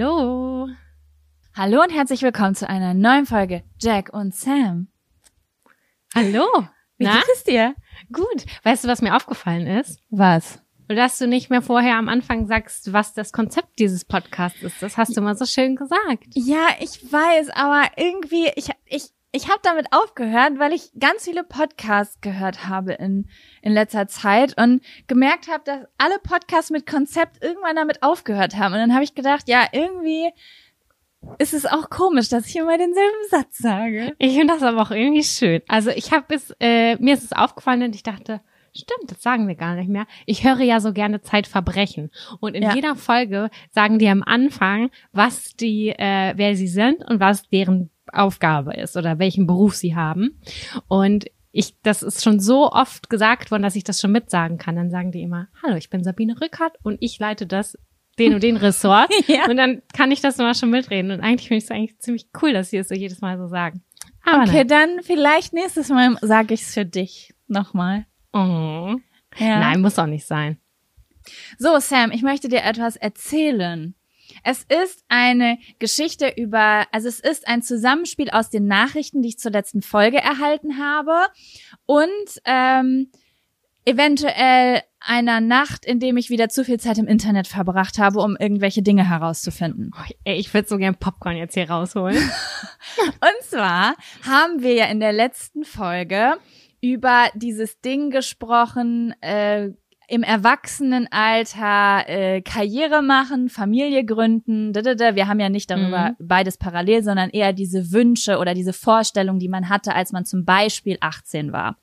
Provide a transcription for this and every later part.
Hallo, hallo, und herzlich willkommen zu einer neuen Folge Jack und Sam. Hallo. Wie Na? geht es dir? Gut. Weißt du, was mir aufgefallen ist? Was? Dass du nicht mehr vorher am Anfang sagst, was das Konzept dieses Podcasts ist. Das hast du mal so schön gesagt. Ja, ich weiß, aber irgendwie, ich, ich, ich habe damit aufgehört, weil ich ganz viele Podcasts gehört habe in, in letzter Zeit und gemerkt habe, dass alle Podcasts mit Konzept irgendwann damit aufgehört haben. Und dann habe ich gedacht, ja, irgendwie ist es auch komisch, dass ich immer denselben Satz sage. Ich finde das aber auch irgendwie schön. Also ich habe es, äh, mir ist es aufgefallen und ich dachte, stimmt, das sagen wir gar nicht mehr. Ich höre ja so gerne Zeitverbrechen. Und in Ja. jeder Folge sagen die am Anfang, was die, äh, wer sie sind und was deren Aufgabe ist oder welchen Beruf sie haben. Und ich, das ist schon so oft gesagt worden, dass ich das schon mitsagen kann. Dann sagen die immer, hallo, ich bin Sabine Rückert und ich leite das den und den Ressort. Ja. Und dann kann ich das immer schon mitreden. Und eigentlich finde ich es eigentlich ziemlich cool, dass sie es so jedes Mal so sagen. Aber Okay, dann vielleicht nächstes Mal sage ich es für dich nochmal. Nein. Oh. Ja. Nein, muss auch nicht sein. So, Sam, ich möchte dir etwas erzählen. Es ist eine Geschichte über, also es ist ein Zusammenspiel aus den Nachrichten, die ich zur letzten Folge erhalten habe und ähm, eventuell einer Nacht, in dem ich wieder zu viel Zeit im Internet verbracht habe, um irgendwelche Dinge herauszufinden. Oh, ey, ich würde so gern Popcorn jetzt hier rausholen. Und zwar haben wir ja in der letzten Folge über dieses Ding gesprochen, äh, im Erwachsenenalter äh, Karriere machen, Familie gründen. dadada. Wir haben ja nicht darüber beides parallel, sondern eher diese Wünsche oder diese Vorstellung, die man hatte, als man zum Beispiel 18 war.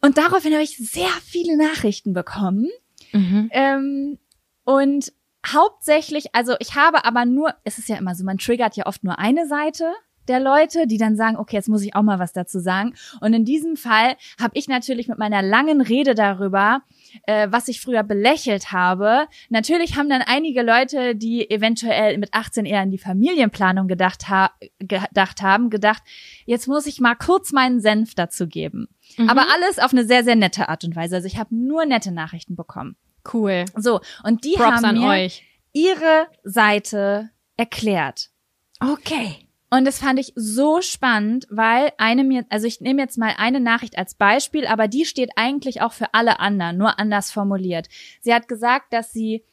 Und daraufhin habe ich sehr viele Nachrichten bekommen. mhm. Ähm, und hauptsächlich, also ich habe aber nur, es ist ja immer so, man triggert ja oft nur eine Seite der Leute, die dann sagen, okay, jetzt muss ich auch mal was dazu sagen. Und in diesem Fall habe ich natürlich mit meiner langen Rede darüber, äh, was ich früher belächelt habe, natürlich haben dann einige Leute, die eventuell mit 18 eher an die Familienplanung gedacht, ha gedacht haben, gedacht, jetzt muss ich mal kurz meinen Senf dazu geben. Mhm. Aber alles auf eine sehr, sehr nette Art und Weise. Also ich habe nur nette Nachrichten bekommen. cool. So, und die Props haben mir euch. ihre Seite erklärt. Okay. Und das fand ich so spannend, weil eine mir, also ich nehme jetzt mal eine Nachricht als Beispiel, aber die steht eigentlich auch für alle anderen, nur anders formuliert. Sie hat gesagt, dass sie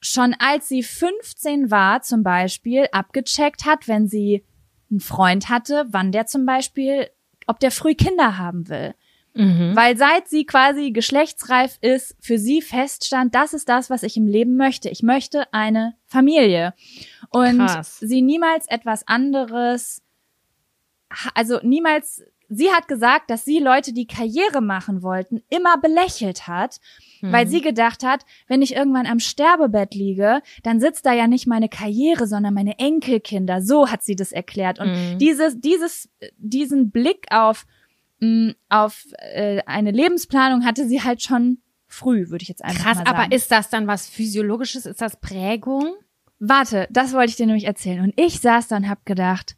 schon als sie 15 war zum Beispiel abgecheckt hat, wenn sie einen Freund hatte, wann der zum Beispiel, ob der früh Kinder haben will. Mhm. Weil seit sie quasi geschlechtsreif ist, für sie feststand, das ist das, was ich im Leben möchte. Ich möchte eine Familie. Und Krass. sie niemals etwas anderes, also niemals, sie hat gesagt, dass sie Leute, die Karriere machen wollten, immer belächelt hat, weil Mhm. sie gedacht hat, wenn ich irgendwann am Sterbebett liege, dann sitzt da ja nicht meine Karriere, sondern meine Enkelkinder. So hat sie das erklärt. Und Mhm. dieses, dieses, diesen Blick auf, mh, auf äh, eine Lebensplanung hatte sie halt schon früh, würde ich jetzt einfach Krass, mal sagen. aber ist das dann was Physiologisches? Ist das Prägung? Warte, das wollte ich dir nämlich erzählen. Und ich saß da und hab gedacht,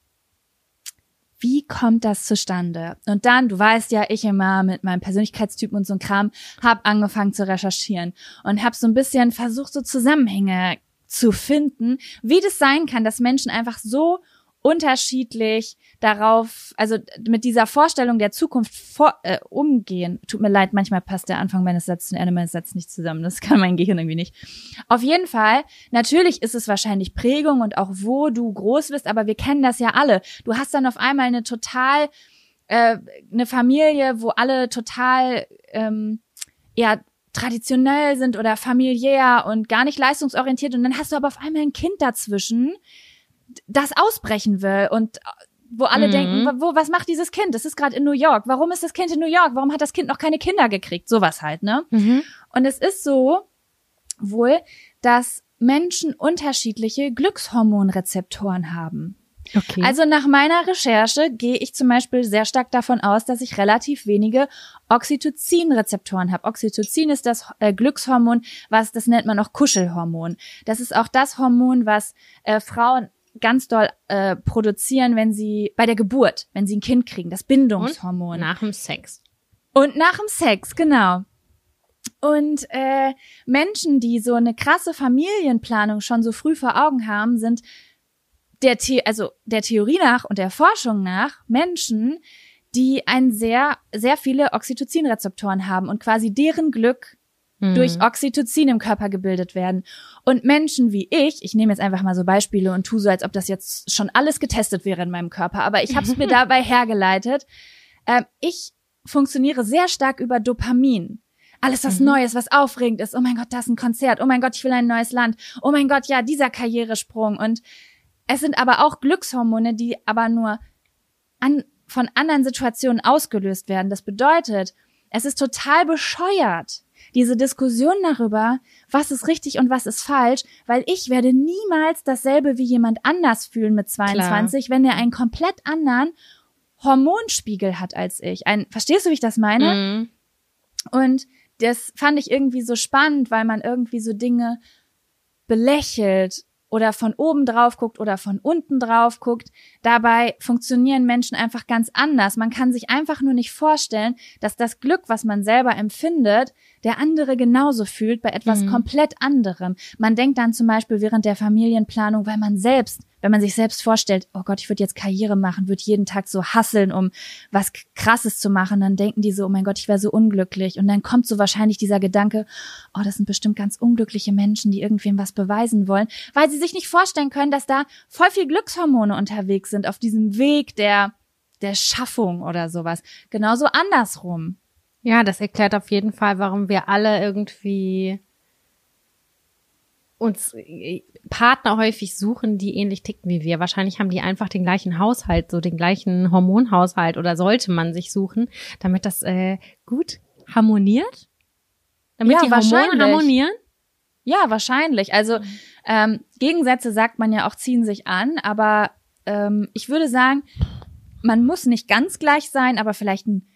wie kommt das zustande? Und dann, du weißt ja, ich immer mit meinem Persönlichkeitstypen und so ein Kram, hab angefangen zu recherchieren und hab so ein bisschen versucht, so Zusammenhänge zu finden, wie das sein kann, dass Menschen einfach so unterschiedlich darauf, also mit dieser Vorstellung der Zukunft vor, äh, umgehen. Tut mir leid, manchmal passt der Anfang meines Satzes und Ende meines Satzes nicht zusammen. Das kann mein Gehirn irgendwie nicht. Auf jeden Fall, natürlich ist es wahrscheinlich Prägung und auch wo du groß bist, aber wir kennen das ja alle. Du hast dann auf einmal eine total, äh, eine Familie, wo alle total, ähm, ja, traditionell sind oder familiär und gar nicht leistungsorientiert und dann hast du aber auf einmal ein Kind dazwischen, das ausbrechen will und äh, wo alle Mhm. denken, wo, was macht dieses Kind? Das ist gerade in New York. Warum ist das Kind in New York? Warum hat das Kind noch keine Kinder gekriegt? Sowas halt, ne? Mhm. Und es ist so wohl, dass Menschen unterschiedliche Glückshormonrezeptoren haben. Okay. Also nach meiner Recherche gehe ich zum Beispiel sehr stark davon aus, dass ich relativ wenige Oxytocin-Rezeptoren habe. Oxytocin ist das äh, Glückshormon, was das nennt man auch Kuschelhormon. Das ist auch das Hormon, was äh, Frauen ganz doll äh, produzieren, wenn sie bei der Geburt, wenn sie ein Kind kriegen, das Bindungshormon. nach dem Sex. Und nach dem Sex, genau. Und äh, Menschen, die so eine krasse Familienplanung schon so früh vor Augen haben, sind der The also der Theorie nach und der Forschung nach Menschen, die ein sehr sehr viele Oxytocin-Rezeptoren haben und quasi deren Glück Mhm. durch Oxytocin im Körper gebildet werden. Und Menschen wie ich, ich nehme jetzt einfach mal so Beispiele und tu so, als ob das jetzt schon alles getestet wäre in meinem Körper, aber ich habe es mir dabei hergeleitet. Ähm, ich funktioniere sehr stark über Dopamin. Alles was Mhm. Neues, was aufregend ist. Oh mein Gott, das ist ein Konzert. Oh mein Gott, ich will ein neues Land. Oh mein Gott, ja, dieser Karrieresprung. Und es sind aber auch Glückshormone, die aber nur an, von anderen Situationen ausgelöst werden. Das bedeutet, es ist total bescheuert, diese Diskussion darüber, was ist richtig und was ist falsch, weil ich werde niemals dasselbe wie jemand anders fühlen mit 22, wenn er einen komplett anderen Hormonspiegel hat als ich. Ein, verstehst du, wie ich das meine? Mhm. Und das fand ich irgendwie so spannend, weil man irgendwie so Dinge belächelt oder von oben drauf guckt oder von unten drauf guckt. Dabei funktionieren Menschen einfach ganz anders. Man kann sich einfach nur nicht vorstellen, dass das Glück, was man selber empfindet, der andere genauso fühlt bei etwas Mhm. komplett anderem. Man denkt dann zum Beispiel während der Familienplanung, weil man selbst, wenn man sich selbst vorstellt, oh Gott, ich würde jetzt Karriere machen, würde jeden Tag so hasseln, um was Krasses zu machen, dann denken die so, oh mein Gott, ich wäre so unglücklich. Und dann kommt so wahrscheinlich dieser Gedanke, oh, das sind bestimmt ganz unglückliche Menschen, die irgendwem was beweisen wollen, weil sie sich nicht vorstellen können, dass da voll viel Glückshormone unterwegs sind auf diesem Weg der, der Schaffung oder sowas. Genauso andersrum. Ja, das erklärt auf jeden Fall, warum wir alle irgendwie uns äh, Partner häufig suchen, die ähnlich ticken wie wir. Wahrscheinlich haben die einfach den gleichen Haushalt, so den gleichen Hormonhaushalt oder sollte man sich suchen, damit das äh, gut harmoniert? Damit Ja, die Hormone wahrscheinlich. harmonieren? Ja, wahrscheinlich. Also ähm, Gegensätze sagt man ja auch ziehen sich an, aber ähm, ich würde sagen, man muss nicht ganz gleich sein, aber vielleicht ein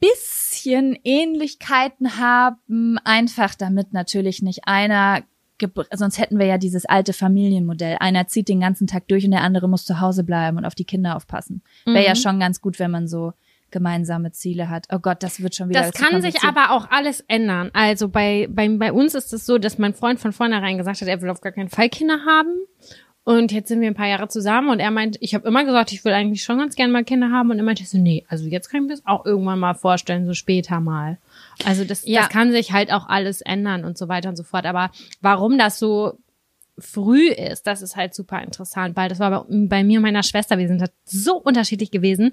bisschen Ähnlichkeiten haben, einfach damit natürlich nicht einer sonst hätten wir ja dieses alte Familienmodell. Einer zieht den ganzen Tag durch und der andere muss zu Hause bleiben und auf die Kinder aufpassen. Wäre ja Mhm. schon ganz gut, wenn man so gemeinsame Ziele hat. Oh Gott, das wird schon wieder Das kann sich aber auch alles ändern. Also bei, bei, bei uns ist es so, dass mein Freund von vornherein gesagt hat, er will auf gar keinen Fall Kinder haben. Und jetzt sind wir ein paar Jahre zusammen und er meint, ich habe immer gesagt, ich will eigentlich schon ganz gerne mal Kinder haben. Und er meinte so, nee, also jetzt kann ich mir das auch irgendwann mal vorstellen, so später mal. Also das, Ja. das kann sich halt auch alles ändern und so weiter und so fort. Aber warum das so früh ist, das ist halt super interessant, weil das war bei, bei mir und meiner Schwester, wir sind halt so unterschiedlich gewesen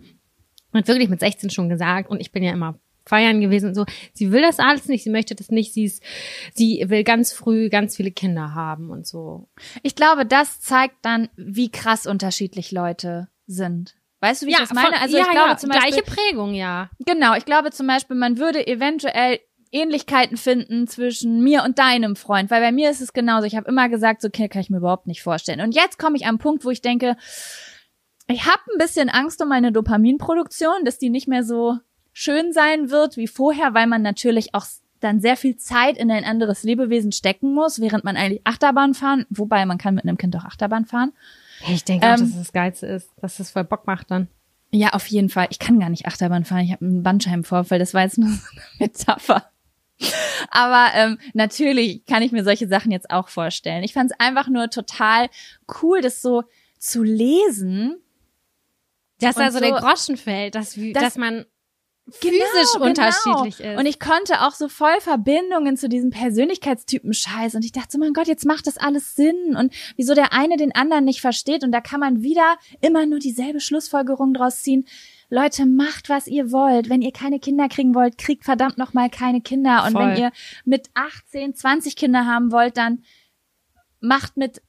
und wirklich mit 16 schon gesagt und ich bin ja immer feiern gewesen und so. Sie will das alles nicht, sie möchte das nicht, sie ist, sie will ganz früh ganz viele Kinder haben und so. Ich glaube, das zeigt dann, wie krass unterschiedlich Leute sind. Weißt du, wie ich das meine? Also ja, ich glaube ja, zum Beispiel, gleiche Prägung, ja. genau, ich glaube zum Beispiel, man würde eventuell Ähnlichkeiten finden zwischen mir und deinem Freund, weil bei mir ist es genauso. Ich habe immer gesagt, so okay, kann ich mir überhaupt nicht vorstellen. Und jetzt komme ich an einen Punkt, wo ich denke, ich habe ein bisschen Angst um meine Dopaminproduktion, dass die nicht mehr so schön sein wird wie vorher, weil man natürlich auch dann sehr viel Zeit in ein anderes Lebewesen stecken muss, während man eigentlich Achterbahn fahren, wobei man kann mit einem Kind auch Achterbahn fahren. Ich denke auch, Ähm, dass es das Geilste ist, dass es voll Bock macht dann. Ja, auf jeden Fall. Ich kann gar nicht Achterbahn fahren. Ich habe einen Bandscheibenvorfall. Das war jetzt nur so eine Metapher. Aber ähm, natürlich kann ich mir solche Sachen jetzt auch vorstellen. Ich fand es einfach nur total cool, das so zu lesen. Dass also so- der Groschen fällt, dass, wie- Das- dass man physisch Genau, unterschiedlich genau. ist. Und ich konnte auch so voll Verbindungen zu diesem Persönlichkeitstypen Scheiß. Und ich dachte so, mein Gott, jetzt macht das alles Sinn. Und wieso der eine den anderen nicht versteht. Und da kann man wieder immer nur dieselbe Schlussfolgerung draus ziehen. Leute, macht, was ihr wollt. Wenn ihr keine Kinder kriegen wollt, kriegt verdammt noch mal keine Kinder. Und Voll. wenn ihr mit 18, 20 Kinder haben wollt, dann macht mit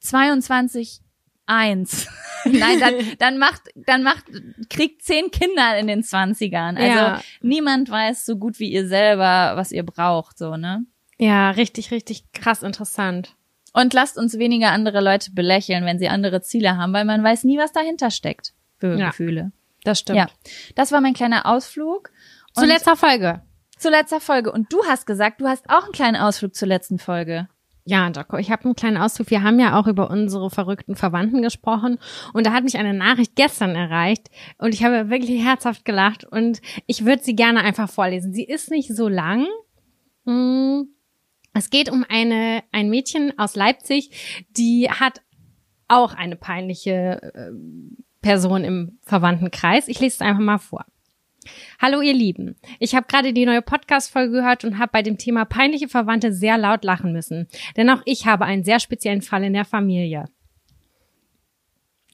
22 eins. Nein, dann, dann macht, dann macht, kriegt zehn Kinder in den Zwanzigern. Also Ja. niemand weiß so gut wie ihr selber, was ihr braucht, so, ne? ja, richtig, richtig krass interessant. Und lasst uns weniger andere Leute belächeln, wenn sie andere Ziele haben, weil man weiß nie, was dahinter steckt für Ja. Gefühle. Das stimmt. Ja. Das war mein kleiner Ausflug. Zu letzter Folge. zu letzter Folge. Und du hast gesagt, du hast auch einen kleinen Ausflug zur letzten Folge. Ja, Jocko, ich habe einen kleinen Ausflug. Wir haben ja auch über unsere verrückten Verwandten gesprochen und da hat mich eine Nachricht gestern erreicht und ich habe wirklich herzhaft gelacht und ich würde sie gerne einfach vorlesen. Sie ist nicht so lang Mm, Es geht um eine, ein Mädchen aus Leipzig, die hat auch eine peinliche äh, Person im Verwandtenkreis. Ich lese es einfach mal vor. Hallo ihr Lieben, ich habe gerade die neue Podcast-Folge gehört und habe bei dem Thema peinliche Verwandte sehr laut lachen müssen. Denn auch ich habe einen sehr speziellen Fall in der Familie.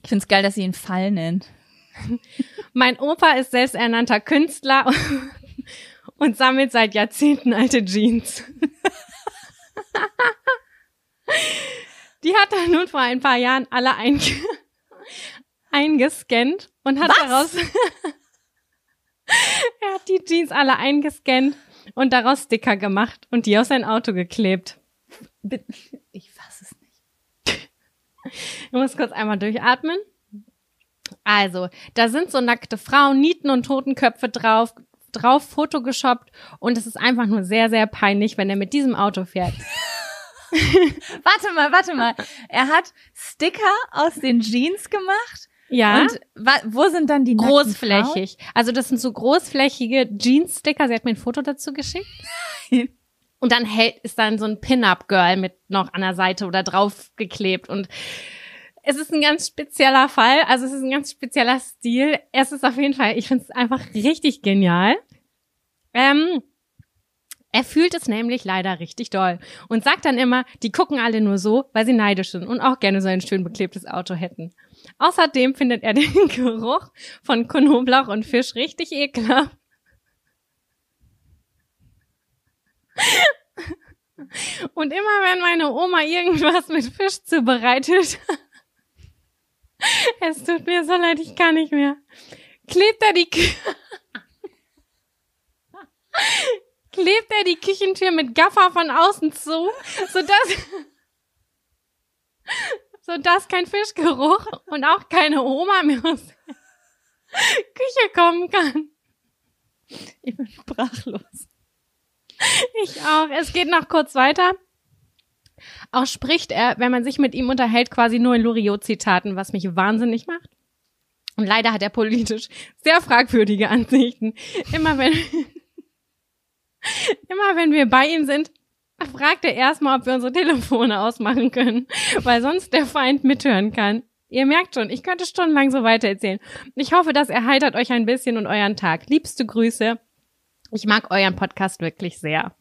Ich find's geil, dass sie ihn Fall nennt. Mein Opa ist selbsternannter Künstler und sammelt seit Jahrzehnten alte Jeans. Die hat er nun vor ein paar Jahren alle einge eingescannt und hat daraus er hat die Jeans alle eingescannt und daraus Sticker gemacht und die auf sein Auto geklebt. Ich fass es nicht. Ich muss kurz einmal durchatmen. Also, da sind so nackte Frauen, Nieten und Totenköpfe drauf, drauf Photoshoppt und es ist einfach nur sehr, sehr peinlich, wenn er mit diesem Auto fährt. Warte mal, warte mal. Er hat Sticker aus den Jeans gemacht. Ja. Und wa wo sind dann die großflächig. Also das sind so großflächige Jeans-Sticker. Sie hat mir ein Foto dazu geschickt. Und dann hält, ist dann so ein Pin-Up-Girl mit noch an der Seite oder drauf geklebt. Und es ist ein ganz spezieller Fall. Also es ist ein ganz spezieller Stil. Es ist auf jeden Fall, ich finde es einfach richtig genial. Ähm, er fühlt es nämlich leider richtig doll und sagt dann immer, die gucken alle nur so, weil sie neidisch sind und auch gerne so ein schön beklebtes Auto hätten. Außerdem findet er den Geruch von Knoblauch und Fisch richtig ekelhaft. Und immer wenn meine Oma irgendwas mit Fisch zubereitet, es tut mir so leid, ich kann nicht mehr, klebt er die, Kü klebt er die Küchentür mit Gaffer von außen zu, sodass, sodass kein Fischgeruch und auch keine Oma mehr aus der Küche kommen kann. Ich bin sprachlos. Ich auch. Es geht noch kurz weiter. Auch spricht er, wenn man sich mit ihm unterhält, quasi nur in Loriot-Zitaten, was mich wahnsinnig macht. Und leider hat er politisch sehr fragwürdige Ansichten. Immer wenn, immer wenn wir bei ihm sind, fragt er erstmal, ob wir unsere Telefone ausmachen können, weil sonst der Feind mithören kann. Ihr merkt schon, ich könnte stundenlang so weitererzählen. Ich hoffe, das erheitert euch ein bisschen und euren Tag. Liebste Grüße. Ich mag euren Podcast wirklich sehr.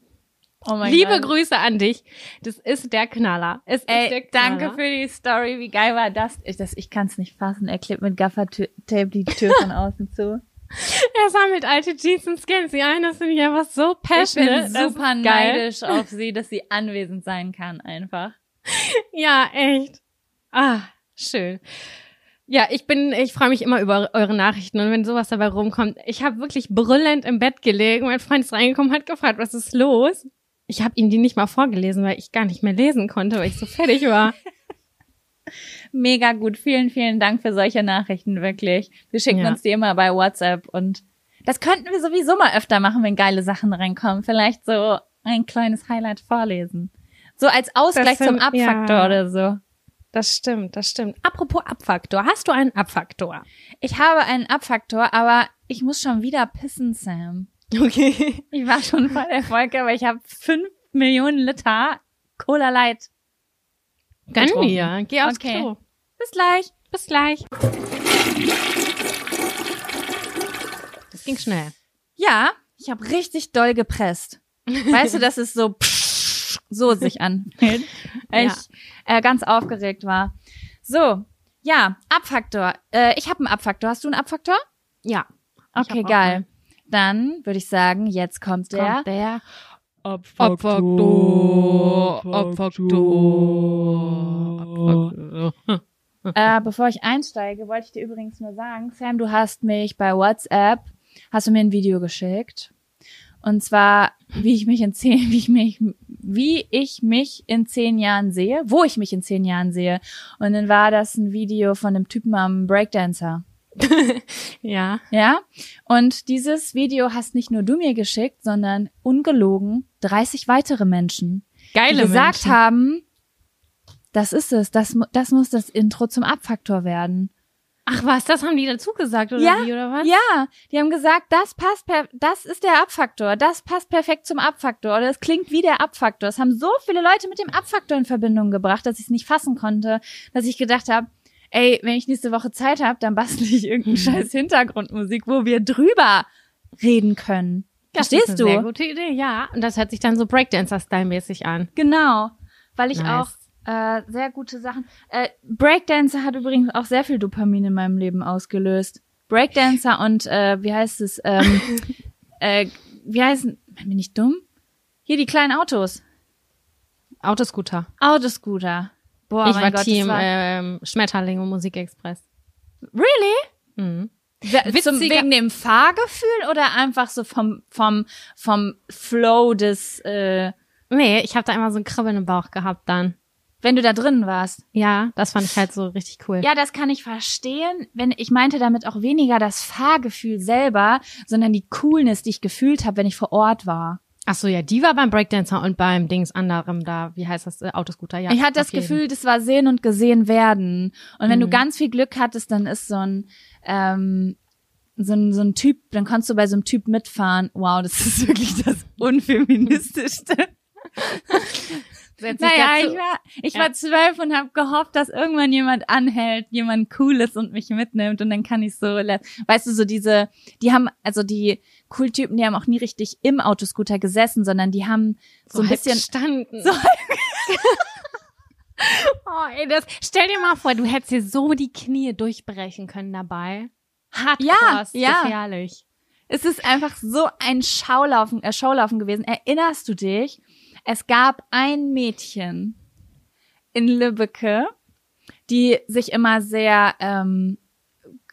Oh mein Liebe Gott. Grüße an dich. Das ist der Knaller. Es ist der Ey, Knaller. danke für die Story. Wie geil war das? Ich, das, ich kann es nicht fassen. Er klebt mit Gaffer-Tape die Tür von außen zu. Er sammelt alte Jeans und scannt sie ein. Das finde ich einfach so Ich bin passionate. Super ist neidisch auf sie, dass sie anwesend sein kann einfach. Ja, echt. Ah, schön. Ja, ich bin, ich freue mich immer über eure Nachrichten und wenn sowas dabei rumkommt. Ich habe wirklich brüllend im Bett gelegen. Mein Freund ist reingekommen, hat gefragt, was ist los? Ich habe ihm die nicht mal vorgelesen, weil ich gar nicht mehr lesen konnte, weil ich so fertig war. Mega gut. Vielen, vielen Dank für solche Nachrichten, wirklich. Wir schicken Ja. uns die immer bei WhatsApp und das könnten wir sowieso mal öfter machen, wenn geile Sachen reinkommen. Vielleicht so ein kleines Highlight vorlesen. So als Ausgleich Das zum Abfaktor ja. oder so. Das stimmt, das stimmt. Apropos Abfaktor, hast du einen Abfaktor? Ich habe einen Abfaktor, aber ich muss schon wieder pissen, Sam. Okay. Ich war schon voll der Folge, aber ich habe fünf Millionen Liter Cola Light. Gönn mir. Geh aufs Okay. Klo. Bis gleich. Bis gleich. Das ging schnell. Ja, ich habe richtig doll gepresst. Weißt du, dass es so so sich anfühlt. Ich Ja. äh, ganz aufgeregt war. So, ja, Abfaktor. Äh, ich habe einen Abfaktor. Hast du einen Abfaktor? Ja. Okay, geil. Dann würde ich sagen, jetzt kommt der. Kommt der Abfaktor. Abfaktor. Äh, bevor ich einsteige, wollte ich dir übrigens nur sagen, Sam, du hast mich bei WhatsApp, hast du mir ein Video geschickt. Und zwar, wie ich mich in zehn, wie ich mich, wie ich mich in zehn Jahren sehe, wo ich mich in zehn Jahren sehe. Und dann war das ein Video von einem Typen am Breakdancer. Ja. Ja? Und dieses Video hast nicht nur du mir geschickt, sondern ungelogen 30 weitere Menschen, Geile die gesagt Menschen. haben, das ist es, das, das muss das Intro zum Abfaktor werden. Ach was, das haben die dazu gesagt, oder Ja, wie, oder was? Ja, die haben gesagt, das passt per, das ist der Abfaktor, das passt perfekt zum Abfaktor oder es klingt wie der Abfaktor. Es haben so viele Leute mit dem Abfaktor in Verbindung gebracht, dass ich es nicht fassen konnte, dass ich gedacht habe, ey, wenn ich nächste Woche Zeit habe, dann bastle ich irgendeine scheiß Hintergrundmusik, wo wir drüber reden können. Das Verstehst ist eine Sehr du? gute Idee, ja. Und das hört sich dann so Breakdancer-Style-mäßig an. Genau, weil ich Nice. auch äh, sehr gute Sachen. Äh, Breakdancer hat übrigens auch sehr viel Dopamin in meinem Leben ausgelöst. Breakdancer und äh, wie heißt es? Ähm, äh, wie heißen? Bin ich dumm? Hier die kleinen Autos. Autoscooter. Autoscooter. Boah, ich mein war Gott, Team war, ähm, Schmetterling und Musikexpress. really? Mhm. Zum, wegen dem Fahrgefühl oder einfach so vom vom vom Flow des, äh, Nee, ich habe da immer so ein Kribbeln im Bauch gehabt dann. Wenn du da drin warst? Ja, das fand ich halt so richtig cool. Ja, das kann ich verstehen. Wenn ich meinte damit auch weniger das Fahrgefühl selber, sondern die Coolness, die ich gefühlt habe, wenn ich vor Ort war. Ach so, ja, die war beim Breakdancer und beim Dings anderem da, wie heißt das, äh, Autoscooter, ja. ich hatte das jeden. Gefühl, das war sehen und gesehen werden. Und wenn du Mhm. ganz viel Glück hattest, dann ist so ein ähm, so ein, so ein Typ, dann kannst du bei so einem Typ mitfahren. Wow, das ist wirklich das unfeministischste. Setz dich Naja, dazu- ich war, ich Ja. war zwölf und habe gehofft, dass irgendwann jemand anhält, jemand Cooles und mich mitnimmt und dann kann ich so, weißt du, so diese, die haben, also die Cool-Typen, die haben auch nie richtig im Autoscooter gesessen, sondern die haben so, ein halb bisschen, gestanden. So oh, ey, das, stell dir mal vor, du hättest dir so die Knie durchbrechen können dabei. Hardcore, Ja, ja. gefährlich. es ist einfach so ein Schaulaufen, äh, Showlaufen gewesen. Erinnerst du dich? Es gab ein Mädchen in Lübbecke, die sich immer sehr, ähm,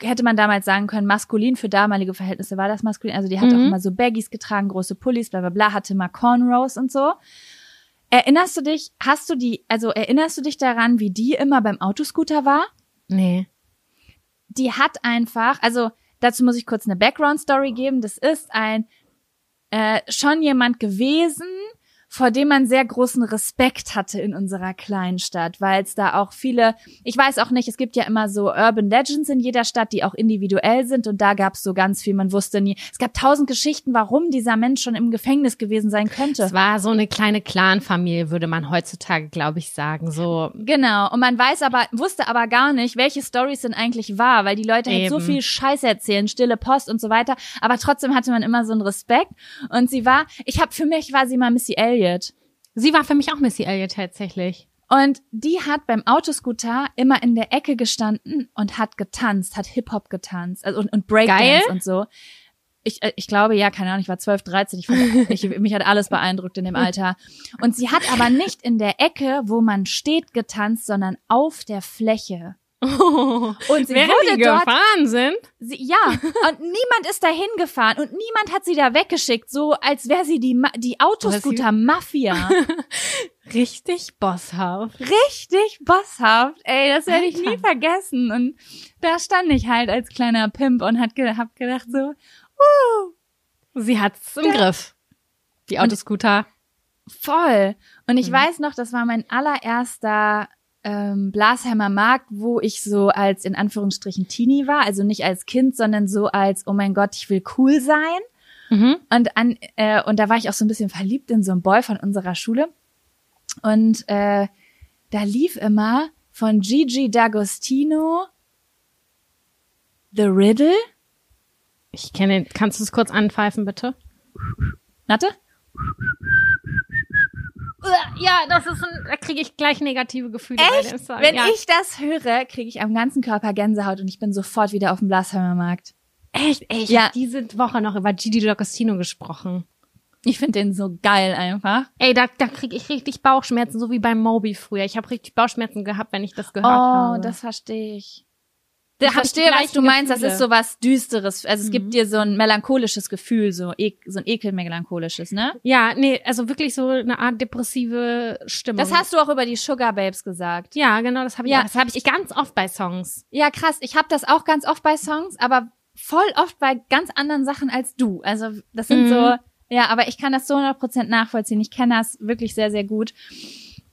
hätte man damals sagen können, maskulin für damalige Verhältnisse war das maskulin. Also die hat Mhm. auch immer so Baggies getragen, große Pullis, bla bla bla, hatte mal Cornrows und so. Erinnerst du dich, hast du die, also erinnerst du dich daran, wie die immer beim Autoscooter war? Nee. die hat einfach, also dazu muss ich kurz eine Background-Story geben. Das ist ein äh, schon jemand gewesen, vor dem man sehr großen Respekt hatte in unserer kleinen Stadt, weil es da auch viele, ich weiß auch nicht, es gibt ja immer so Urban Legends in jeder Stadt, die auch individuell sind und da gab es so ganz viel, man wusste nie, es gab tausend Geschichten, warum dieser Mensch schon im Gefängnis gewesen sein könnte. Es war so eine kleine Clanfamilie, würde man heutzutage, glaube ich, sagen. So, Genau. Und man weiß aber, wusste aber gar nicht, welche Stories denn eigentlich wahr, weil die Leute halt so viel Scheiß erzählen, stille Post und so weiter. Aber trotzdem hatte man immer so einen Respekt. Und sie war, ich habe für mich war sie mal Missy Elliott. Sie war für mich auch Missy Elliott tatsächlich. Und die hat beim Autoscooter immer in der Ecke gestanden und hat getanzt, hat Hip-Hop getanzt also, und, und Breakdance Geil. und so. Ich, äh, ich glaube, ja, keine Ahnung, ich war 12, 13, ich, fand, ich, mich hat alles beeindruckt in dem Alter. Und sie hat aber nicht in der Ecke, wo man steht, getanzt, sondern auf der Fläche. Und sie Während wurde die dort gefahren sind. Sie, ja, und niemand ist dahin gefahren und niemand hat sie da weggeschickt, so als wäre sie die, Ma die Autoscooter-Mafia. Richtig bosshaft. Richtig bosshaft, ey, das werde ich nie vergessen. Und da stand ich halt als kleiner Pimp und hat ge hab gedacht so, uh, Sie hat's im. Griff. Die Und- Autoscooter. voll. Und ich Mhm. weiß noch, das war mein allererster ähm, Blasheimer Markt, wo ich so als in Anführungsstrichen Teenie war, also nicht als Kind, sondern so als, oh mein Gott, ich will cool sein. Mhm. Und an äh, und da war ich auch so ein bisschen verliebt in so einen Boy von unserer Schule. Und äh, da lief immer von Gigi D'Agostino The Riddle. Ich kenne, kannst du es kurz anpfeifen, bitte? Warte. Ja, das ist ein, da kriege ich gleich negative Gefühle bei dem Song. Wenn ja. ich das höre, kriege ich am ganzen Körper Gänsehaut und ich bin sofort wieder auf dem Blasheimer Markt. echt, ey, ich Ja. hab diese Woche noch über Gigi D'Agostino gesprochen. Ich finde den so geil einfach. Ey, da, da kriege ich richtig Bauchschmerzen, so wie beim Moby früher. Ich habe richtig Bauchschmerzen gehabt, wenn ich das gehört Oh, habe. das verstehe ich. Ich verstehe, was du meinst. Das ist so was Düsteres. Also es Mhm. gibt dir so ein melancholisches Gefühl, so, e so ein ekelmelancholisches, ne? Ja, nee, also wirklich so eine Art depressive Stimmung. Das hast du auch über die Sugar Babes gesagt. ja, genau, das habe ich, Ja. das habe ich ganz oft bei Songs. Ja, krass. Ich habe das auch ganz oft bei Songs, aber voll oft bei ganz anderen Sachen als du. Also das sind Mhm. so, ja, aber ich kann das so 100% nachvollziehen. Ich kenne das wirklich sehr, sehr gut.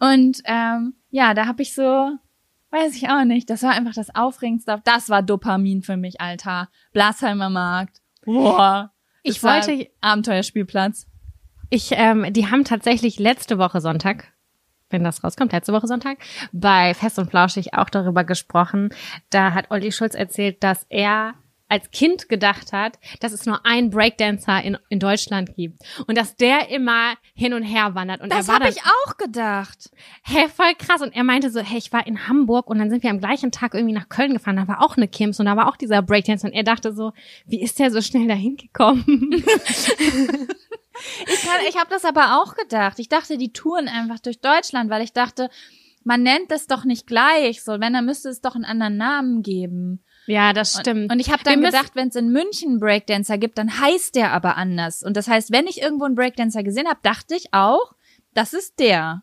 Und ähm, ja, da habe ich so Weiß ich auch nicht. Das war einfach das Aufregendste. Das war Dopamin für mich, Alter. Blasheimer Markt. Boah. Ich wollte- Abenteuerspielplatz. Ich, ähm, die haben tatsächlich letzte Woche Sonntag, wenn das rauskommt, letzte Woche Sonntag, bei Fest und Flauschig auch darüber gesprochen. Da hat Olli Schulz erzählt, dass er als Kind gedacht hat, dass es nur einen Breakdancer in, in Deutschland gibt und dass der immer hin und her wandert. Und Das habe ich auch gedacht. Hä, voll krass. Und er meinte so, hey, ich war in Hamburg und dann sind wir am gleichen Tag irgendwie nach Köln gefahren. Da war auch eine Kims und da war auch dieser Breakdance. Und er dachte so, wie ist der so schnell dahin gekommen? Ich, kann- ich habe das aber auch gedacht. Ich dachte, die touren einfach durch Deutschland, weil ich dachte, man nennt es doch nicht gleich. So, wenn, dann müsste es doch einen anderen Namen geben. Ja, das stimmt. Und ich habe Wir dann müssen- gedacht, wenn es in München einen Breakdancer gibt, dann heißt der aber anders. Und das heißt, wenn ich irgendwo einen Breakdancer gesehen habe, dachte ich auch, das ist der.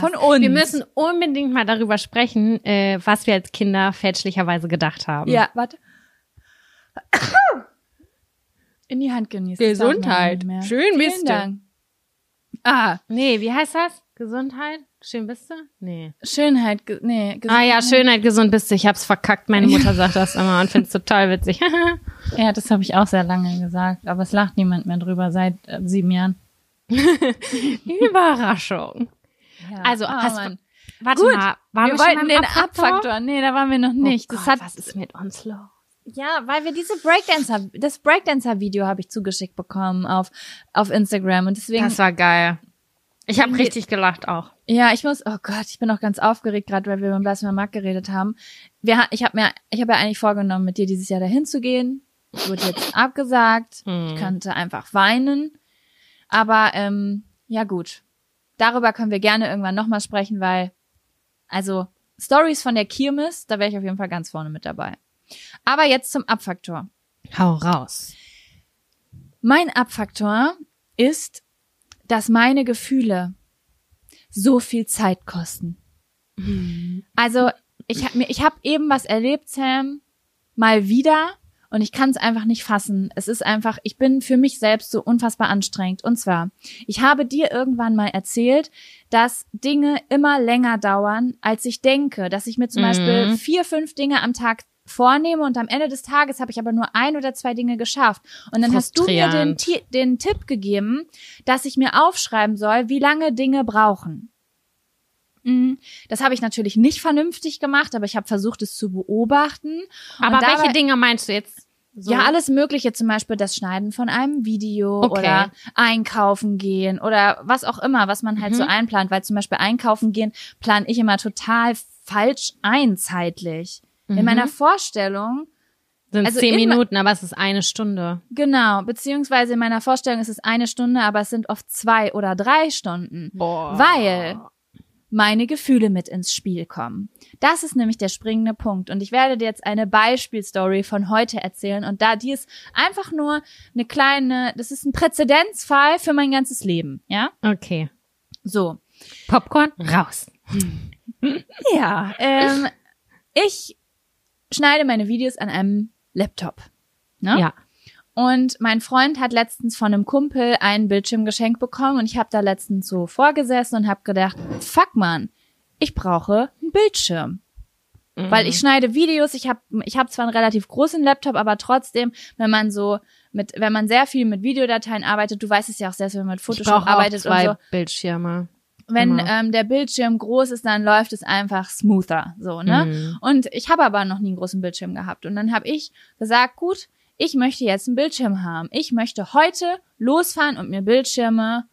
Von uns. Wir müssen unbedingt mal darüber sprechen, äh, was wir als Kinder fälschlicherweise gedacht haben. Ja, warte. In die Hand genießen. Mehr. Schön Vielen bist du. Dank. Ah, Nee, wie heißt das? Gesundheit? Schön bist du? Nee. Schönheit, ge- nee. Ah ja, Schönheit, gesund bist du. Ich hab's verkackt. Meine Mutter sagt das immer und find's total witzig. Ja, das habe ich auch sehr lange gesagt, aber es lacht niemand mehr drüber seit äh, sieben Jahren. Überraschung. Ja. Also, Ah, hast Mann. du, warte Gut, mal, waren wir schon wollten den Abfaktor? Nee, da waren wir noch nicht. Oh Gott, hat, was ist mit uns los? ja, weil wir diese Breakdancer, das Breakdancer-Video habe ich zugeschickt bekommen auf, auf Instagram und deswegen, Das war geil. Ich habe richtig gelacht auch. ja, ich muss, oh Gott, ich bin auch ganz aufgeregt, gerade weil wir beim Blasphemia Markt geredet haben. Wir, ich habe mir, ich habe ja eigentlich vorgenommen, mit dir dieses Jahr dahin zu gehen. Wurde jetzt abgesagt. Hm. Ich könnte einfach weinen. Aber ähm, ja gut, darüber können wir gerne irgendwann nochmal sprechen, weil also Stories von der Kirmes, da wäre ich auf jeden Fall ganz vorne mit dabei. Aber jetzt zum Abfaktor. Hau raus. Mein Abfaktor ist, dass meine Gefühle so viel Zeit kosten. Also ich habe ich habe eben was erlebt, Sam, mal wieder. Und ich kann es einfach nicht fassen. Es ist einfach, ich bin für mich selbst so unfassbar anstrengend. Und zwar, ich habe dir irgendwann mal erzählt, dass Dinge immer länger dauern, als ich denke. Dass ich mir zum Mhm. Beispiel vier, fünf Dinge am Tag vornehme und am Ende des Tages habe ich aber nur ein oder zwei Dinge geschafft. Und dann hast du mir den, den Tipp gegeben, dass ich mir aufschreiben soll, wie lange Dinge brauchen. Mhm. Das habe ich natürlich nicht vernünftig gemacht, aber ich habe versucht, es zu beobachten. Aber dabei- welche Dinge meinst du jetzt? So? Ja, alles Mögliche, zum Beispiel das Schneiden von einem Video Okay. oder einkaufen gehen oder was auch immer, was man halt Mhm. so einplant. Weil zum Beispiel einkaufen gehen plane ich immer total falsch ein zeitlich. In Mhm. meiner Vorstellung, Sind also zehn in- Minuten, aber es ist eine Stunde. genau, beziehungsweise in meiner Vorstellung ist es eine Stunde, aber es sind oft zwei oder drei Stunden. Boah. Weil meine Gefühle mit ins Spiel kommen. Das ist nämlich der springende Punkt. Und ich werde dir jetzt eine Beispielstory von heute erzählen. Und da die ist einfach nur eine kleine, das ist ein Präzedenzfall für mein ganzes Leben. Ja? Okay. So. Popcorn raus. Ja. Ähm, ich schneide meine Videos an einem Laptop. Ne? Ja. Und mein Freund hat letztens von einem Kumpel einen Bildschirm geschenkt bekommen und ich habe da letztens so vorgesessen und habe gedacht, fuck man, ich brauche einen Bildschirm. Weil ich schneide Videos, ich habe ich hab zwar einen relativ großen Laptop, aber trotzdem, wenn man so mit wenn man sehr viel mit Videodateien arbeitet, du weißt es ja auch selbst, wenn man mit Ich Photoshop arbeitet zwei und so, Bildschirme. Wenn ähm, der Bildschirm groß ist, dann läuft es einfach smoother, so, ne? Mhm. Und ich habe aber noch nie einen großen Bildschirm gehabt. Und dann habe ich gesagt, gut, ich möchte jetzt einen Bildschirm haben. Ich möchte heute losfahren und mir Bildschirme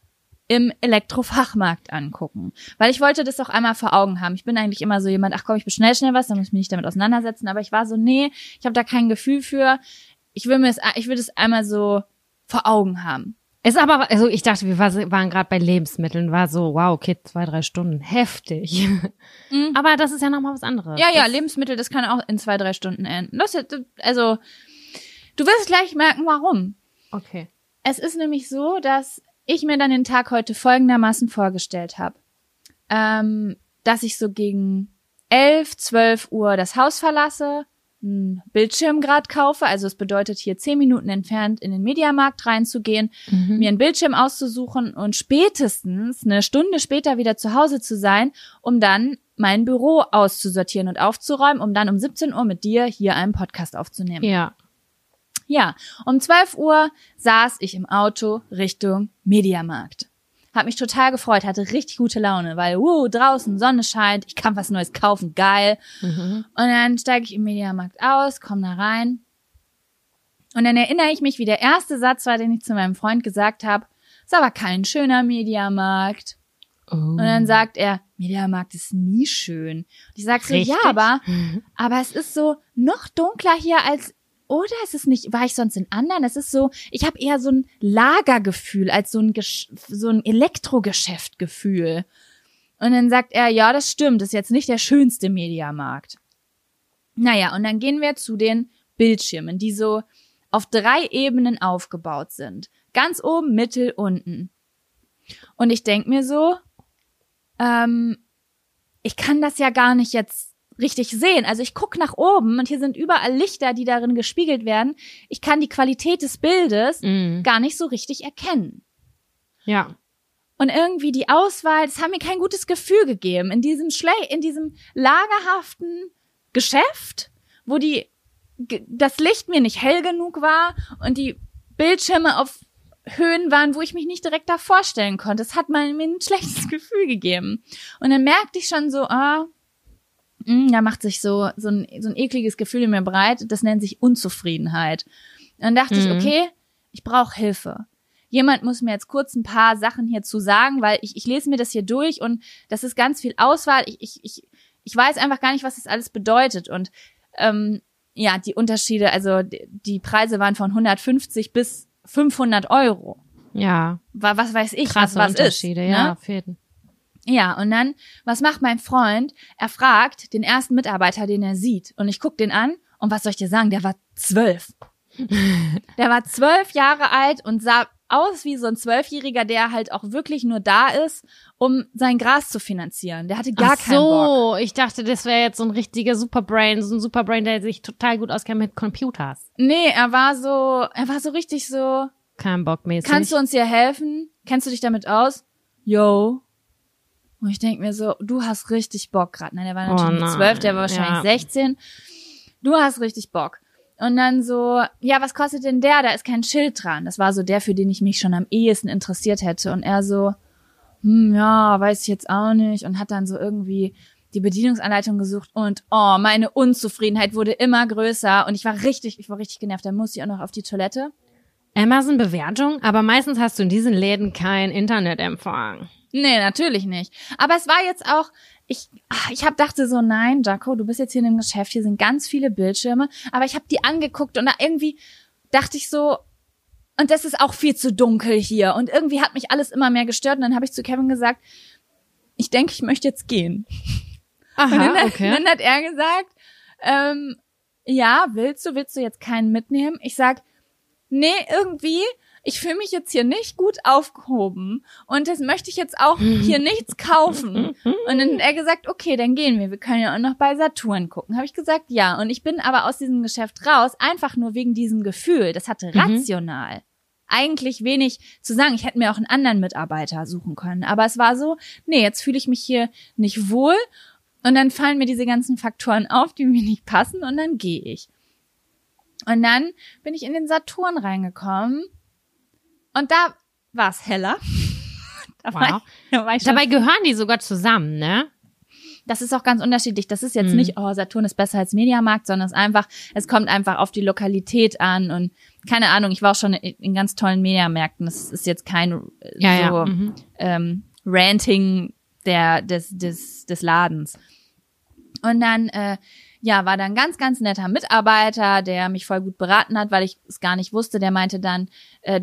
im Elektrofachmarkt angucken. Weil ich wollte das auch einmal vor Augen haben. Ich bin eigentlich immer so jemand, ach komm, ich bestell schnell was, dann muss ich mich nicht damit auseinandersetzen. Aber ich war so, nee, ich habe da kein Gefühl für. Ich will mir das, ich will das einmal so vor Augen haben. Ist aber, also ich dachte, wir war- waren gerade bei Lebensmitteln, war so, wow, okay, zwei, drei Stunden, heftig. Aber das ist ja nochmal was anderes. Mhm. Ja, ja, Das- Lebensmittel, das kann auch in zwei, drei Stunden enden. Das, ist- also, du wirst gleich merken, warum. Okay. Es ist nämlich so, dass ich mir dann den Tag heute folgendermaßen vorgestellt habe. Ähm, dass ich so gegen 11, 12 Uhr das Haus verlasse, einen Bildschirm grad kaufe, also es bedeutet hier 10 Minuten entfernt in den Mediamarkt reinzugehen, Mhm. mir einen Bildschirm auszusuchen und spätestens eine Stunde später wieder zu Hause zu sein, um dann mein Büro auszusortieren und aufzuräumen, um dann um 17 Uhr mit dir hier einen Podcast aufzunehmen. Ja. Ja, um 12 Uhr saß ich im Auto Richtung Mediamarkt. Hab mich total gefreut, hatte richtig gute Laune, weil, wow, draußen Sonne scheint, ich kann was Neues kaufen, geil. Mhm. Und dann steige ich im Mediamarkt aus, komme da rein. Und dann erinnere ich mich, wie der erste Satz war, den ich zu meinem Freund gesagt habe. Ist aber kein schöner Mediamarkt. Oh. Und dann sagt er, Mediamarkt ist nie schön. Und ich sag so, ja, aber, aber es ist so noch dunkler hier als, oder ist es nicht, war ich sonst in anderen? Es ist so, ich habe eher so ein Lagergefühl als so ein, so ein Elektrogeschäftgefühl. Und dann sagt er, ja, das stimmt, ist jetzt nicht der schönste Mediamarkt. Naja, und dann gehen wir zu den Bildschirmen, die so auf drei Ebenen aufgebaut sind. Ganz oben, mittel, unten. Und ich denk mir so, ähm, ich kann das ja gar nicht jetzt richtig sehen. Also ich guck nach oben und hier sind überall Lichter, die darin gespiegelt werden. Ich kann die Qualität des Bildes Mhm. gar nicht so richtig erkennen. Ja. Und irgendwie die Auswahl, das hat mir kein gutes Gefühl gegeben. In diesem Schle in diesem lagerhaften Geschäft, wo die, das Licht mir nicht hell genug war und die Bildschirme auf Höhen waren, wo ich mich nicht direkt da vorstellen konnte. Das hat mal mir ein schlechtes Gefühl gegeben. Und dann merkte ich schon so, ah, mh, da macht sich so, so ein, so ein ekliges Gefühl in mir breit. Das nennt sich Unzufriedenheit. Und dann dachte ich, Mhm. okay, ich brauche Hilfe. Jemand muss mir jetzt kurz ein paar Sachen hierzu sagen, weil ich, ich lese mir das hier durch und das ist ganz viel Auswahl. Ich, ich, ich, ich weiß einfach gar nicht, was das alles bedeutet. Und ähm, ja, die Unterschiede, also die, Preise waren von 150 bis 500 Euro. Ja. Wa- Was weiß ich, Krasse was, was Unterschiede, ist. ja, Ne? auf jeden. Ja, und dann, was macht mein Freund? Er fragt den ersten Mitarbeiter, den er sieht. Und ich guck den an und was soll ich dir sagen? Der war zwölf. der war zwölf Jahre alt und sah aus wie so ein Zwölfjähriger, der halt auch wirklich nur da ist, um sein Gras zu finanzieren. Der hatte gar Ach keinen Bock. so, ich dachte, das wäre jetzt so ein richtiger Superbrain, so ein Superbrain, der sich total gut auskennt mit Computers. Nee, er war so, er war so richtig so, Kein Bock mäßig. kannst du uns hier helfen? Kennst du dich damit aus? Yo. Und ich denk mir so, du hast richtig Bock gerade. Nein, der war Oh natürlich nicht nein, zwölf, der war wahrscheinlich ja. 16. Du hast richtig Bock. Und dann so, ja, was kostet denn der? Da ist kein Schild dran. Das war so der, für den ich mich schon am ehesten interessiert hätte. Und er so, hm, ja, weiß ich jetzt auch nicht. Und hat dann so irgendwie die Bedienungsanleitung gesucht und oh, meine Unzufriedenheit wurde immer größer und ich war richtig, ich war richtig genervt. Dann musste ich auch noch auf die Toilette. Amazon-Bewertung, aber meistens hast du in diesen Läden kein Internetempfang. Nee, natürlich nicht. Aber es war jetzt auch, ich, ach, ich hab dachte so, nein, Jaco, du bist jetzt hier in dem Geschäft, hier sind ganz viele Bildschirme, aber ich habe die angeguckt und da irgendwie dachte ich so, und das ist auch viel zu dunkel hier und irgendwie hat mich alles immer mehr gestört und dann habe ich zu Kevin gesagt, ich denke, ich möchte jetzt gehen. Und dann, Aha, hat- okay. dann hat er gesagt, ähm, ja, willst du, willst du jetzt keinen mitnehmen? Ich sag, nee, irgendwie, ich fühle mich jetzt hier nicht gut aufgehoben und das möchte ich jetzt auch hier nichts kaufen. Und dann hat er gesagt, okay, dann gehen wir. Wir können ja auch noch bei Saturn gucken. Habe ich gesagt, ja. Und ich bin aber aus diesem Geschäft raus, einfach nur wegen diesem Gefühl. Das hatte Mhm. rational. Eigentlich wenig zu sagen. Ich hätte mir auch einen anderen Mitarbeiter suchen können. Aber es war so, nee, jetzt fühle ich mich hier nicht wohl. Und dann fallen mir diese ganzen Faktoren auf, die mir nicht passen. Und dann gehe ich. Und dann bin ich in den Saturn reingekommen. Und da war es heller. da, war Wow. Dabei gehören die sogar zusammen, ne? das ist auch ganz unterschiedlich. Das ist jetzt Mhm. nicht, oh, Saturn ist besser als Mediamarkt, sondern es ist einfach, es kommt einfach auf die Lokalität an und keine Ahnung, ich war auch schon in, in ganz tollen Mediamärkten. Das ist jetzt kein äh, Ja, so ja. Mhm. ähm, Ranting der, des, des, des Ladens. Und dann, äh, ja, war dann ganz, ganz netter Mitarbeiter, der mich voll gut beraten hat, weil ich es gar nicht wusste. Der meinte dann, äh,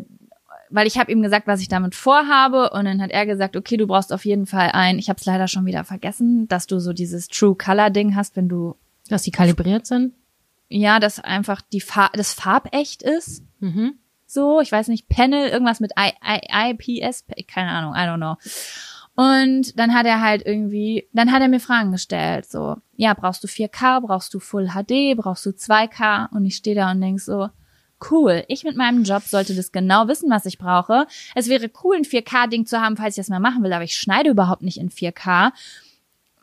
weil ich habe ihm gesagt, was ich damit vorhabe und dann hat er gesagt, okay, du brauchst auf jeden Fall ein, ich habe es leider schon wieder vergessen, dass du so dieses True Color Ding hast, wenn du Dass die kalibriert sind. ja, dass einfach die Farb, das farbecht ist. Mhm. So, ich weiß nicht, Panel, irgendwas mit I, I, IPS, keine Ahnung, I don't know. Und dann hat er halt irgendwie, dann hat er mir Fragen gestellt, so, ja, brauchst du 4K, brauchst du Full HD, brauchst du 2K? Und ich stehe da und denk so, cool, ich mit meinem Job sollte das genau wissen, was ich brauche. Es wäre cool, ein 4K-Ding zu haben, falls ich das mal machen will, aber ich schneide überhaupt nicht in 4K.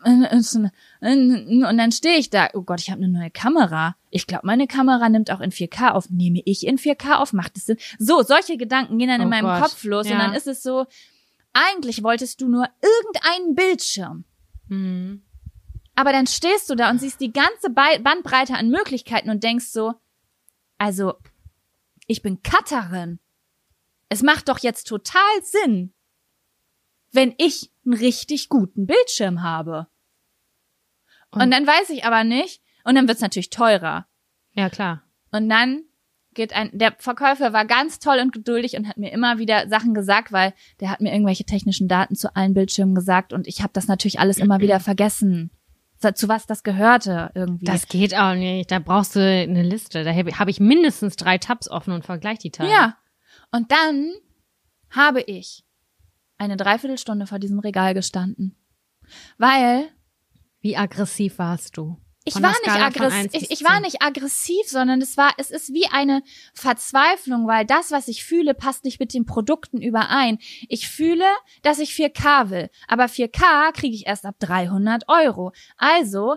und dann stehe ich da, oh Gott, ich habe eine neue Kamera. Ich glaube, meine Kamera nimmt auch in 4K auf. Nehme ich in 4K auf? Macht es Sinn? So, solche Gedanken gehen dann Oh in meinem Gott. Kopf los Ja. und dann ist es so, eigentlich wolltest du nur irgendeinen Bildschirm. Mhm. Aber dann stehst du da und siehst die ganze Bandbreite an Möglichkeiten und denkst so, also, ich bin Cutterin. Es macht doch jetzt total Sinn, wenn ich einen richtig guten Bildschirm habe. Und, Und- dann weiß ich aber nicht, und dann wird's natürlich teurer. Ja, klar. Und dann geht ein, der Verkäufer war ganz toll und geduldig und hat mir immer wieder Sachen gesagt, weil der hat mir irgendwelche technischen Daten zu allen Bildschirmen gesagt und ich habe das natürlich alles immer wieder vergessen, zu was das gehörte irgendwie. Das geht auch nicht. Da brauchst du eine Liste. Da habe ich mindestens drei Tabs offen und vergleich die Teile. ja. Und dann habe ich eine Dreiviertelstunde vor diesem Regal gestanden, weil Wie aggressiv warst du? Ich war nicht aggressiv. 1 bis Ich, ich war 10. nicht aggressiv, sondern es war, es ist wie eine Verzweiflung, weil das, was ich fühle, passt nicht mit den Produkten überein. Ich fühle, dass ich 4K will, aber 4K kriege ich erst ab 300 Euro. Also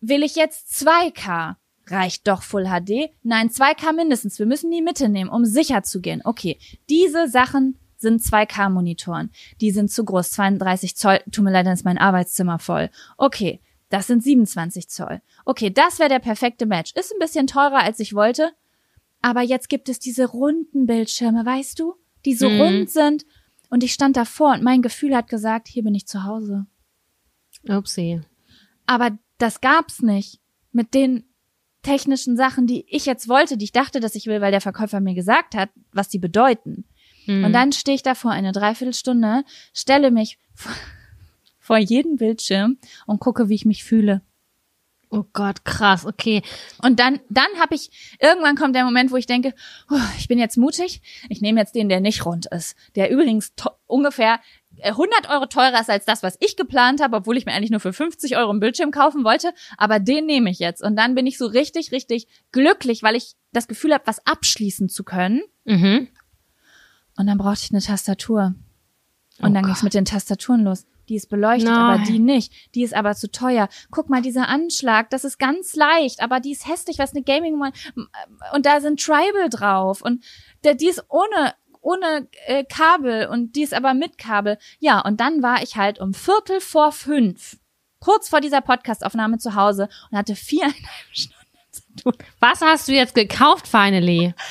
will ich jetzt 2K. Reicht doch Full HD? Nein, 2K mindestens. Wir müssen die Mitte nehmen, um sicher zu gehen. Okay, diese Sachen sind 2K-Monitoren. Die sind zu groß, 32 Zoll. Tut mir leid, dann ist mein Arbeitszimmer voll. Okay, das sind 27 Zoll. Okay, das wäre der perfekte Match. Ist ein bisschen teurer, als ich wollte. Aber jetzt gibt es diese runden Bildschirme, weißt du? Die so Mhm. rund sind. Und ich stand davor und mein Gefühl hat gesagt, hier bin ich zu Hause. Upsi. Aber das gab's nicht. Mit den technischen Sachen, die ich jetzt wollte, die ich dachte, dass ich will, weil der Verkäufer mir gesagt hat, was die bedeuten. Mhm. Und dann stehe ich davor eine Dreiviertelstunde, stelle mich vor, jeden Bildschirm und gucke, wie ich mich fühle. Oh Gott, krass, okay. Und dann, dann habe ich, irgendwann kommt der Moment, wo ich denke, "Puh, ich bin jetzt mutig, ich nehme jetzt den, der nicht rund ist, der übrigens ungefähr äh, 100 Euro teurer ist als das, was ich geplant habe, obwohl ich mir eigentlich nur für 50 Euro einen Bildschirm kaufen wollte, aber den nehme ich jetzt. Und dann bin ich so richtig, richtig glücklich, weil ich das Gefühl habe, was abschließen zu können. Mhm. Und dann brauchte ich eine Tastatur. Und Oh dann ging's Gott. mit den Tastaturen los. Die ist beleuchtet, Nein. aber die nicht. Die ist aber zu teuer. Guck mal, dieser Anschlag, das ist ganz leicht, aber die ist hässlich, was eine Gaming und da sind Tribal drauf und der, die ist ohne ohne äh, Kabel und die ist aber mit Kabel. Ja, und dann war ich halt um Viertel vor fünf, kurz vor dieser Podcastaufnahme zu Hause und hatte viereinhalb Stunden zu tun. Was hast du jetzt gekauft, finally?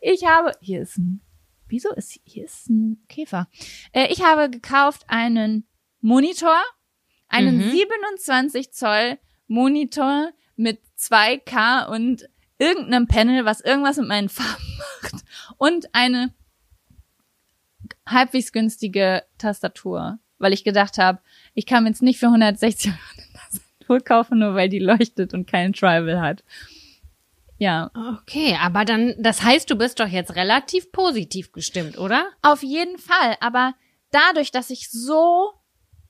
Ich habe, hier ist ein, wieso ist, hier ist ein Käfer. Äh, ich habe gekauft einen Monitor, einen Mhm. 27 Zoll Monitor mit 2K und irgendeinem Panel, was irgendwas mit meinen Farben macht und eine halbwegs günstige Tastatur, weil ich gedacht habe, ich kann mir jetzt nicht für 160 Euro eine Tastatur kaufen, nur weil die leuchtet und keinen Tribal hat. Ja, Okay, aber dann, das heißt, du bist doch jetzt relativ positiv gestimmt, oder? Auf jeden Fall, aber dadurch, dass ich so,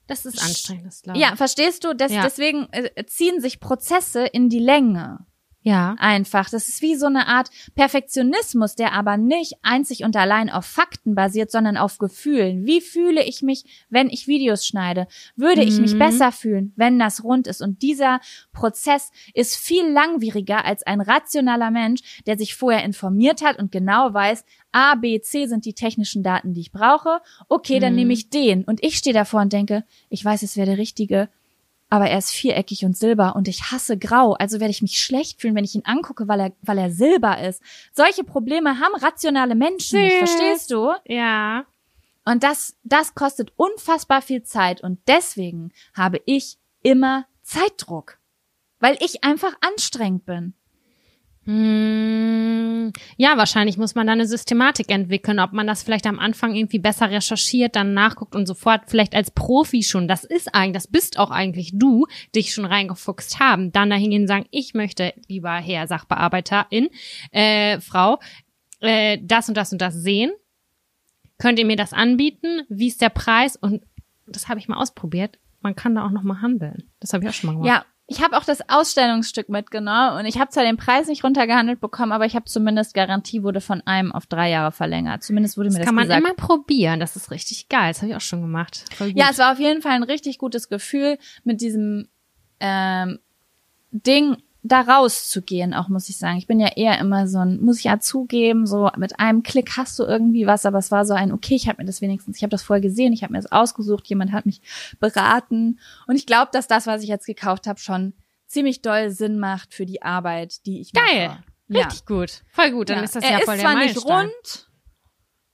Das ist anstrengend, das glaube ja, verstehst du, das, Ja. deswegen äh, ziehen sich Prozesse in die Länge. Ja. Einfach. Das ist wie so eine Art Perfektionismus, der aber nicht einzig und allein auf Fakten basiert, sondern auf Gefühlen. Wie fühle ich mich, wenn ich Videos schneide? Würde ich mich Mhm. besser fühlen, wenn das rund ist? Und dieser Prozess ist viel langwieriger als ein rationaler Mensch, der sich vorher informiert hat und genau weiß, A, B, C sind die technischen Daten, die ich brauche. Okay, dann Mhm. nehme ich den. Und ich stehe davor und denke, ich weiß, es wäre der richtige aber er ist viereckig und silber und ich hasse grau, also werde ich mich schlecht fühlen, wenn ich ihn angucke, weil er, weil er silber ist. Solche Probleme haben rationale Menschen nicht, verstehst du? Ja. Und das, das kostet unfassbar viel Zeit und deswegen habe ich immer Zeitdruck, weil ich einfach anstrengend bin. Hm, ja, wahrscheinlich muss man da eine Systematik entwickeln, ob man das vielleicht am Anfang irgendwie besser recherchiert, dann nachguckt und sofort vielleicht als Profi schon, das ist eigentlich, das bist auch eigentlich du, dich schon reingefuchst haben, dann dahin gehen und sagen, ich möchte, lieber Herr Sachbearbeiterin, äh, Frau, äh, das und das und das sehen. Könnt ihr mir das anbieten? Wie ist der Preis? Und das habe ich mal ausprobiert. Man kann da auch noch mal handeln. Das habe ich auch schon mal gemacht. Ja, ich habe auch das Ausstellungsstück mitgenommen und ich habe zwar den Preis nicht runtergehandelt bekommen, aber ich habe zumindest Garantie wurde von einem auf drei Jahre verlängert. Zumindest wurde mir das, Das kann man gesagt. immer probieren. Das ist richtig geil. Das habe ich auch schon gemacht. Ja, es war auf jeden Fall ein richtig gutes Gefühl, mit diesem ähm, Ding da rauszugehen, auch muss ich sagen. Ich bin ja eher immer so ein, muss ich ja zugeben, so mit einem Klick hast du irgendwie was, aber es war so ein, okay, ich habe mir das wenigstens, ich habe das vorher gesehen, ich habe mir das ausgesucht, jemand hat mich beraten und ich glaube, dass das, was ich jetzt gekauft habe, schon ziemlich doll Sinn macht für die Arbeit, die ich Geil. mache. Ja. Richtig gut. Voll gut. Dann Ja. ist das er ja ist voll der zwar nicht Meilenstein. rund,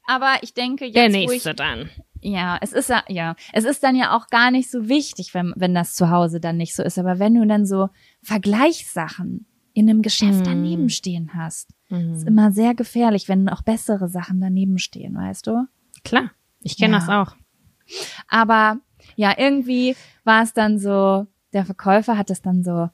aber ich denke jetzt, Der wo ich nächste dann. ja, es ist ja, ja, es ist dann ja auch gar nicht so wichtig, wenn, wenn das zu Hause dann nicht so ist. Aber wenn du dann so Vergleichssachen in einem Geschäft Mm. daneben stehen hast, Mhm. ist immer sehr gefährlich, wenn auch bessere Sachen daneben stehen, weißt du? Klar. Ich kenne Ja. das auch. Aber ja, irgendwie war es dann so, der Verkäufer hat es dann so,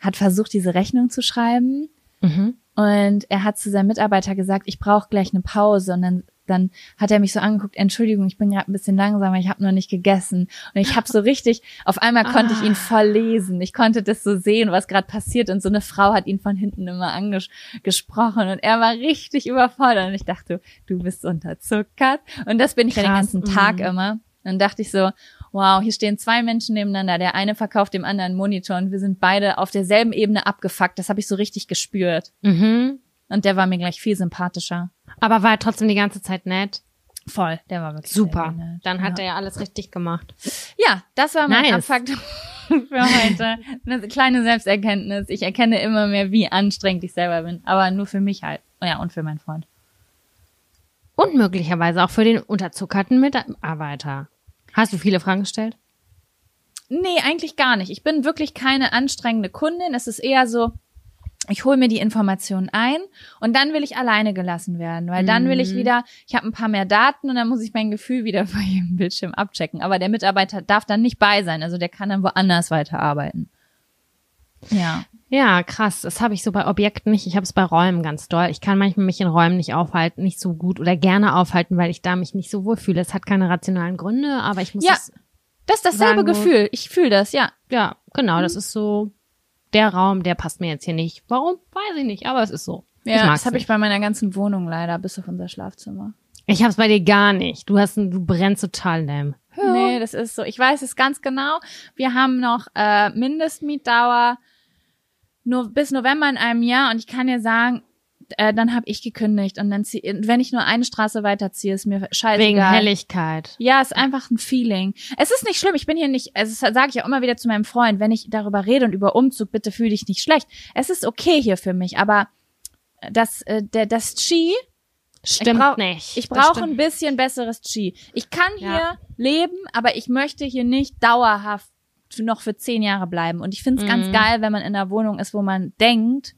hat versucht, diese Rechnung zu schreiben. Mhm. Und er hat zu seinem Mitarbeiter gesagt, ich brauche gleich eine Pause. Und dann, dann hat er mich so angeguckt, Entschuldigung, ich bin gerade ein bisschen langsamer, ich habe noch nicht gegessen. Und ich habe so richtig, auf einmal konnte ich ihn voll lesen. Ich konnte das so sehen, was gerade passiert. Und so eine Frau hat ihn von hinten immer angesprochen. Und er war richtig überfordert. Und ich dachte, du bist unterzuckert. Und das bin ich ja den Krass, ganzen Tag mhm. immer. Dann dachte ich so, wow, hier stehen zwei Menschen nebeneinander. Der eine verkauft dem anderen einen Monitor und wir sind beide auf derselben Ebene abgefuckt. Das habe ich so richtig gespürt. Mhm. Und der war mir gleich viel sympathischer. Aber war er trotzdem die ganze Zeit nett. Voll, der war wirklich Super. Dann hat ja. er ja alles richtig gemacht. Ja, das war mein Nice. Für heute. Eine kleine Selbsterkenntnis. Ich erkenne immer mehr, wie anstrengend ich selber bin. Aber nur für mich halt. Ja, und für meinen Freund. Und möglicherweise auch für den unterzuckerten Mitarbeiter. Hast du viele Fragen gestellt? Nee, eigentlich gar nicht. Ich bin wirklich keine anstrengende Kundin. Es ist eher so, ich hole mir die Informationen ein und dann will ich alleine gelassen werden, weil dann will ich wieder, ich habe ein paar mehr Daten und dann muss ich mein Gefühl wieder vor jedem Bildschirm abchecken. Aber der Mitarbeiter darf dann nicht bei sein, also der kann dann woanders weiterarbeiten. Ja. Ja, krass. Das habe ich so bei Objekten nicht. Ich habe es bei Räumen ganz doll. Ich kann manchmal mich in Räumen nicht aufhalten, nicht so gut oder gerne aufhalten, weil ich da mich nicht so wohl fühle. Es hat keine rationalen Gründe, aber ich muss Ja. Das ist dasselbe Sagen Gefühl. Ich fühle das, ja. ja, genau, Mhm. das ist so der Raum, der passt mir jetzt hier nicht. Warum? Weiß ich nicht, aber es ist so. Ja, das habe ich bei meiner ganzen Wohnung leider, bis auf unser Schlafzimmer. Ich hab's bei dir gar nicht. Du hast, ein, du brennst total Lärm. Nee, das ist so. Ich weiß es ganz genau. Wir haben noch äh, Mindestmietdauer nur bis November in einem Jahr und ich kann dir sagen, äh, dann habe ich gekündigt und dann zieh, wenn ich nur eine Straße weiterziehe, ist mir scheißegal. Wegen Helligkeit. Ja, ist einfach ein Feeling. Es ist nicht schlimm, ich bin hier nicht, also das sage ich auch immer wieder zu meinem Freund, wenn ich darüber rede und über Umzug, bitte fühl dich nicht schlecht. Es ist okay hier für mich, aber das, äh, der, das Chi, Stimmt brauch- nicht. ich brauche ein bisschen besseres Chi. Ich kann hier Ja. leben, aber ich möchte hier nicht dauerhaft noch für zehn Jahre bleiben. Und ich finde es ganz Mhm. geil, wenn man in einer Wohnung ist, wo man denkt,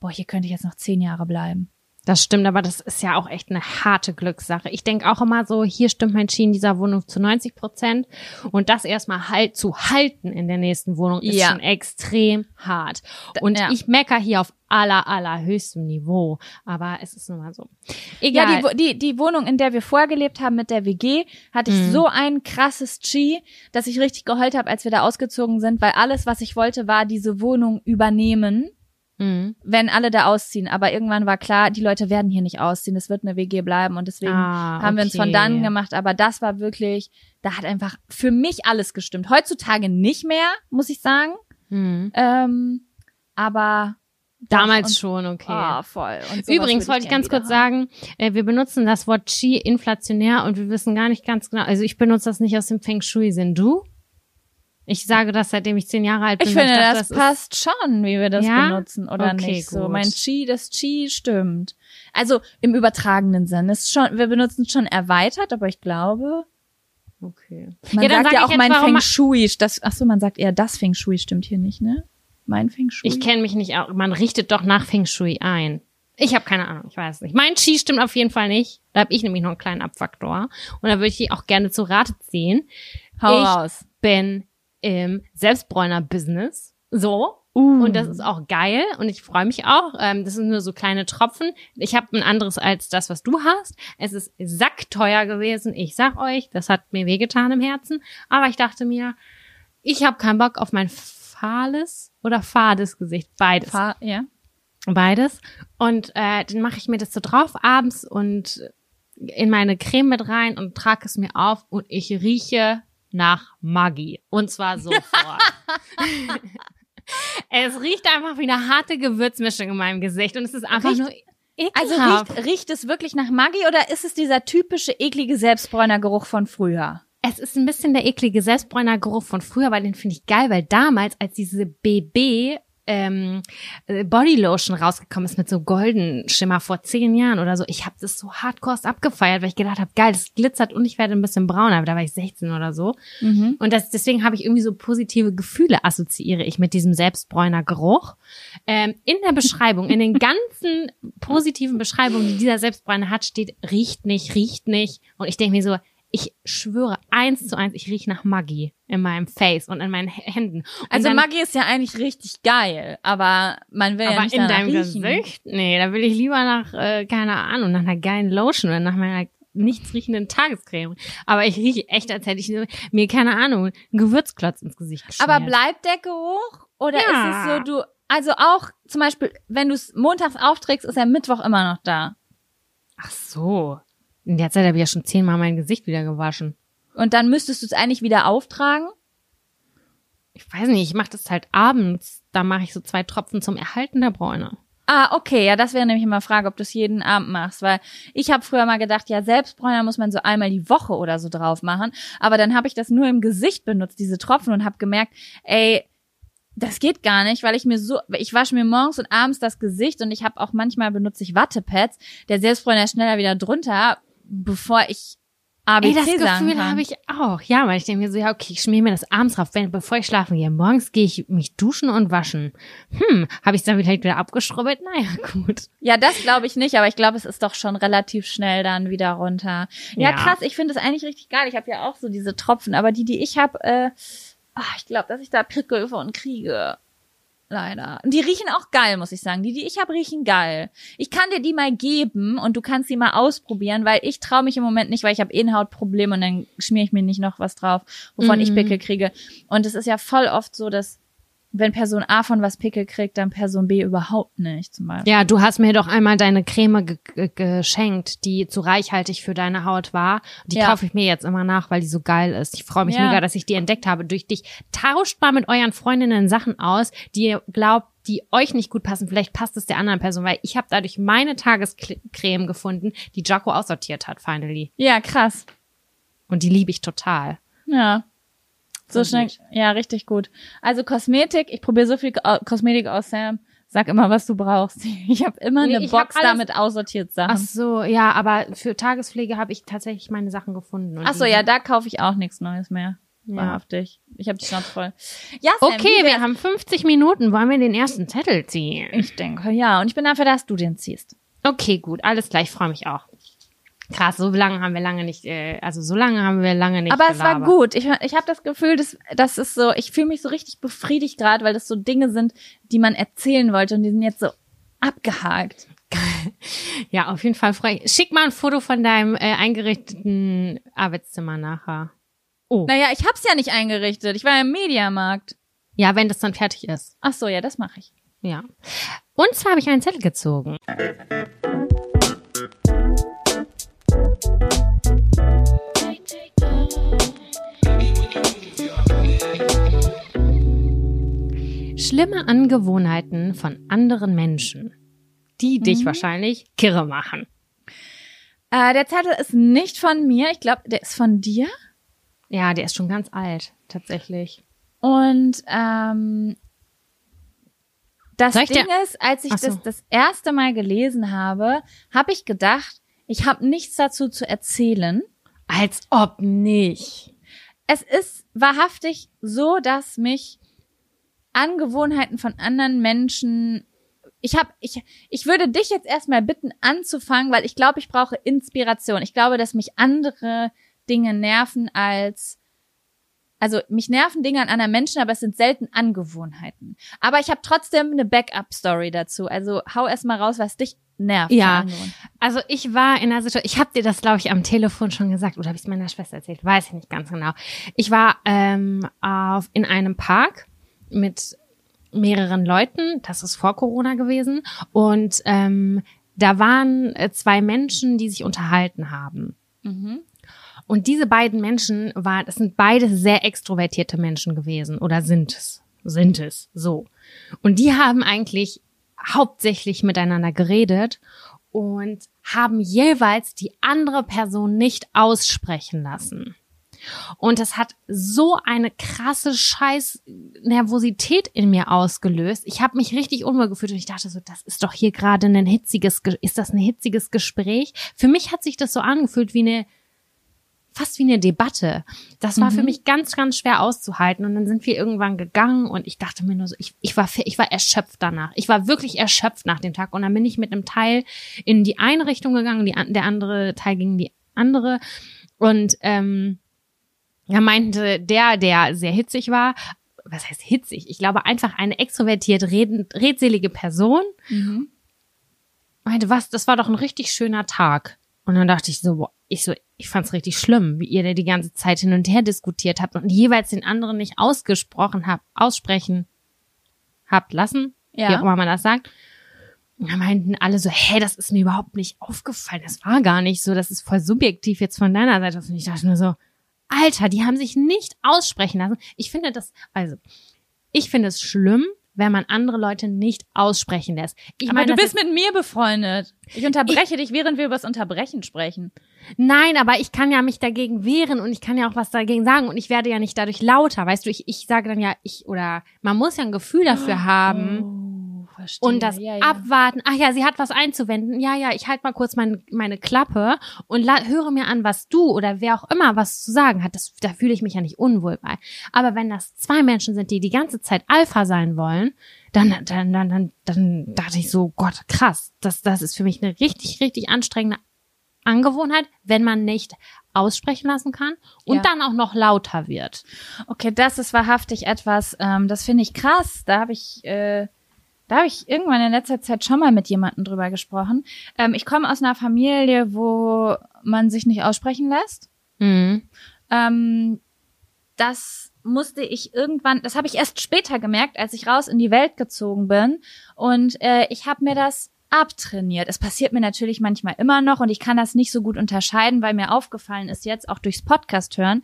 boah, hier könnte ich jetzt noch zehn Jahre bleiben. Das stimmt, aber das ist ja auch echt eine harte Glückssache. Ich denk auch immer so, hier stimmt mein Ski in dieser Wohnung zu 90 Prozent. Und das erstmal halt zu halten in der nächsten Wohnung ist Ja. schon extrem hart. Und ja. ich mecker hier auf aller, allerhöchstem Niveau. Aber es ist nun mal so. Egal. Ja, die, die, die Wohnung, in der wir vorgelebt haben mit der WG, hatte ich Mhm. so ein krasses Chi, dass ich richtig geheult habe, als wir da ausgezogen sind, weil alles, was ich wollte, war diese Wohnung übernehmen. Mhm. wenn alle da ausziehen. Aber irgendwann war klar, die Leute werden hier nicht ausziehen. Es wird eine WG bleiben und deswegen Ah, haben wir uns von okay. dann gemacht. Aber das war wirklich, da hat einfach für mich alles gestimmt. Heutzutage nicht mehr, muss ich sagen. Mhm. Ähm, aber Damals und- schon, okay. Ah, voll. Übrigens wollte ich ganz wieder kurz sagen, äh, wir benutzen das Wort Qi inflationär und wir wissen gar nicht ganz genau, also ich benutze das nicht aus dem Feng Shui-Sinn. Du? Ich sage das, seitdem ich zehn Jahre alt bin. Ich finde, dachte, das, ist- passt schon, wie wir das Ja? benutzen, oder Okay, nicht so. gut. Mein Chi, das Chi stimmt. Also im übertragenen Sinn. Ist schon, wir benutzen es schon erweitert, aber ich glaube, Okay. Man ja, dann sagt sag ja ich auch jetzt, mein Feng Shui. Das, ach so, man sagt eher das Feng Shui stimmt hier nicht, ne? Mein Feng Shui. Ich kenne mich nicht auch. Man richtet doch nach Feng Shui ein. Ich habe keine Ahnung, ich weiß nicht. Mein Qi stimmt auf jeden Fall nicht. Da habe ich nämlich noch einen kleinen Abfaktor. Und da würde ich die auch gerne zu Rate ziehen. Hau ich raus. bin im Selbstbräuner-Business. So. Uh. Und das ist auch geil und ich freue mich auch. Ähm, das sind nur so kleine Tropfen. Ich habe ein anderes als das, was du hast. Es ist sackteuer gewesen. Ich sag euch, das hat mir wehgetan im Herzen. Aber ich dachte mir, ich habe keinen Bock auf mein fahles oder fades Gesicht? Beides. Fahr, ja. Beides. Und äh, dann mache ich mir das so drauf abends und in meine Creme mit rein und trage es mir auf und ich rieche nach Maggi. Und zwar sofort. es riecht einfach wie eine harte Gewürzmischung in meinem Gesicht und es ist einfach Riecht- nur Also ekelhaft. riecht, riecht es wirklich nach Maggi oder ist es dieser typische eklige Selbstbräunergeruch von früher? Es ist ein bisschen der eklige Selbstbräuner-Geruch von früher, weil den finde ich geil, weil damals, als diese BB ähm, äh, Bodylotion rausgekommen ist mit so golden Schimmer vor zehn Jahren oder so, ich habe das so hardcore abgefeiert, weil ich gedacht habe, geil, das glitzert und ich werde ein bisschen brauner, aber da war ich 16 oder so. Und das, deswegen habe ich irgendwie so positive Gefühle assoziiere ich mit diesem Selbstbräuner Geruch. Ähm, in der Beschreibung, in den ganzen positiven Beschreibungen, die dieser Selbstbräuner hat, steht, riecht nicht, riecht nicht. Und ich denke mir so, ich schwöre eins zu eins, ich rieche nach Maggi in meinem Face und in meinen Händen. Und Also dann, Maggi ist ja eigentlich richtig geil, aber man will ja aber nicht in deinem riechen. Gesicht? Nee, da will ich lieber nach, äh, keine Ahnung, nach einer geilen Lotion oder nach meiner nichts riechenden Tagescreme. Aber ich rieche echt, als hätte ich mir, keine Ahnung, einen Gewürzklotz ins Gesicht geschmiert. Aber bleibt der Geruch oder Ja. ist es so, du, also auch zum Beispiel, wenn du es montags aufträgst, ist er Mittwoch immer noch da. Ach so. In der Zeit habe ich ja schon zehnmal mein Gesicht wieder gewaschen. Und dann müsstest du es eigentlich wieder auftragen. Ich weiß nicht, ich mache das halt abends. Da mache ich so zwei Tropfen zum Erhalten der Bräune. Ah, okay, ja, das wäre nämlich immer Frage, ob du es jeden Abend machst, weil ich habe früher mal gedacht, ja, Selbstbräuner muss man so einmal die Woche oder so drauf machen, aber dann habe ich das nur im Gesicht benutzt, diese Tropfen und habe gemerkt, ey, das geht gar nicht, weil ich mir so, ich wasche mir morgens und abends das Gesicht und ich habe auch manchmal benutze ich Wattepads, der Selbstbräuner ist schneller wieder drunter, bevor ich ABC Ey, das sagen Gefühl habe ich auch. Ja, weil ich denke mir so, ja, okay, ich schmier mir das abends drauf, wenn, bevor ich schlafen gehe. Morgens gehe ich mich duschen und waschen. Hm, habe ich es dann vielleicht wieder abgeschrubbelt? Naja, gut. Ja, das glaube ich nicht, aber ich glaube, es ist doch schon relativ schnell dann wieder runter. Ja, Ja. krass, ich finde es eigentlich richtig geil. Ich habe ja auch so diese Tropfen, aber die, die ich habe, äh, ach, ich glaube, dass ich da Pickel von kriege. Leider. Und die riechen auch geil, muss ich sagen. Die, die ich habe, riechen geil. Ich kann dir die mal geben und du kannst sie mal ausprobieren, weil ich traue mich im Moment nicht, weil ich habe eh ein Hautproblem und dann schmiere ich mir nicht noch was drauf, wovon ich Mhm. Pickel kriege. Und es ist ja voll oft so, dass wenn Person A von was Pickel kriegt, dann Person B überhaupt nicht, zum Beispiel. Ja, du hast mir doch einmal deine Creme ge ge geschenkt, die zu reichhaltig für deine Haut war. Die Ja. kaufe ich mir jetzt immer nach, weil die so geil ist. Ich freue mich Ja. mega, dass ich die entdeckt habe durch dich. Tauscht mal mit euren Freundinnen Sachen aus, die ihr glaubt, die euch nicht gut passen. Vielleicht passt es der anderen Person, weil ich habe dadurch meine Tagescreme gefunden, die Jaco aussortiert hat, finally. Ja, krass. Und die liebe ich total. Ja. So schnell. Ja, richtig gut. Also Kosmetik, ich probiere so viel Ko- Kosmetik aus, Sam. Sag immer, was du brauchst. Ich habe immer Nee, eine Box damit aussortiert Sachen. Ach so, ja, aber für Tagespflege habe ich tatsächlich meine Sachen gefunden. Und Ach so, ja, da kaufe ich auch nichts Neues mehr. Ja. Wahrhaftig. Ich habe die Schnauze voll. Ja, Sam, Okay, wir haben 50 Minuten. Wollen wir den ersten Zettel ziehen? Ich denke, ja. Und ich bin dafür, dass du den ziehst. Okay, gut, alles klar, ich freue mich auch. Krass, so lange haben wir lange nicht, äh, also so lange haben wir lange nicht Aber es war gelabert. gut. Ich, ich habe das Gefühl, dass das ist so, ich fühle mich so richtig befriedigt gerade, weil das so Dinge sind, die man erzählen wollte und die sind jetzt so abgehakt. Ja, auf jeden Fall freu. ich- Schick mal ein Foto von deinem äh, eingerichteten Arbeitszimmer nachher. Oh, Naja, ich hab's ja nicht eingerichtet. Ich war ja im Mediamarkt. ja, wenn das dann fertig ist. Ach so, ja, das mache ich. Ja. Und zwar habe ich einen Zettel gezogen. Schlimme Angewohnheiten von anderen Menschen, die dich wahrscheinlich kirre machen. Äh, der Zettel ist nicht von mir. Ich glaube, der ist von dir. Ja, der ist schon ganz alt, tatsächlich. Und ähm, das Ding ist, als ich so. das das erste Mal gelesen habe, habe ich gedacht, ich habe nichts dazu zu erzählen. Als ob nicht. Es ist wahrhaftig so, dass mich Angewohnheiten von anderen Menschen ich habe ich ich würde dich jetzt erstmal bitten anzufangen, weil ich glaube, ich brauche Inspiration. Ich glaube, dass mich andere Dinge nerven als also mich nerven Dinge an anderen Menschen, aber es sind selten Angewohnheiten. Aber ich habe trotzdem eine Backup-Story dazu. Also hau erst mal raus, was dich nervt. Ja. Also ich war in einer Situation, ich habe dir das, glaube ich, am Telefon schon gesagt oder habe ich es meiner Schwester erzählt, weiß ich nicht ganz genau. Ich war ähm, auf, in einem Park mit mehreren Leuten, das ist vor Corona gewesen, und ähm, da waren äh, zwei Menschen, die sich unterhalten haben. Mhm. Und diese beiden Menschen waren, das sind beide sehr extrovertierte Menschen gewesen oder sind es, sind es, so. Und die haben eigentlich hauptsächlich miteinander geredet und haben jeweils die andere Person nicht aussprechen lassen. Und das hat so eine krasse scheiß Nervosität in mir ausgelöst. Ich habe mich richtig unwohl gefühlt und ich dachte so, das ist doch hier gerade ein hitziges, Ge- ist das ein hitziges Gespräch? Für mich hat sich das so angefühlt wie eine fast wie eine Debatte. Das war für mich ganz, ganz schwer auszuhalten. Und dann sind wir irgendwann gegangen und ich dachte mir nur so, ich, ich war, ich war erschöpft danach. Ich war wirklich erschöpft nach dem Tag. Und dann bin ich mit einem Teil in die eine Richtung gegangen, die, der andere Teil ging in die andere. Und ähm, ja, meinte der, der sehr hitzig war, was heißt hitzig? Ich glaube einfach eine extrovertiert redend, redselige Person Mhm. meinte, was, das war doch ein richtig schöner Tag. Und dann dachte ich so, boah, ich so, ich fand's richtig schlimm, wie ihr da die ganze Zeit hin und her diskutiert habt und jeweils den anderen nicht ausgesprochen habt, aussprechen habt lassen, Ja. wie auch immer man das sagt. Und dann meinten alle so, hä, das ist mir überhaupt nicht aufgefallen. Das war gar nicht so, das ist voll subjektiv jetzt von deiner Seite. aus. Und ich dachte nur so, Alter, die haben sich nicht aussprechen lassen. Ich finde das, also, ich finde es schlimm, wenn man andere Leute nicht aussprechen lässt. Ich Aber meine, du bist mit mir befreundet. Ich unterbreche dich, während wir über das Unterbrechen sprechen. Nein, aber ich kann ja mich dagegen wehren und ich kann ja auch was dagegen sagen und ich werde ja nicht dadurch lauter, weißt du, ich, ich sage dann ja, ich, oder man muss ja ein Gefühl dafür haben Oh, verstehe. und das ja, ja. abwarten. Ach ja, sie hat was einzuwenden. Ja, ja, ich halte mal kurz mein, meine Klappe und la höre mir an, was du oder wer auch immer was zu sagen hat. Das, da fühle ich mich ja nicht unwohl bei. Aber wenn das zwei Menschen sind, die die ganze Zeit Alpha sein wollen, dann, dann, dann, dann, dann dachte ich so, Gott, krass. Das, das ist für mich eine richtig, richtig anstrengende Angewohnheit, wenn man nicht aussprechen lassen kann und Ja. dann auch noch lauter wird. Okay, das ist wahrhaftig etwas, ähm, das finde ich krass. Da habe ich, äh, da habe ich irgendwann in letzter Zeit schon mal mit jemandem drüber gesprochen. Ähm, ich komme aus einer Familie, wo man sich nicht aussprechen lässt. Mhm. Ähm, das musste ich irgendwann, das habe ich erst später gemerkt, als ich raus in die Welt gezogen bin. Und äh, ich habe mir das abtrainiert. Es passiert mir natürlich manchmal immer noch und ich kann das nicht so gut unterscheiden, weil mir aufgefallen ist jetzt auch durchs Podcast hören,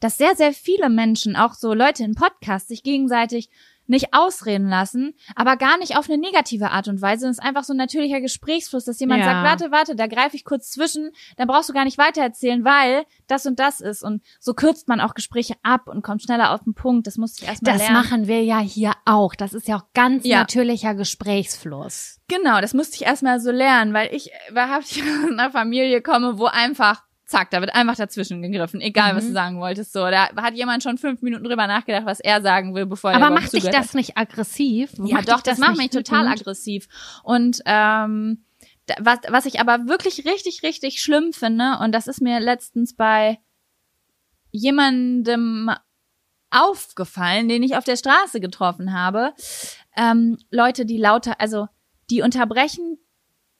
dass sehr, sehr viele Menschen, auch so Leute in Podcasts, sich gegenseitig nicht ausreden lassen, aber gar nicht auf eine negative Art und Weise. Es ist einfach so ein natürlicher Gesprächsfluss, dass jemand Ja. sagt, warte, warte, da greife ich kurz zwischen, dann brauchst du gar nicht weitererzählen, weil das und das ist. Und so kürzt man auch Gespräche ab und kommt schneller auf den Punkt. Das musste ich erstmal Das lernen. machen wir ja hier auch. Das ist ja auch ganz Ja. natürlicher Gesprächsfluss. Genau, das musste ich erstmal so lernen, weil ich wahrhaftig aus einer Familie komme, wo einfach, zack, da wird einfach dazwischen gegriffen, egal was Mhm. du sagen wolltest. So, da hat jemand schon fünf Minuten drüber nachgedacht, was er sagen will, bevor er Aber macht dich das nicht aggressiv? Ja, Macht doch, das, macht mich total wütend? aggressiv. Und ähm, da- was, was ich aber wirklich richtig, richtig schlimm finde, und das ist mir letztens bei jemandem aufgefallen, den ich auf der Straße getroffen habe, ähm, Leute, die lauter, also die unterbrechen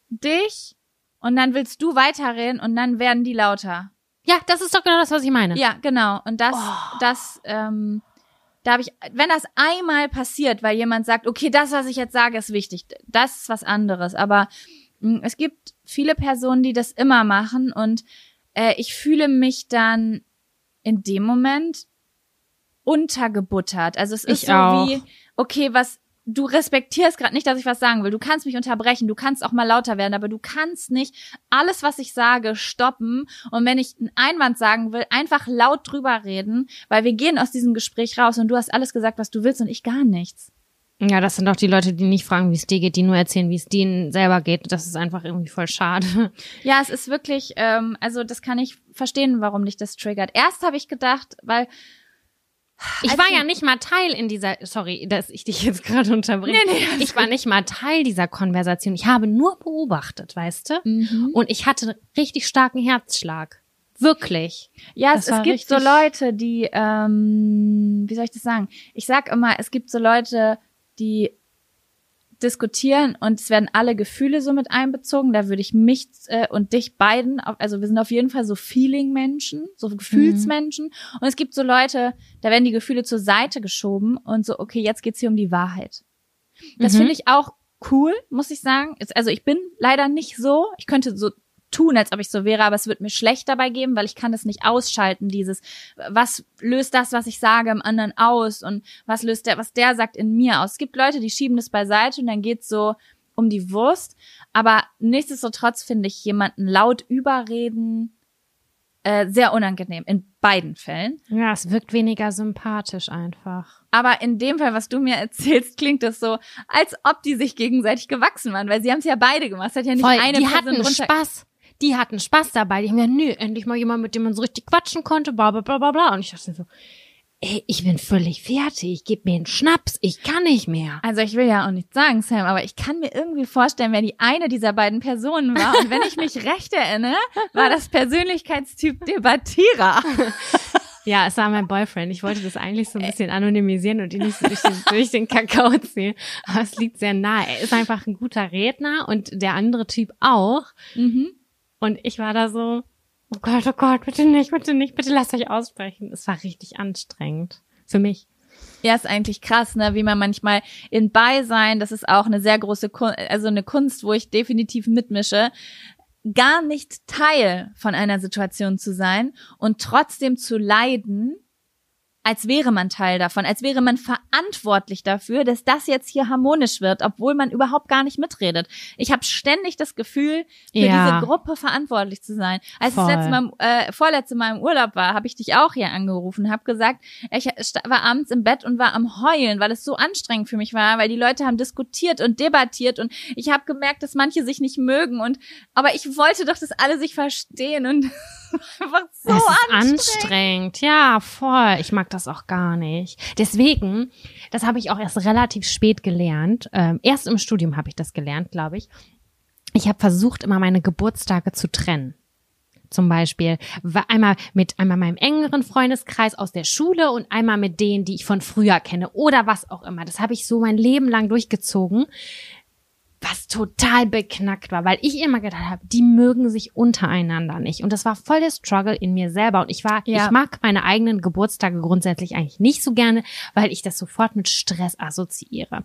dich und dann willst du weiterreden und dann werden die lauter. Ja, das ist doch genau das, was ich meine. Ja, genau. Und das, Oh. das, ähm, da habe ich, wenn das einmal passiert, weil jemand sagt, okay, das, was ich jetzt sage, ist wichtig, das ist was anderes. Aber mh, es gibt viele Personen, die das immer machen und äh, ich fühle mich dann in dem Moment untergebuttert. Also es ist Ich so auch. wie, okay, was du respektierst gerade nicht, dass ich was sagen will. Du kannst mich unterbrechen, du kannst auch mal lauter werden, aber du kannst nicht alles, was ich sage, stoppen. Und wenn ich einen Einwand sagen will, einfach laut drüber reden, weil wir gehen aus diesem Gespräch raus und du hast alles gesagt, was du willst und ich gar nichts. Ja, das sind doch die Leute, die nicht fragen, wie es dir geht, die nur erzählen, wie es denen selber geht. Das ist einfach irgendwie voll schade. Ja, es ist wirklich, ähm, also das kann ich verstehen, warum dich das triggert. Erst habe ich gedacht, weil Ich war du- ja nicht mal Teil in dieser, sorry, dass ich dich jetzt gerade unterbreche. Nee, nee, ich war nicht mal Teil dieser Konversation. Ich habe nur beobachtet, weißt du? Mhm. Und ich hatte richtig starken Herzschlag. Wirklich. Ja, es, es gibt so Leute, die, ähm, wie soll ich das sagen? Ich sag immer, es gibt so Leute, die diskutieren und es werden alle Gefühle so mit einbezogen. Da würde ich mich äh, und dich beiden, also wir sind auf jeden Fall so Feeling-Menschen, so Gefühlsmenschen. Mhm. Und es gibt so Leute, da werden die Gefühle zur Seite geschoben und so, okay, jetzt geht's hier um die Wahrheit. Das mhm. finde ich auch cool, muss ich sagen. Also ich bin leider nicht so. Ich könnte so tun, als ob ich so wäre, aber es wird mir schlecht dabei geben, weil ich kann das nicht ausschalten, dieses, was löst das, was ich sage, im anderen aus und was löst der, was der sagt in mir aus. Es gibt Leute, die schieben das beiseite und dann geht's so um die Wurst, aber nichtsdestotrotz finde ich jemanden laut überreden äh, sehr unangenehm in beiden Fällen. Ja, es wirkt weniger sympathisch einfach. Aber in dem Fall, was du mir erzählst, klingt das so, als ob die sich gegenseitig gewachsen waren, weil sie haben es ja beide gemacht. Es hat ja nicht Voll, eine die Person hatten runter Spaß. Die hatten Spaß dabei. Die haben gesagt, nö, endlich mal jemand, mit dem man so richtig quatschen konnte, bla bla bla bla bla. Und ich dachte so, ey, ich bin völlig fertig. Gib mir einen Schnaps. Ich kann nicht mehr. Also ich will ja auch nichts sagen, Sam, aber ich kann mir irgendwie vorstellen, wer die eine dieser beiden Personen war. Und wenn ich mich recht erinnere, war das Persönlichkeitstyp Debattierer. Ja, es war mein Boyfriend. Ich wollte das eigentlich so ein bisschen anonymisieren und ihn nicht so durch den, durch den Kakao ziehen. Aber es liegt sehr nahe. Er ist einfach ein guter Redner und der andere Typ auch. Mhm. Und ich war da so, oh Gott, oh Gott, bitte nicht, bitte nicht, bitte lasst euch aussprechen. Es war richtig anstrengend. Für mich. Ja, ist eigentlich krass, ne, wie man manchmal in Beisein, das ist auch eine sehr große Kunst, also eine Kunst, wo ich definitiv mitmische, gar nicht Teil von einer Situation zu sein und trotzdem zu leiden, als wäre man Teil davon, als wäre man verantwortlich dafür, dass das jetzt hier harmonisch wird, obwohl man überhaupt gar nicht mitredet. Ich habe ständig das Gefühl, für Ja. diese Gruppe verantwortlich zu sein. Als Voll. ich das letzte Mal, äh, vorletzte Mal im Urlaub war, habe ich dich auch hier angerufen, habe gesagt, ich war abends im Bett und war am Heulen, weil es so anstrengend für mich war, weil die Leute haben diskutiert und debattiert und ich habe gemerkt, dass manche sich nicht mögen und aber ich wollte doch, dass alle sich verstehen und einfach so es ist anstrengend. anstrengend. Ja, voll. Ich mag das auch gar nicht. Deswegen, das habe ich auch erst relativ spät gelernt. Ähm, erst im Studium habe ich das gelernt, glaube ich. Ich habe versucht, immer meine Geburtstage zu trennen. Zum Beispiel einmal mit einmal meinem engeren Freundeskreis aus der Schule und einmal mit denen, die ich von früher kenne oder was auch immer. Das habe ich so mein Leben lang durchgezogen was total beknackt war, weil ich immer gedacht habe, die mögen sich untereinander nicht. Und das war voll der Struggle in mir selber. Und ich war, Ja. ich mag meine eigenen Geburtstage grundsätzlich eigentlich nicht so gerne, weil ich das sofort mit Stress assoziiere.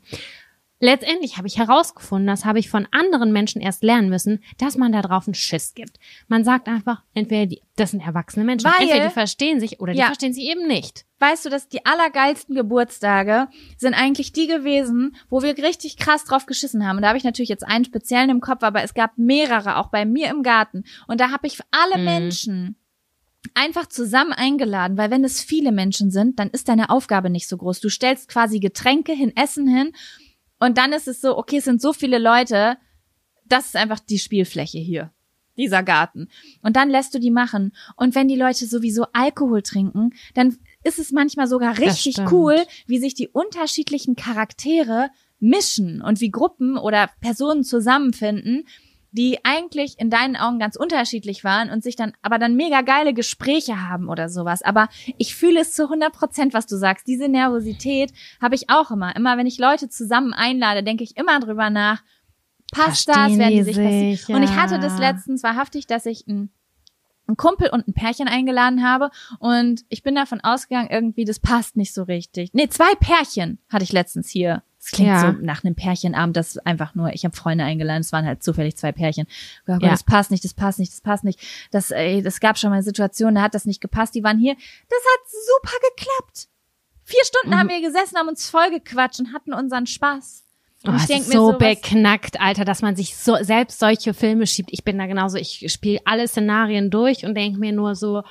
Letztendlich habe ich herausgefunden, das habe ich von anderen Menschen erst lernen müssen, dass man da drauf einen Schiss gibt. Man sagt einfach, entweder die, das sind erwachsene Menschen, Weil- entweder die verstehen sich oder die Ja. verstehen sie eben nicht. Weißt du, dass die allergeilsten Geburtstage sind eigentlich die gewesen, wo wir richtig krass drauf geschissen haben. Und da habe ich natürlich jetzt einen speziellen im Kopf, aber es gab mehrere, auch bei mir im Garten. Und da habe ich alle Mhm. Menschen einfach zusammen eingeladen, weil wenn es viele Menschen sind, dann ist deine Aufgabe nicht so groß. Du stellst quasi Getränke hin, Essen hin und dann ist es so, okay, es sind so viele Leute, das ist einfach die Spielfläche hier. Dieser Garten. Und dann lässt du die machen. Und wenn die Leute sowieso Alkohol trinken, dann ist es manchmal sogar richtig cool, wie sich die unterschiedlichen Charaktere mischen und wie Gruppen oder Personen zusammenfinden, die eigentlich in deinen Augen ganz unterschiedlich waren und sich dann aber dann mega geile Gespräche haben oder sowas. Aber ich fühle es zu 100 Prozent, was du sagst. Diese Nervosität habe ich auch immer. Immer wenn ich Leute zusammen einlade, denke ich immer drüber nach, passt das, Verstehen werden die sich passieren. sich, Und ich ja. hatte das letztens wahrhaftig, dass ich ein einen Kumpel und ein Pärchen eingeladen habe und ich bin davon ausgegangen, irgendwie, das passt nicht so richtig. Nee, zwei Pärchen hatte ich letztens hier. Das klingt Ja. so nach einem Pärchenabend, das ist einfach nur, ich habe Freunde eingeladen, es waren halt zufällig zwei Pärchen. Gott, Ja. Das passt nicht, das passt nicht, das passt nicht. Das, ey, das gab schon mal Situationen, da hat das nicht gepasst, die waren hier. Das hat super geklappt. Vier Stunden Mhm. haben wir gesessen, haben uns vollgequatscht und hatten unseren Spaß. Oh, ich es denk ist mir so sowas- beknackt, Alter, dass man sich so selbst solche Filme schiebt. Ich bin da genauso, ich spiele alle Szenarien durch und denke mir nur so,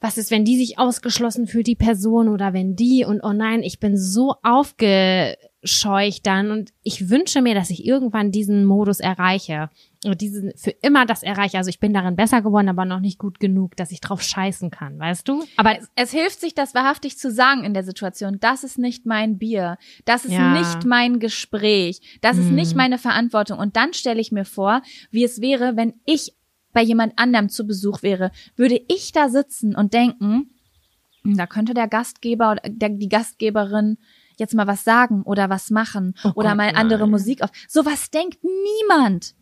was ist, wenn die sich ausgeschlossen fühlt, die Person, oder wenn die und oh nein, ich bin so aufgescheucht dann und ich wünsche mir, dass ich irgendwann diesen Modus erreiche diesen für immer das erreiche. Also ich bin darin besser geworden, aber noch nicht gut genug, dass ich drauf scheißen kann, weißt du? Aber Es, es hilft sich, das wahrhaftig zu sagen in der Situation. Das ist nicht mein Bier. Das ist Ja. nicht mein Gespräch. Das ist Hm. nicht meine Verantwortung. Und dann stelle ich mir vor, wie es wäre, wenn ich bei jemand anderem zu Besuch wäre. Würde ich da sitzen und denken, hm, da könnte der Gastgeber oder der, die Gastgeberin jetzt mal was sagen oder was machen Oh oder Gott, mal andere nein. Musik auf. Sowas denkt niemand.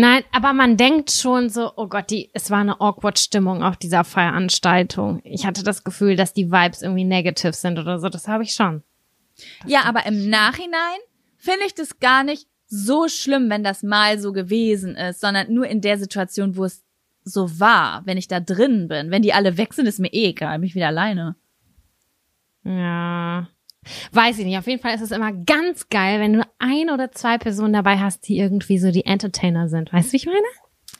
Nein, aber man denkt schon so, oh Gott, die, es war eine awkward Stimmung auf dieser Veranstaltung. Ich hatte das Gefühl, dass die Vibes irgendwie negative sind oder so. Das habe ich schon. Ja, aber im Nachhinein finde ich das gar nicht so schlimm, wenn das mal so gewesen ist, sondern nur in der Situation, wo es so war, wenn ich da drin bin. Wenn die alle weg sind, ist mir eh egal, bin ich wieder alleine. Ja. Weiß ich nicht. Auf jeden Fall ist es immer ganz geil, wenn du ein oder zwei Personen dabei hast, die irgendwie so die Entertainer sind. Weißt du, wie ich meine?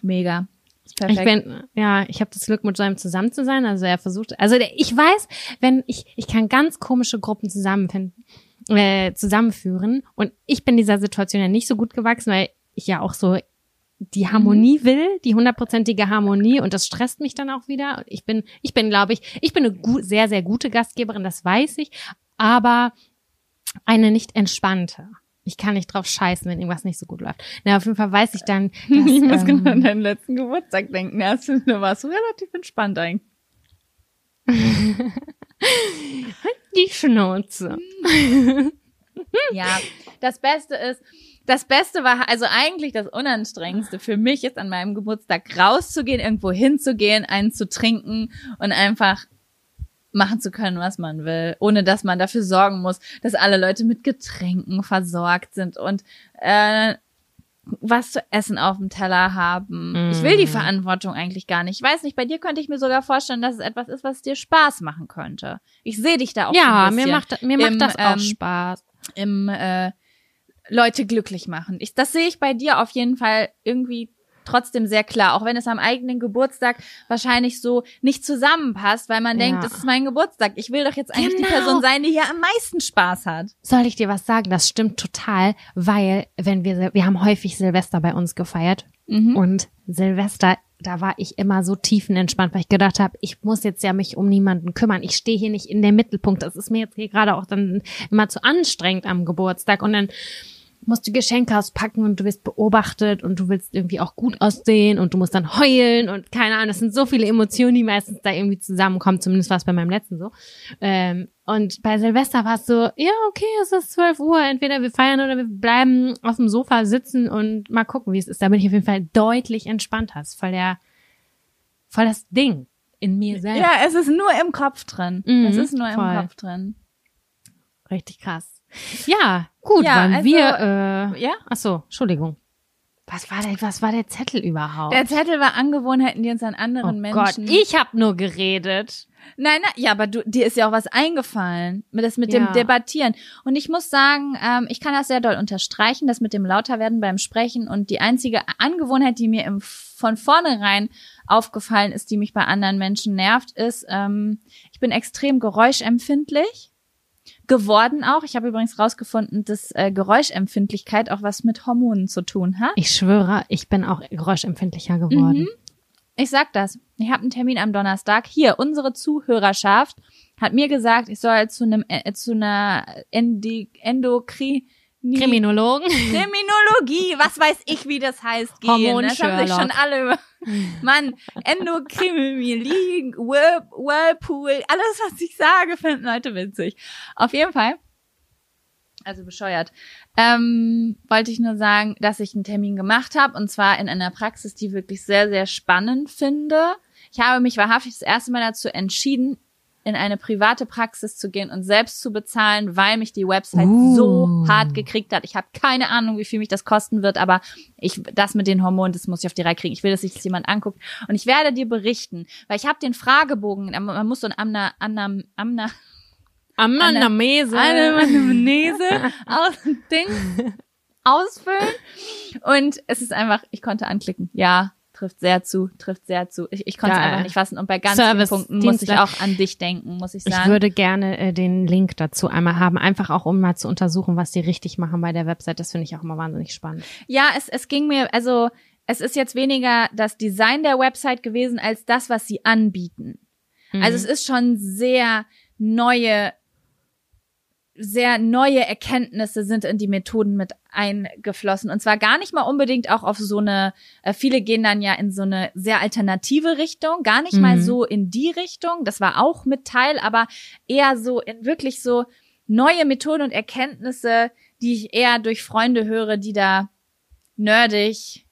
Mega. Ist Ich perfekt. bin, ja, ich habe das Glück, mit so einem zusammen zu sein. Also er versucht, also der, ich weiß, wenn ich, ich kann ganz komische Gruppen zusammenfinden, äh, zusammenführen. Und ich bin dieser Situation ja nicht so gut gewachsen, weil ich ja auch so die Harmonie will, die hundertprozentige Harmonie und das stresst mich dann auch wieder. Ich bin, ich bin, glaube ich, ich bin eine sehr, sehr gute Gastgeberin, das weiß ich, aber eine nicht entspannte. Ich kann nicht drauf scheißen, wenn irgendwas nicht so gut läuft. Na, auf jeden Fall weiß ich dann, dass, ich muss ähm, genau an deinen letzten Geburtstag denken. Da warst du relativ entspannt eigentlich. die Schnauze. Ja, das Beste ist, das Beste war, also eigentlich das Unanstrengendste für mich ist, an meinem Geburtstag rauszugehen, irgendwo hinzugehen, einen zu trinken und einfach machen zu können, was man will, ohne dass man dafür sorgen muss, dass alle Leute mit Getränken versorgt sind und äh, was zu essen auf dem Teller haben. Ich will die Mm. Verantwortung eigentlich gar nicht. Ich weiß nicht, bei dir könnte ich mir sogar vorstellen, dass es etwas ist, was dir Spaß machen könnte. Ich sehe dich da auch so Ja, ein mir bisschen macht, mir macht im, das auch ähm, Spaß. im äh, Leute glücklich machen. Ich, das sehe ich bei dir auf jeden Fall irgendwie trotzdem sehr klar, auch wenn es am eigenen Geburtstag wahrscheinlich so nicht zusammenpasst, weil man Ja. denkt, das ist mein Geburtstag. Ich will doch jetzt eigentlich die Genau. Person sein, die hier am meisten Spaß hat. Soll ich dir was sagen? Das stimmt total, weil wenn wir, wir haben häufig Silvester bei uns gefeiert Mhm. und Silvester, da war ich immer so tiefenentspannt, weil ich gedacht habe, ich muss jetzt ja mich um niemanden kümmern. Ich stehe hier nicht in der Mittelpunkt. Das ist mir jetzt hier gerade auch dann immer zu anstrengend am Geburtstag und dann musst du Geschenke auspacken und du wirst beobachtet und du willst irgendwie auch gut aussehen und du musst dann heulen und keine Ahnung, das sind so viele Emotionen, die meistens da irgendwie zusammenkommen, zumindest war es bei meinem letzten so. Ähm, und bei Silvester war es so, ja, okay, es ist 12 Uhr, entweder wir feiern oder wir bleiben auf dem Sofa sitzen und mal gucken, wie es ist. Da bin ich auf jeden Fall deutlich entspannter. Das ist voll der, voll das Ding in mir selbst. Ja, es ist nur im Kopf drin. Mhm, es ist nur im voll. Kopf drin. Richtig krass. Ja, gut, Ja, wollen also, wir, äh, Ja? ach so, Entschuldigung. Was war der, was war der Zettel überhaupt? Der Zettel war Angewohnheiten, die uns an oh anderen Gott, Menschen. ich habe nur geredet. Nein, nein, ja, aber du, dir ist ja auch was eingefallen, mit das mit Ja. dem Debattieren. Und ich muss sagen, ähm, ich kann das sehr doll unterstreichen, das mit dem Lauterwerden beim Sprechen. Und die einzige Angewohnheit, die mir im, von vornherein aufgefallen ist, die mich bei anderen Menschen nervt, ist, ähm, ich bin extrem geräuschempfindlich geworden auch. Ich habe übrigens rausgefunden, dass äh, Geräuschempfindlichkeit auch was mit Hormonen zu tun hat. Ich schwöre, ich bin auch geräuschempfindlicher geworden. Mhm. Ich sag das. Ich habe einen Termin am Donnerstag. Hier, unsere Zuhörerschaft hat mir gesagt, ich soll zu einem äh, zu einer Endi Endokri Kriminologen. Kriminologie, was weiß ich, wie das heißt, gehen. Das haben sich schon alle über. Mann, Endokrinologie, Whirl- Whirlpool, alles, was ich sage, finden Leute witzig. Auf jeden Fall. Also bescheuert. Ähm, wollte ich nur sagen, dass ich einen Termin gemacht habe und zwar in einer Praxis, die wirklich sehr, sehr spannend finde. Ich habe mich wahrhaftig das erste Mal dazu entschieden, in eine private Praxis zu gehen und selbst zu bezahlen, weil mich die Website Uh. so hart gekriegt hat. Ich habe keine Ahnung, wie viel mich das kosten wird, aber ich das mit den Hormonen, das muss ich auf die Reihe kriegen. Ich will, dass sich das jemand anguckt und ich werde dir berichten, weil ich habe den Fragebogen, man muss so ein Amna, Amna, Amna, Anamnese. Anamnese aus Ding ausfüllen und es ist einfach, ich konnte anklicken. Ja, trifft sehr zu, trifft sehr zu. Ich, ich konnte es einfach nicht fassen und bei ganz Service, vielen Punkten muss ich auch an dich denken, muss ich Ich sagen. würde gerne äh, den Link dazu einmal haben, einfach auch um mal zu untersuchen, was die richtig machen bei der Website. Das finde ich auch immer wahnsinnig spannend. Ja, es, es ging mir, also es ist jetzt weniger das Design der Website gewesen als das, was sie anbieten. Also es ist schon sehr neue, sehr neue Erkenntnisse sind in die Methoden mit eingeflossen. Und zwar gar nicht mal unbedingt auch auf so eine, äh, viele gehen dann ja in so eine sehr alternative Richtung, gar nicht mal Mhm. so in die Richtung. Das war auch mit Teil, aber eher so in wirklich so neue Methoden und Erkenntnisse, die ich eher durch Freunde höre, die da nerdig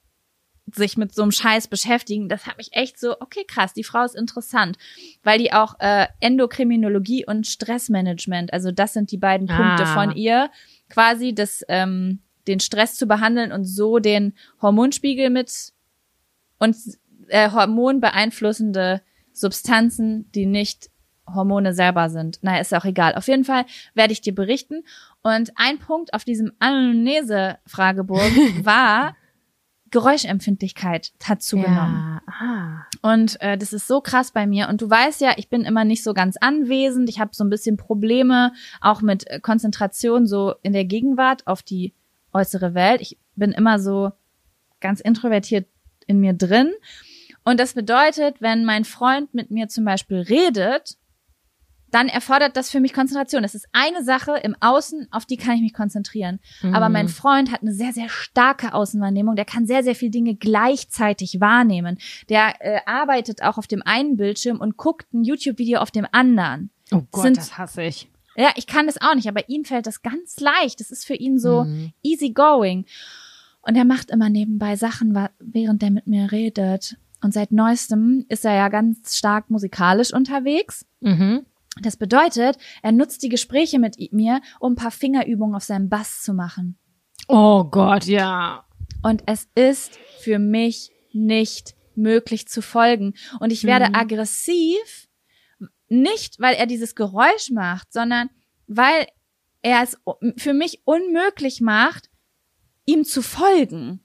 sich mit so einem Scheiß beschäftigen, das hat mich echt so, okay, krass, die Frau ist interessant, weil die auch äh, Endokriminologie und Stressmanagement, also das sind die beiden Punkte Ah. von ihr, quasi das, ähm, den Stress zu behandeln und so den Hormonspiegel mit und äh, Hormon beeinflussende Substanzen, die nicht Hormone selber sind. Na, ist auch egal. Auf jeden Fall werde ich dir berichten. Und ein Punkt auf diesem Anamnese-Fragebogen war, Geräuschempfindlichkeit hat zugenommen. Ja. Ah. Und äh, das ist so krass bei mir. Und du weißt ja, ich bin immer nicht so ganz anwesend. Ich habe so ein bisschen Probleme, auch mit äh, Konzentration so in der Gegenwart auf die äußere Welt. Ich bin immer so ganz introvertiert in mir drin. Und das bedeutet, wenn mein Freund mit mir zum Beispiel redet, dann erfordert das für mich Konzentration. Das ist eine Sache im Außen, auf die kann ich mich konzentrieren. Aber mein Freund hat eine sehr, sehr starke Außenwahrnehmung. Der kann sehr, sehr viele Dinge gleichzeitig wahrnehmen. Der äh, arbeitet auch auf dem einen Bildschirm und guckt ein YouTube-Video auf dem anderen. Oh Gott, Sind- das hasse ich. Ja, ich kann das auch nicht, aber ihm fällt das ganz leicht. Das ist für ihn so Mhm. easy going. Und er macht immer nebenbei Sachen, während er mit mir redet. Und seit neuestem ist er ja ganz stark musikalisch unterwegs. Mhm. Das bedeutet, er nutzt die Gespräche mit mir, um ein paar Fingerübungen auf seinem Bass zu machen. Oh Gott, ja. Und es ist für mich nicht möglich zu folgen. Und ich werde Mhm. aggressiv, nicht weil er dieses Geräusch macht, sondern weil er es für mich unmöglich macht, ihm zu folgen.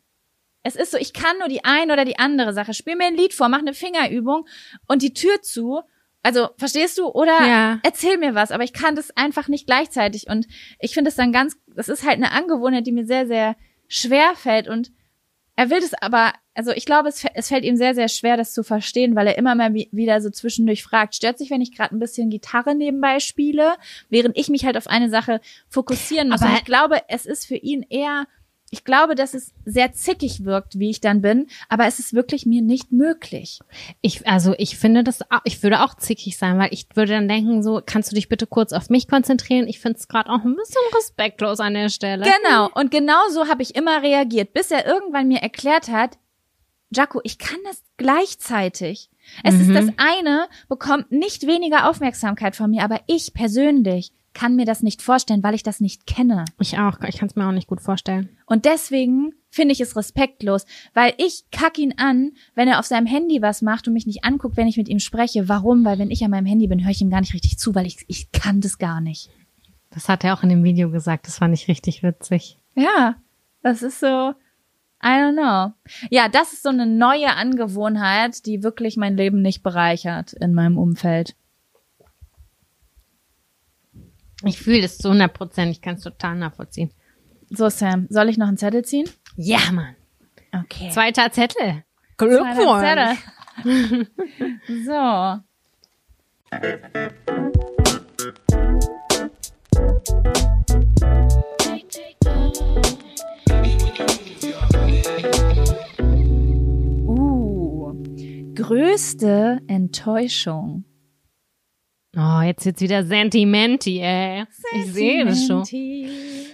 Es ist so, ich kann nur die eine oder die andere Sache. Spiel mir ein Lied vor, mach eine Fingerübung und die Tür zu. Also, verstehst du? Oder Ja. erzähl mir was, aber ich kann das einfach nicht gleichzeitig. Und ich finde es dann ganz, das ist halt eine Angewohnheit, die mir sehr, sehr schwer fällt. Und er will das aber, also ich glaube, es, es fällt ihm sehr, sehr schwer, das zu verstehen, weil er immer mal wi- wieder so zwischendurch fragt, stört sich, wenn ich gerade ein bisschen Gitarre nebenbei spiele, während ich mich halt auf eine Sache fokussieren muss. Aber- Und ich glaube, es ist für ihn eher, ich glaube, dass es sehr zickig wirkt, wie ich dann bin, aber es ist wirklich mir nicht möglich. Ich, also ich finde das, ich würde auch zickig sein, weil ich würde dann denken, so, kannst du dich bitte kurz auf mich konzentrieren? Ich finde es gerade auch ein bisschen respektlos an der Stelle. Genau. Und genau so habe ich immer reagiert, bis er irgendwann mir erklärt hat, Jaco, ich kann das gleichzeitig. Es ist das eine, bekommt nicht weniger Aufmerksamkeit von mir, aber ich persönlich kann mir das nicht vorstellen, weil ich das nicht kenne. Ich auch, ich kann es mir auch nicht gut vorstellen. Und deswegen finde ich es respektlos, weil ich kack ihn an, wenn er auf seinem Handy was macht und mich nicht anguckt, wenn ich mit ihm spreche. Warum? Weil wenn ich an meinem Handy bin, höre ich ihm gar nicht richtig zu, weil ich, ich kann das gar nicht. Das hat er auch in dem Video gesagt, das fand ich richtig witzig. Ja, das ist so, I don't know. Ja, das ist so eine neue Angewohnheit, die wirklich mein Leben nicht bereichert in meinem Umfeld. Ich fühle das zu 100 Prozent, ich kann es total nachvollziehen. So, Sam, soll ich noch einen Zettel ziehen? Ja, Mann. Okay. Zweiter Zettel. Zweiter Zettel. so. Uh, größte Enttäuschung. Oh, jetzt wird's wieder sentimenti, ey. Ich sehe das schon. Sentimenti.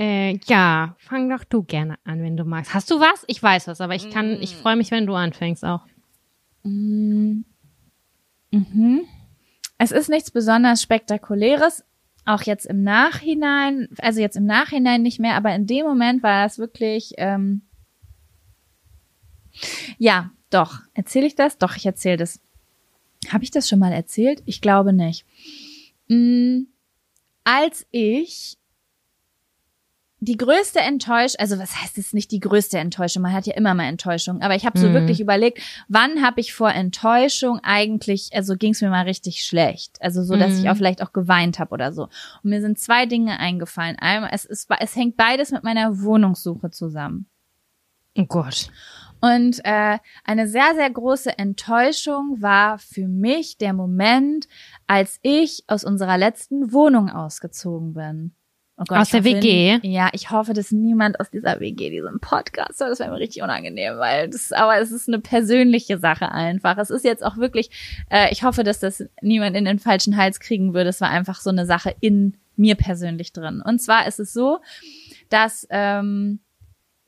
Äh, ja, fang doch du gerne an, wenn du magst. Hast du was? Ich weiß was, aber ich kann, ich freue mich, wenn du anfängst auch. Mhm. Es ist nichts besonders Spektakuläres, auch jetzt im Nachhinein, also jetzt im Nachhinein nicht mehr, aber in dem Moment war das wirklich, ähm, ja, doch. Erzähle ich das? Doch, ich erzähle das. Habe ich das schon mal erzählt? Ich glaube nicht. Mm, als ich die größte Enttäuschung, also was heißt es nicht die größte Enttäuschung? Man hat ja immer mal Enttäuschung, aber ich habe so Mhm. wirklich überlegt, wann habe ich vor Enttäuschung eigentlich, also ging es mir mal richtig schlecht, also so, dass Mhm. ich auch vielleicht auch geweint habe oder so. Und mir sind zwei Dinge eingefallen. Einmal, es ist, es hängt beides mit meiner Wohnungssuche zusammen. Oh Gott. Und äh, eine sehr, sehr große Enttäuschung war für mich der Moment, als ich aus unserer letzten Wohnung ausgezogen bin. Oh Gott, Aus der hoffe, WG? Ja, ich hoffe, dass niemand aus dieser WG diesen Podcast hört. Das wäre mir richtig unangenehm, weil das, aber es ist eine persönliche Sache einfach. Es ist jetzt auch wirklich, äh, ich hoffe, dass das niemand in den falschen Hals kriegen würde. Es war einfach so eine Sache in mir persönlich drin. Und zwar ist es so, dass ähm,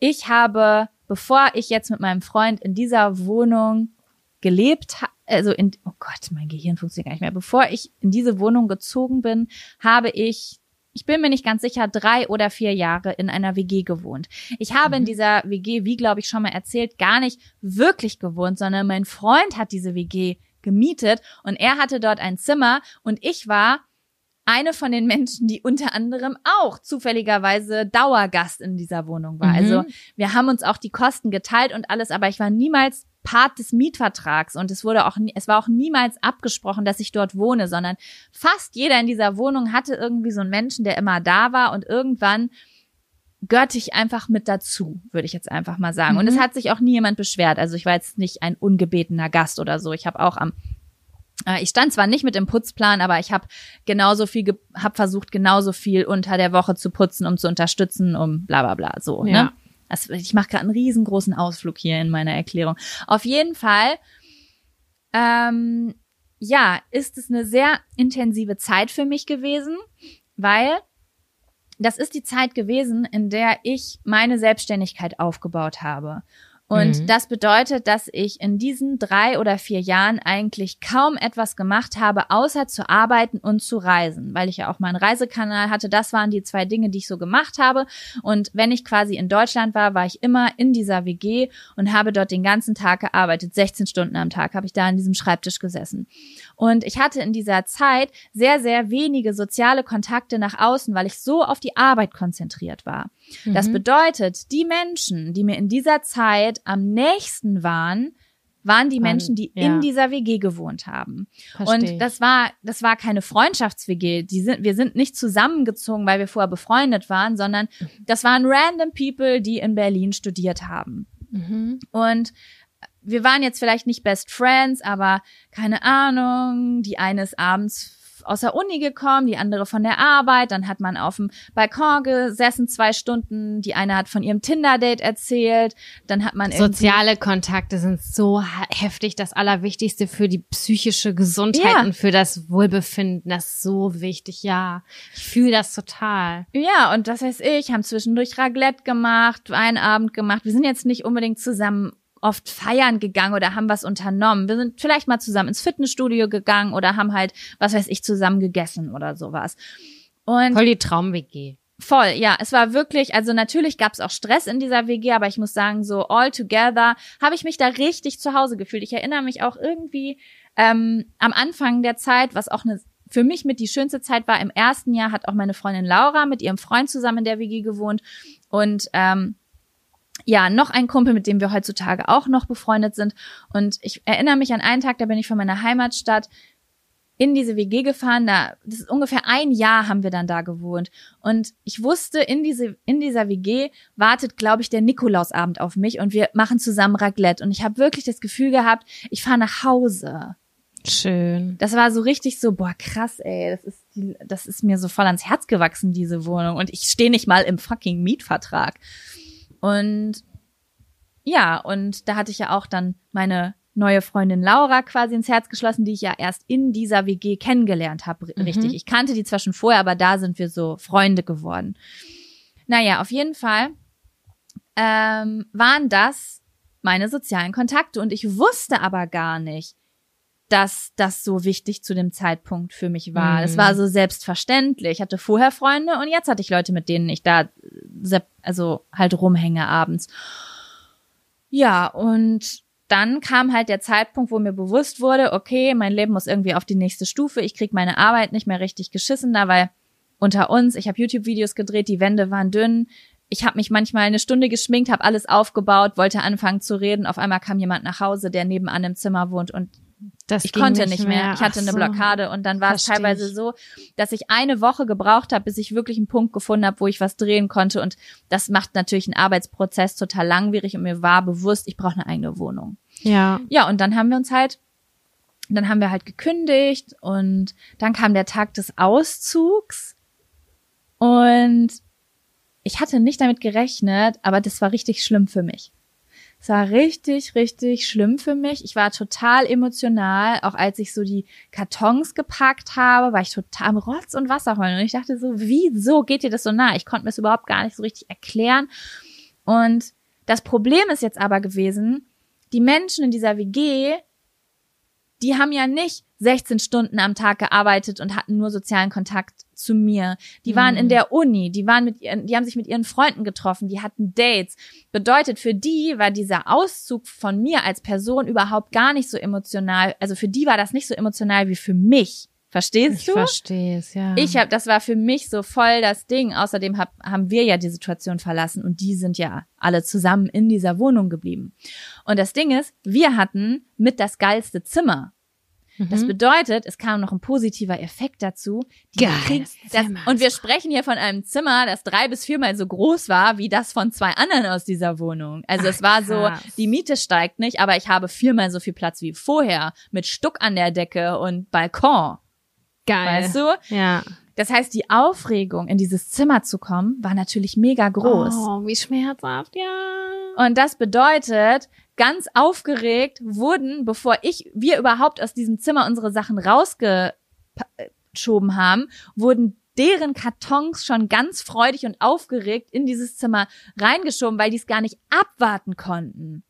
ich habe, bevor ich jetzt mit meinem Freund in dieser Wohnung gelebt habe, also in, oh Gott, mein Gehirn funktioniert gar nicht mehr. Bevor ich in diese Wohnung gezogen bin, habe ich ich bin mir nicht ganz sicher, drei oder vier Jahre in einer WG gewohnt. Ich habe mhm. in dieser WG, wie glaube ich schon mal erzählt, gar nicht wirklich gewohnt, sondern mein Freund hat diese WG gemietet und er hatte dort ein Zimmer und ich war eine von den Menschen, die unter anderem auch zufälligerweise Dauergast in dieser Wohnung war. Also mhm. Also wir haben uns auch die Kosten geteilt und alles, aber ich war niemals Part des Mietvertrags und es wurde auch, es war auch niemals abgesprochen, dass ich dort wohne, sondern fast jeder in dieser Wohnung hatte irgendwie so einen Menschen, der immer da war und irgendwann gehörte ich einfach mit dazu, würde ich jetzt einfach mal sagen. Mhm. Und es mhm. hat sich auch nie jemand beschwert. Also ich war jetzt nicht ein ungebetener Gast oder so. Ich habe auch am ich stand zwar nicht mit dem Putzplan, aber ich habe genauso viel, habe versucht genauso viel unter der Woche zu putzen, um zu unterstützen, um bla bla bla so. Ne? Ja. Ne? Also ich mache gerade einen riesengroßen Ausflug hier in meiner Erklärung. Auf jeden Fall, ähm, ja, ist es eine sehr intensive Zeit für mich gewesen, weil das ist die Zeit gewesen, in der ich meine Selbstständigkeit aufgebaut habe. Und mhm. das bedeutet, dass ich in diesen drei oder vier Jahren eigentlich kaum etwas gemacht habe, außer zu arbeiten und zu reisen, weil ich ja auch meinen Reisekanal hatte. Das waren die zwei Dinge, die ich so gemacht habe. Und wenn ich quasi in Deutschland war, war ich immer in dieser WG und habe dort den ganzen Tag gearbeitet. 16 Stunden am Tag habe ich da an diesem Schreibtisch gesessen. Und ich hatte in dieser Zeit sehr, sehr wenige soziale Kontakte nach außen, weil ich so auf die Arbeit konzentriert war. Mhm. Das bedeutet, die Menschen, die mir in dieser Zeit am nächsten waren, waren die Menschen, die ja. in dieser WG gewohnt haben. Versteh. Und das war, das war keine Freundschafts-WG. Die sind, wir sind nicht zusammengezogen, weil wir vorher befreundet waren, sondern das waren random people, die in Berlin studiert haben. Mhm. Und wir waren jetzt vielleicht nicht Best Friends, aber keine Ahnung, die eines Abends aus der Uni gekommen, die andere von der Arbeit. Dann hat man auf dem Balkon gesessen zwei Stunden. Die eine hat von ihrem Tinder-Date erzählt. Dann hat man soziale Kontakte sind so heftig das Allerwichtigste für die psychische Gesundheit ja. und für das Wohlbefinden. Das ist so wichtig. Ja, ich fühle das total. Ja, und das heißt ich, haben zwischendurch Raglette gemacht, einen Abend gemacht. Wir sind jetzt nicht unbedingt zusammen oft feiern gegangen oder haben was unternommen. Wir sind vielleicht mal zusammen ins Fitnessstudio gegangen oder haben halt, was weiß ich, zusammen gegessen oder sowas. Und Voll die Traum-WG. Voll, ja. Es war wirklich, also natürlich gab es auch Stress in dieser WG, aber ich muss sagen, so all together habe ich mich da richtig zu Hause gefühlt. Ich erinnere mich auch irgendwie ähm, am Anfang der Zeit, was auch eine für mich mit die schönste Zeit war. Im ersten Jahr hat auch meine Freundin Laura mit ihrem Freund zusammen in der WG gewohnt und ähm, ja, noch ein Kumpel, mit dem wir heutzutage auch noch befreundet sind. Und ich erinnere mich an einen Tag, da bin ich von meiner Heimatstadt in diese WG gefahren. Da, das ist ungefähr ein Jahr haben wir dann da gewohnt. Und ich wusste, in diese, in dieser WG wartet, glaube ich, der Nikolausabend auf mich und wir machen zusammen Raclette. Und ich habe wirklich das Gefühl gehabt, ich fahre nach Hause. Schön. Das war so richtig so, boah, krass, ey, das ist, die, das ist mir so voll ans Herz gewachsen, diese Wohnung. Und ich stehe nicht mal im fucking Mietvertrag. Und ja, und da hatte ich ja auch dann meine neue Freundin Laura quasi ins Herz geschlossen, die ich ja erst in dieser WG kennengelernt habe, mhm. richtig. Ich kannte die zwar schon vorher, aber da sind wir so Freunde geworden. Naja, auf jeden Fall ähm, waren das meine sozialen Kontakte und ich wusste aber gar nicht, dass das so wichtig zu dem Zeitpunkt für mich war. Es mhm. war so selbstverständlich. Ich hatte vorher Freunde und jetzt hatte ich Leute, mit denen ich da also halt rumhänge abends. Ja, und dann kam halt der Zeitpunkt, wo mir bewusst wurde, okay, mein Leben muss irgendwie auf die nächste Stufe. Ich krieg meine Arbeit nicht mehr richtig geschissen da, weil unter uns, ich habe YouTube-Videos gedreht, die Wände waren dünn. Ich habe mich manchmal eine Stunde geschminkt, habe alles aufgebaut, wollte anfangen zu reden. Auf einmal kam jemand nach Hause, der nebenan im Zimmer wohnt und das ich konnte nicht mehr. mehr. Ich hatte Ach eine Blockade und dann war es teilweise ich. so, dass ich eine Woche gebraucht habe, bis ich wirklich einen Punkt gefunden habe, wo ich was drehen konnte. Und das macht natürlich einen Arbeitsprozess total langwierig und mir war bewusst, ich brauche eine eigene Wohnung. Ja. Ja, und dann haben wir uns halt, dann haben wir halt gekündigt und dann kam der Tag des Auszugs und ich hatte nicht damit gerechnet, aber das war richtig schlimm für mich. Es war richtig, richtig schlimm für mich. Ich war total emotional, auch als ich so die Kartons gepackt habe, war ich total am Rotz und Wasser heulen. Und ich dachte so, wieso geht dir das so nah? Ich konnte mir das überhaupt gar nicht so richtig erklären. Und das Problem ist jetzt aber gewesen, die Menschen in dieser WG, die haben ja nicht 16 Stunden am Tag gearbeitet und hatten nur sozialen Kontakt zu mir. Die waren in Mhm. der Uni, die waren mit ihren, die haben sich mit ihren Freunden getroffen, die hatten Dates. Bedeutet, für die war dieser Auszug von mir als Person überhaupt gar nicht so emotional. Also für die war das nicht so emotional wie für mich. Verstehst Ich du? verstehe es, ja. Ich habe, das war für mich so voll das Ding. Außerdem hab, haben wir ja die Situation verlassen und die sind ja alle zusammen in dieser Wohnung geblieben. Und das Ding ist, wir hatten mit das geilste Zimmer. Das Mhm. bedeutet, es kam noch ein positiver Effekt dazu. Geil, das und wir sprechen hier von einem Zimmer, das drei bis viermal so groß war wie das von zwei anderen aus dieser Wohnung. Also Ach, es war so, krass. die Miete steigt nicht, aber ich habe viermal so viel Platz wie vorher mit Stuck an der Decke und Balkon. Geil. Weißt du? Ja. Das heißt, die Aufregung, in dieses Zimmer zu kommen, war natürlich mega groß. Oh, wie schmerzhaft, ja. Und das bedeutet, ganz aufgeregt wurden, bevor ich, wir überhaupt aus diesem Zimmer unsere Sachen rausgeschoben haben, wurden deren Kartons schon ganz freudig und aufgeregt in dieses Zimmer reingeschoben, weil die es gar nicht abwarten konnten.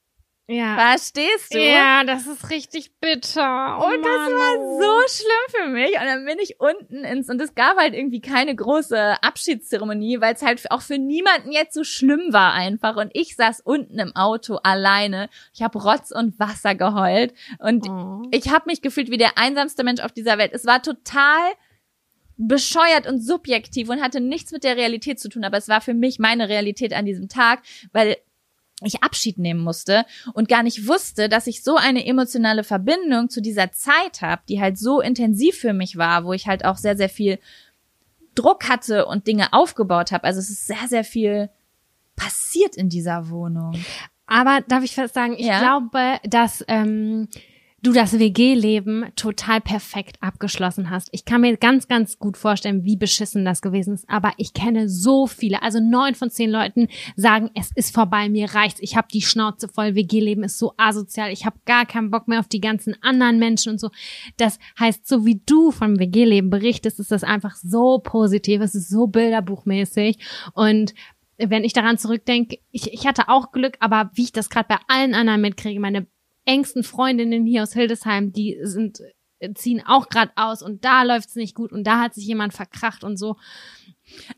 Ja. Verstehst du? Ja, das ist richtig bitter. Oh Und das Mann, war oh. so schlimm für mich. Und dann bin ich unten ins, und es gab halt irgendwie keine große Abschiedszeremonie, weil es halt auch für niemanden jetzt so schlimm war einfach. Und ich saß unten im Auto alleine. Ich habe Rotz und Wasser geheult. Und Oh. ich habe mich gefühlt wie der einsamste Mensch auf dieser Welt. Es war total bescheuert und subjektiv und hatte nichts mit der Realität zu tun, aber es war für mich meine Realität an diesem Tag, weil ich Abschied nehmen musste und gar nicht wusste, dass ich so eine emotionale Verbindung zu dieser Zeit habe, die halt so intensiv für mich war, wo ich halt auch sehr, sehr viel Druck hatte und Dinge aufgebaut habe. Also es ist sehr, sehr viel passiert in dieser Wohnung. Aber darf ich fast sagen, ich Ja. glaube, dass ähm, du das WG-Leben total perfekt abgeschlossen hast. Ich kann mir ganz, ganz gut vorstellen, wie beschissen das gewesen ist. Aber ich kenne so viele, also neun von zehn Leuten sagen, es ist vorbei, mir reicht's. Ich habe die Schnauze voll, WG-Leben ist so asozial. Ich habe gar keinen Bock mehr auf die ganzen anderen Menschen und so. Das heißt, so wie du vom WG-Leben berichtest, ist das einfach so positiv. Es ist so bilderbuchmäßig und wenn ich daran zurückdenke, ich, ich hatte auch Glück, aber wie ich das gerade bei allen anderen mitkriege, meine engsten Freundinnen hier aus Hildesheim, die sind ziehen auch gerade aus und da läuft's nicht gut und da hat sich jemand verkracht und so.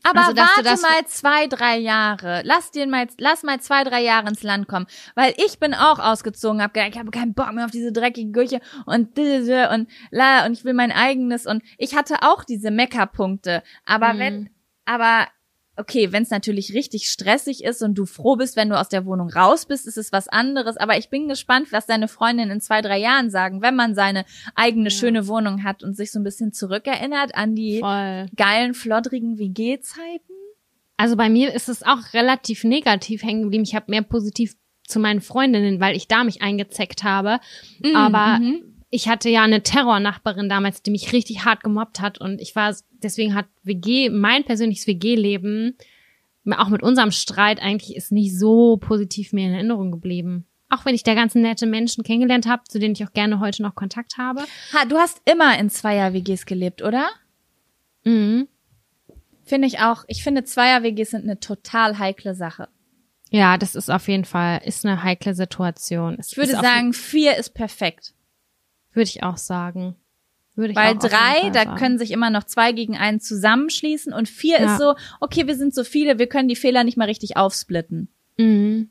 Aber Also, warte mal zwei, drei Jahre. Lass dir mal, lass mal zwei, drei Jahre ins Land kommen. Weil ich bin auch ausgezogen, hab gedacht, ich habe keinen Bock mehr auf diese dreckige Küche und und la und ich will mein eigenes und ich hatte auch diese Meckerpunkte. Aber Mhm. wenn, aber okay, wenn es natürlich richtig stressig ist und du froh bist, wenn du aus der Wohnung raus bist, ist es was anderes. Aber ich bin gespannt, was deine Freundinnen in zwei, drei Jahren sagen, wenn man seine eigene Ja. schöne Wohnung hat und sich so ein bisschen zurückerinnert an die Voll. geilen, floddrigen WG-Zeiten. Also bei mir ist es auch relativ negativ hängen geblieben. Ich habe mehr positiv zu meinen Freundinnen, weil ich da mich eingezeckt habe. Aber mhm. ich hatte ja eine Terrornachbarin damals, die mich richtig hart gemobbt hat und ich war, deswegen hat WG, mein persönliches WG-Leben, auch mit unserem Streit eigentlich ist nicht so positiv mir in Erinnerung geblieben. Auch wenn ich da ganzen nette Menschen kennengelernt habe, zu denen ich auch gerne heute noch Kontakt habe. Ha, du hast immer in Zweier-WGs gelebt, oder? Mhm. Finde ich auch. Ich finde, Zweier-WGs sind eine total heikle Sache. Ja, das ist auf jeden Fall, ist eine heikle Situation. Es Ich würde sagen, vier ist perfekt. würde ich auch sagen. Würde ich Weil drei, da sagen. können sich immer noch zwei gegen einen zusammenschließen und vier Ja. ist so, okay, wir sind so viele, wir können die Fehler nicht mal richtig aufsplitten. Mhm.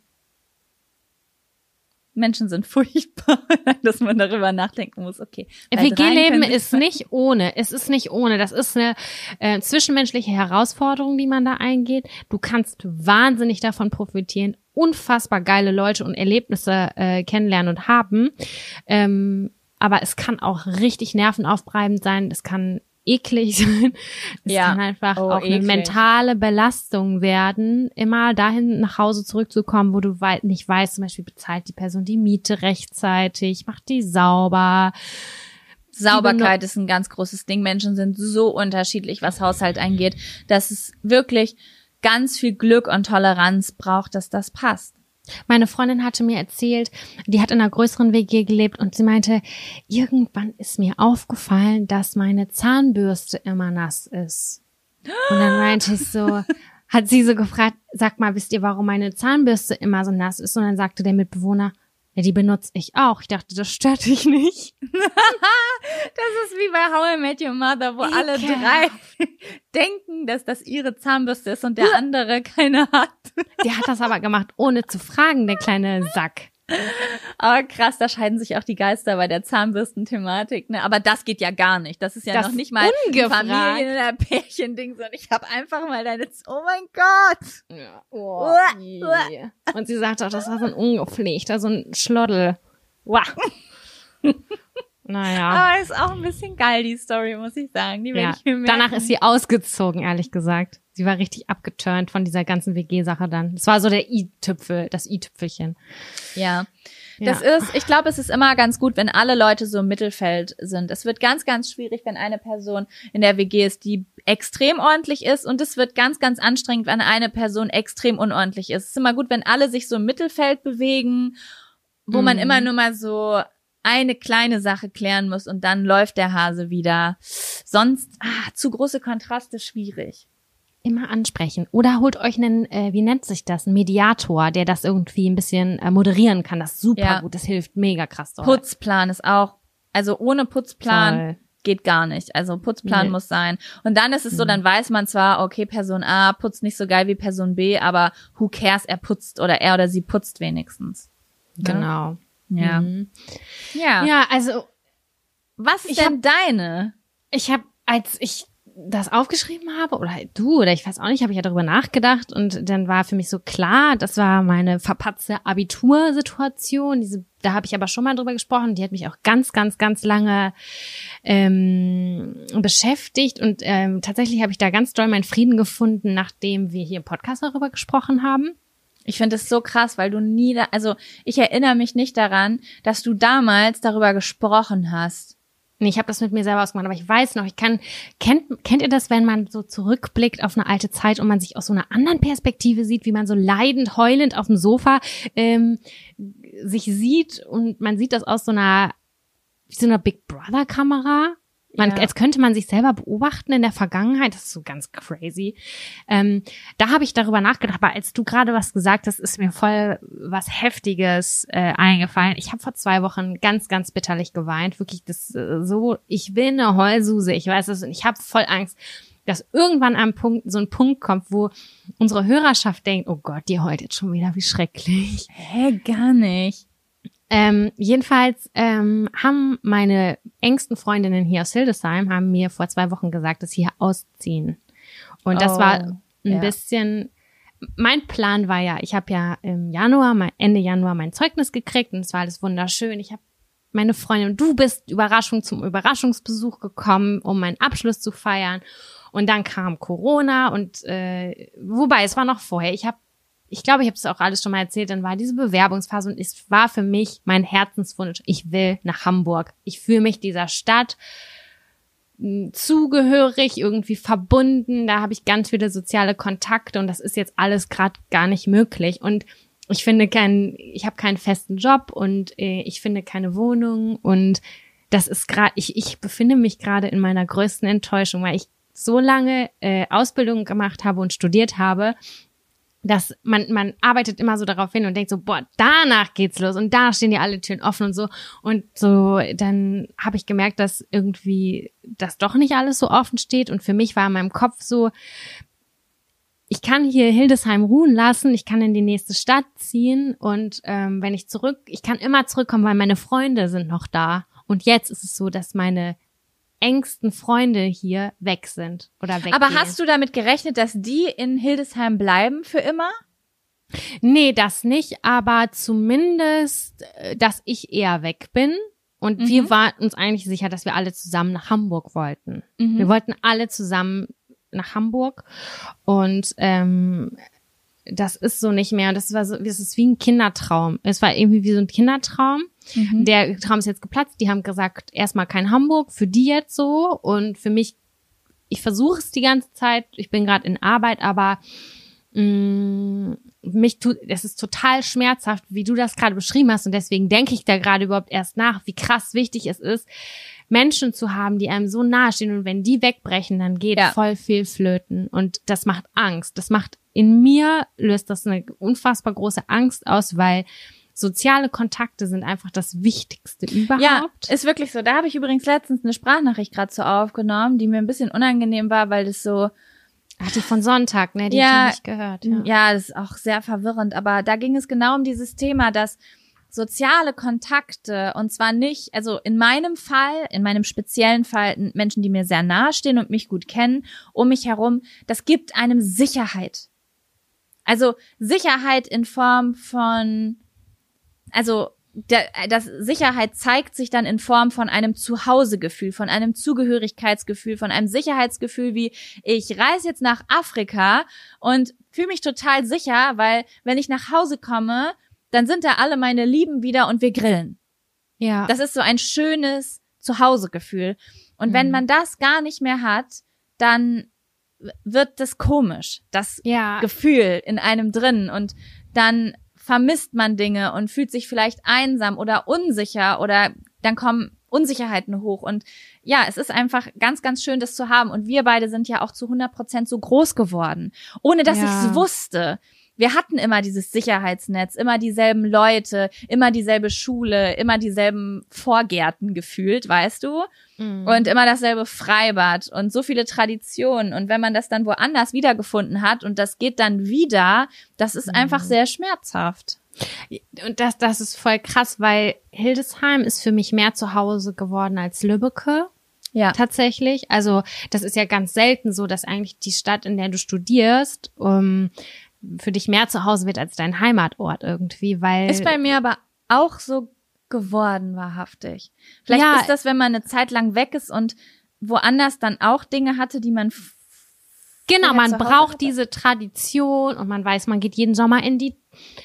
Menschen sind furchtbar, dass man darüber nachdenken muss. Okay. WG-Leben ist nicht ohne. Es ist nicht ohne. Das ist eine äh, zwischenmenschliche Herausforderung, die man da eingeht. Du kannst wahnsinnig davon profitieren, unfassbar geile Leute und Erlebnisse äh, kennenlernen und haben. Ähm, aber es kann auch richtig nervenaufreibend sein. Es kann eklig sein. Es Ja. kann einfach Oh, auch eine eklig. mentale Belastung werden, immer dahin nach Hause zurückzukommen, wo du nicht weißt, zum Beispiel bezahlt die Person die Miete rechtzeitig, macht die sauber. Sauberkeit ist ein ganz großes Ding. Menschen sind so unterschiedlich, was Haushalt angeht, dass es wirklich ganz viel Glück und Toleranz braucht, dass das passt. Meine Freundin hatte mir erzählt, die hat in einer größeren WG gelebt und sie meinte, irgendwann ist mir aufgefallen, dass meine Zahnbürste immer nass ist. Und dann meinte ich so, hat sie so gefragt, sag mal, wisst ihr, warum meine Zahnbürste immer so nass ist? Und dann sagte der Mitbewohner, ja, die benutze ich auch. Ich dachte, das stört dich nicht. das ist wie bei How I Met Your Mother, wo alle drei denken, dass das ihre Zahnbürste ist und der andere keine hat. Der hat das aber gemacht, ohne zu fragen, der kleine Sack. Aber krass, da scheiden sich auch die Geister bei der Zahnbürstenthematik. Ne? Aber das geht ja gar nicht. Das ist ja Das noch nicht mal ungefragt. Familien- oder Pärchending, sondern ich habe einfach mal deine... Z oh mein Gott! Ja. Uah, je. Und sie sagte auch, das war so ein ungepflegter, so ein Schloddel. Wow. naja. Aber ist auch ein bisschen geil, die Story, muss ich sagen. Die Ja. ich mir merken. Danach ist sie ausgezogen, ehrlich gesagt. Sie war richtig abgeturnt von dieser ganzen WG-Sache dann. Es war so der i-Tüpfel, das i-Tüpfelchen. Ja. Ja. Das ist, ich glaube, es ist immer ganz gut, wenn alle Leute so im Mittelfeld sind. Es wird ganz, ganz schwierig, wenn eine Person in der WG ist, die extrem ordentlich ist und es wird ganz, ganz anstrengend, wenn eine Person extrem unordentlich ist. Es ist immer gut, wenn alle sich so im Mittelfeld bewegen, wo man Mhm. immer nur mal so eine kleine Sache klären muss und dann läuft der Hase wieder. Sonst, ah, zu große Kontraste schwierig. Immer ansprechen. Oder holt euch einen, äh, wie nennt sich das, einen Mediator, der das irgendwie ein bisschen äh, moderieren kann. Das ist super Ja. gut. Das hilft mega krass. doll. Putzplan ist auch, also ohne Putzplan Voll. geht gar nicht. Also Putzplan Nee. muss sein. Und dann ist es so, dann weiß man zwar, okay, Person A putzt nicht so geil wie Person B, aber who cares, er putzt oder er oder sie putzt wenigstens. Genau. Ja. Mhm. Ja. Ja, also Was ist Ich denn deine? ich habe, als ich das aufgeschrieben habe, oder du, oder ich weiß auch nicht, habe ich ja darüber nachgedacht und dann war für mich so klar, das war meine verpatzte Abitursituation. Diese, da habe ich aber schon mal drüber gesprochen. Die hat mich auch ganz, ganz, ganz lange ähm, beschäftigt und ähm, tatsächlich habe ich da ganz doll meinen Frieden gefunden, nachdem wir hier im Podcast darüber gesprochen haben. Ich finde es so krass, weil du nie, da, also ich erinnere mich nicht daran, dass du damals darüber gesprochen hast. Nee, ich habe das mit mir selber ausgemacht, aber ich weiß noch, ich kann, kennt, kennt ihr das, wenn man so zurückblickt auf eine alte Zeit und man sich aus so einer anderen Perspektive sieht, wie man so leidend, heulend auf dem Sofa ähm, sich sieht und man sieht das aus so einer, wie so einer Big Brother Kamera? Man, Ja. Als könnte man sich selber beobachten in der Vergangenheit. Das ist so ganz crazy. Ähm, da habe ich darüber nachgedacht, aber als du gerade was gesagt hast, ist mir voll was Heftiges äh, eingefallen. Ich habe vor zwei Wochen ganz, ganz bitterlich geweint. Wirklich das äh, so, ich bin eine Heulsuse. Ich weiß es und ich habe voll Angst, dass irgendwann am Punkt so ein Punkt kommt, wo unsere Hörerschaft denkt, oh Gott, die heult jetzt schon wieder, wie schrecklich. Hä, gar nicht. Ähm, jedenfalls ähm, haben meine engsten Freundinnen hier aus Hildesheim haben mir vor zwei Wochen gesagt, dass sie hier ausziehen. Und das Oh, war ein ja. bisschen. Mein Plan war ja, ich habe ja im Januar, mein- Ende Januar mein Zeugnis gekriegt und es war alles wunderschön. Ich habe meine Freundin, du bist Überraschung zum Überraschungsbesuch gekommen, um meinen Abschluss zu feiern. Und dann kam Corona und äh, wobei es war noch vorher. Ich habe ich glaube, ich habe es auch alles schon mal erzählt, dann war diese Bewerbungsphase und es war für mich mein Herzenswunsch. Ich will nach Hamburg. Ich fühle mich dieser Stadt mh, zugehörig, irgendwie verbunden. Da habe ich ganz viele soziale Kontakte und das ist jetzt alles gerade gar nicht möglich. Und ich finde keinen, ich habe keinen festen Job und äh, ich finde keine Wohnung und das ist gerade, ich, ich befinde mich gerade in meiner größten Enttäuschung, weil ich so lange äh, Ausbildung gemacht habe und studiert habe, dass man, man arbeitet immer so darauf hin und denkt so, boah, danach geht's los und da stehen ja alle Türen offen und so. Und so, dann habe ich gemerkt, dass irgendwie das doch nicht alles so offen steht. Und für mich war in meinem Kopf so, ich kann hier Hildesheim ruhen lassen, ich kann in die nächste Stadt ziehen und ähm, wenn ich zurück, ich kann immer zurückkommen, weil meine Freunde sind noch da. Und jetzt ist es so, dass meine engsten Freunde hier weg sind oder weggehen. Aber hast du damit gerechnet, dass die in Hildesheim bleiben für immer? Nee, das nicht, aber zumindest, äh, dass ich eher weg bin. Und Mhm. wir waren uns eigentlich sicher, dass wir alle zusammen nach Hamburg wollten. Mhm. Wir wollten alle zusammen nach Hamburg. Und ähm, das ist so nicht mehr. Das war so, das ist wie ein Kindertraum. Es war irgendwie wie so ein Kindertraum. Mhm. Der Traum ist jetzt geplatzt. Die haben gesagt, erstmal kein Hamburg, für die jetzt so. Und für mich, ich versuche es die ganze Zeit. Ich bin gerade in Arbeit, aber mh, mich tut, es ist total schmerzhaft, wie du das gerade beschrieben hast und deswegen denke ich da gerade überhaupt erst nach, wie krass wichtig es ist, Menschen zu haben, die einem so nahestehen und wenn die wegbrechen, dann geht ja. voll viel flöten und das macht Angst. Das macht in mir löst das eine unfassbar große Angst aus, weil soziale Kontakte sind einfach das Wichtigste überhaupt. Ja, ist wirklich so. Da habe ich übrigens letztens eine Sprachnachricht gerade so aufgenommen, die mir ein bisschen unangenehm war, weil das so Ach, die von Sonntag, ne? Die ja, habe ich nicht gehört. Ja. ja, das ist auch sehr verwirrend. Aber da ging es genau um dieses Thema, dass soziale Kontakte und zwar nicht, also in meinem Fall, in meinem speziellen Fall Menschen, die mir sehr nahe stehen und mich gut kennen, um mich herum, das gibt einem Sicherheit. Also Sicherheit in Form von, also der, das Sicherheit zeigt sich dann in Form von einem Zuhausegefühl, von einem Zugehörigkeitsgefühl, von einem Sicherheitsgefühl wie ich reise jetzt nach Afrika und fühle mich total sicher, weil wenn ich nach Hause komme, dann sind da alle meine Lieben wieder und wir grillen. Ja. Das ist so ein schönes Zuhausegefühl. Und mhm. wenn man das gar nicht mehr hat, dann wird das komisch, das ja. Gefühl in einem drin und dann vermisst man Dinge und fühlt sich vielleicht einsam oder unsicher oder dann kommen Unsicherheiten hoch. Und ja, es ist einfach ganz, ganz schön, das zu haben. Und wir beide sind ja auch zu 100 Prozent so groß geworden, ohne dass ja. ich es wusste wir hatten immer dieses Sicherheitsnetz, immer dieselben Leute, immer dieselbe Schule, immer dieselben Vorgärten gefühlt, weißt du? Mhm. Und immer dasselbe Freibad und so viele Traditionen. Und wenn man das dann woanders wiedergefunden hat und das geht dann wieder, das ist mhm. einfach sehr schmerzhaft. Und das, das ist voll krass, weil Hildesheim ist für mich mehr zu Hause geworden als Lübbecke. Ja. Tatsächlich. Also, das ist ja ganz selten so, dass eigentlich die Stadt, in der du studierst, um, für dich mehr zu Hause wird als dein Heimatort irgendwie, weil. Ist bei mir aber auch so geworden, wahrhaftig. Vielleicht ja, ist das, wenn man eine Zeit lang weg ist und woanders dann auch Dinge hatte, die man Genau, man braucht diese Tradition und man weiß, man geht jeden Sommer in die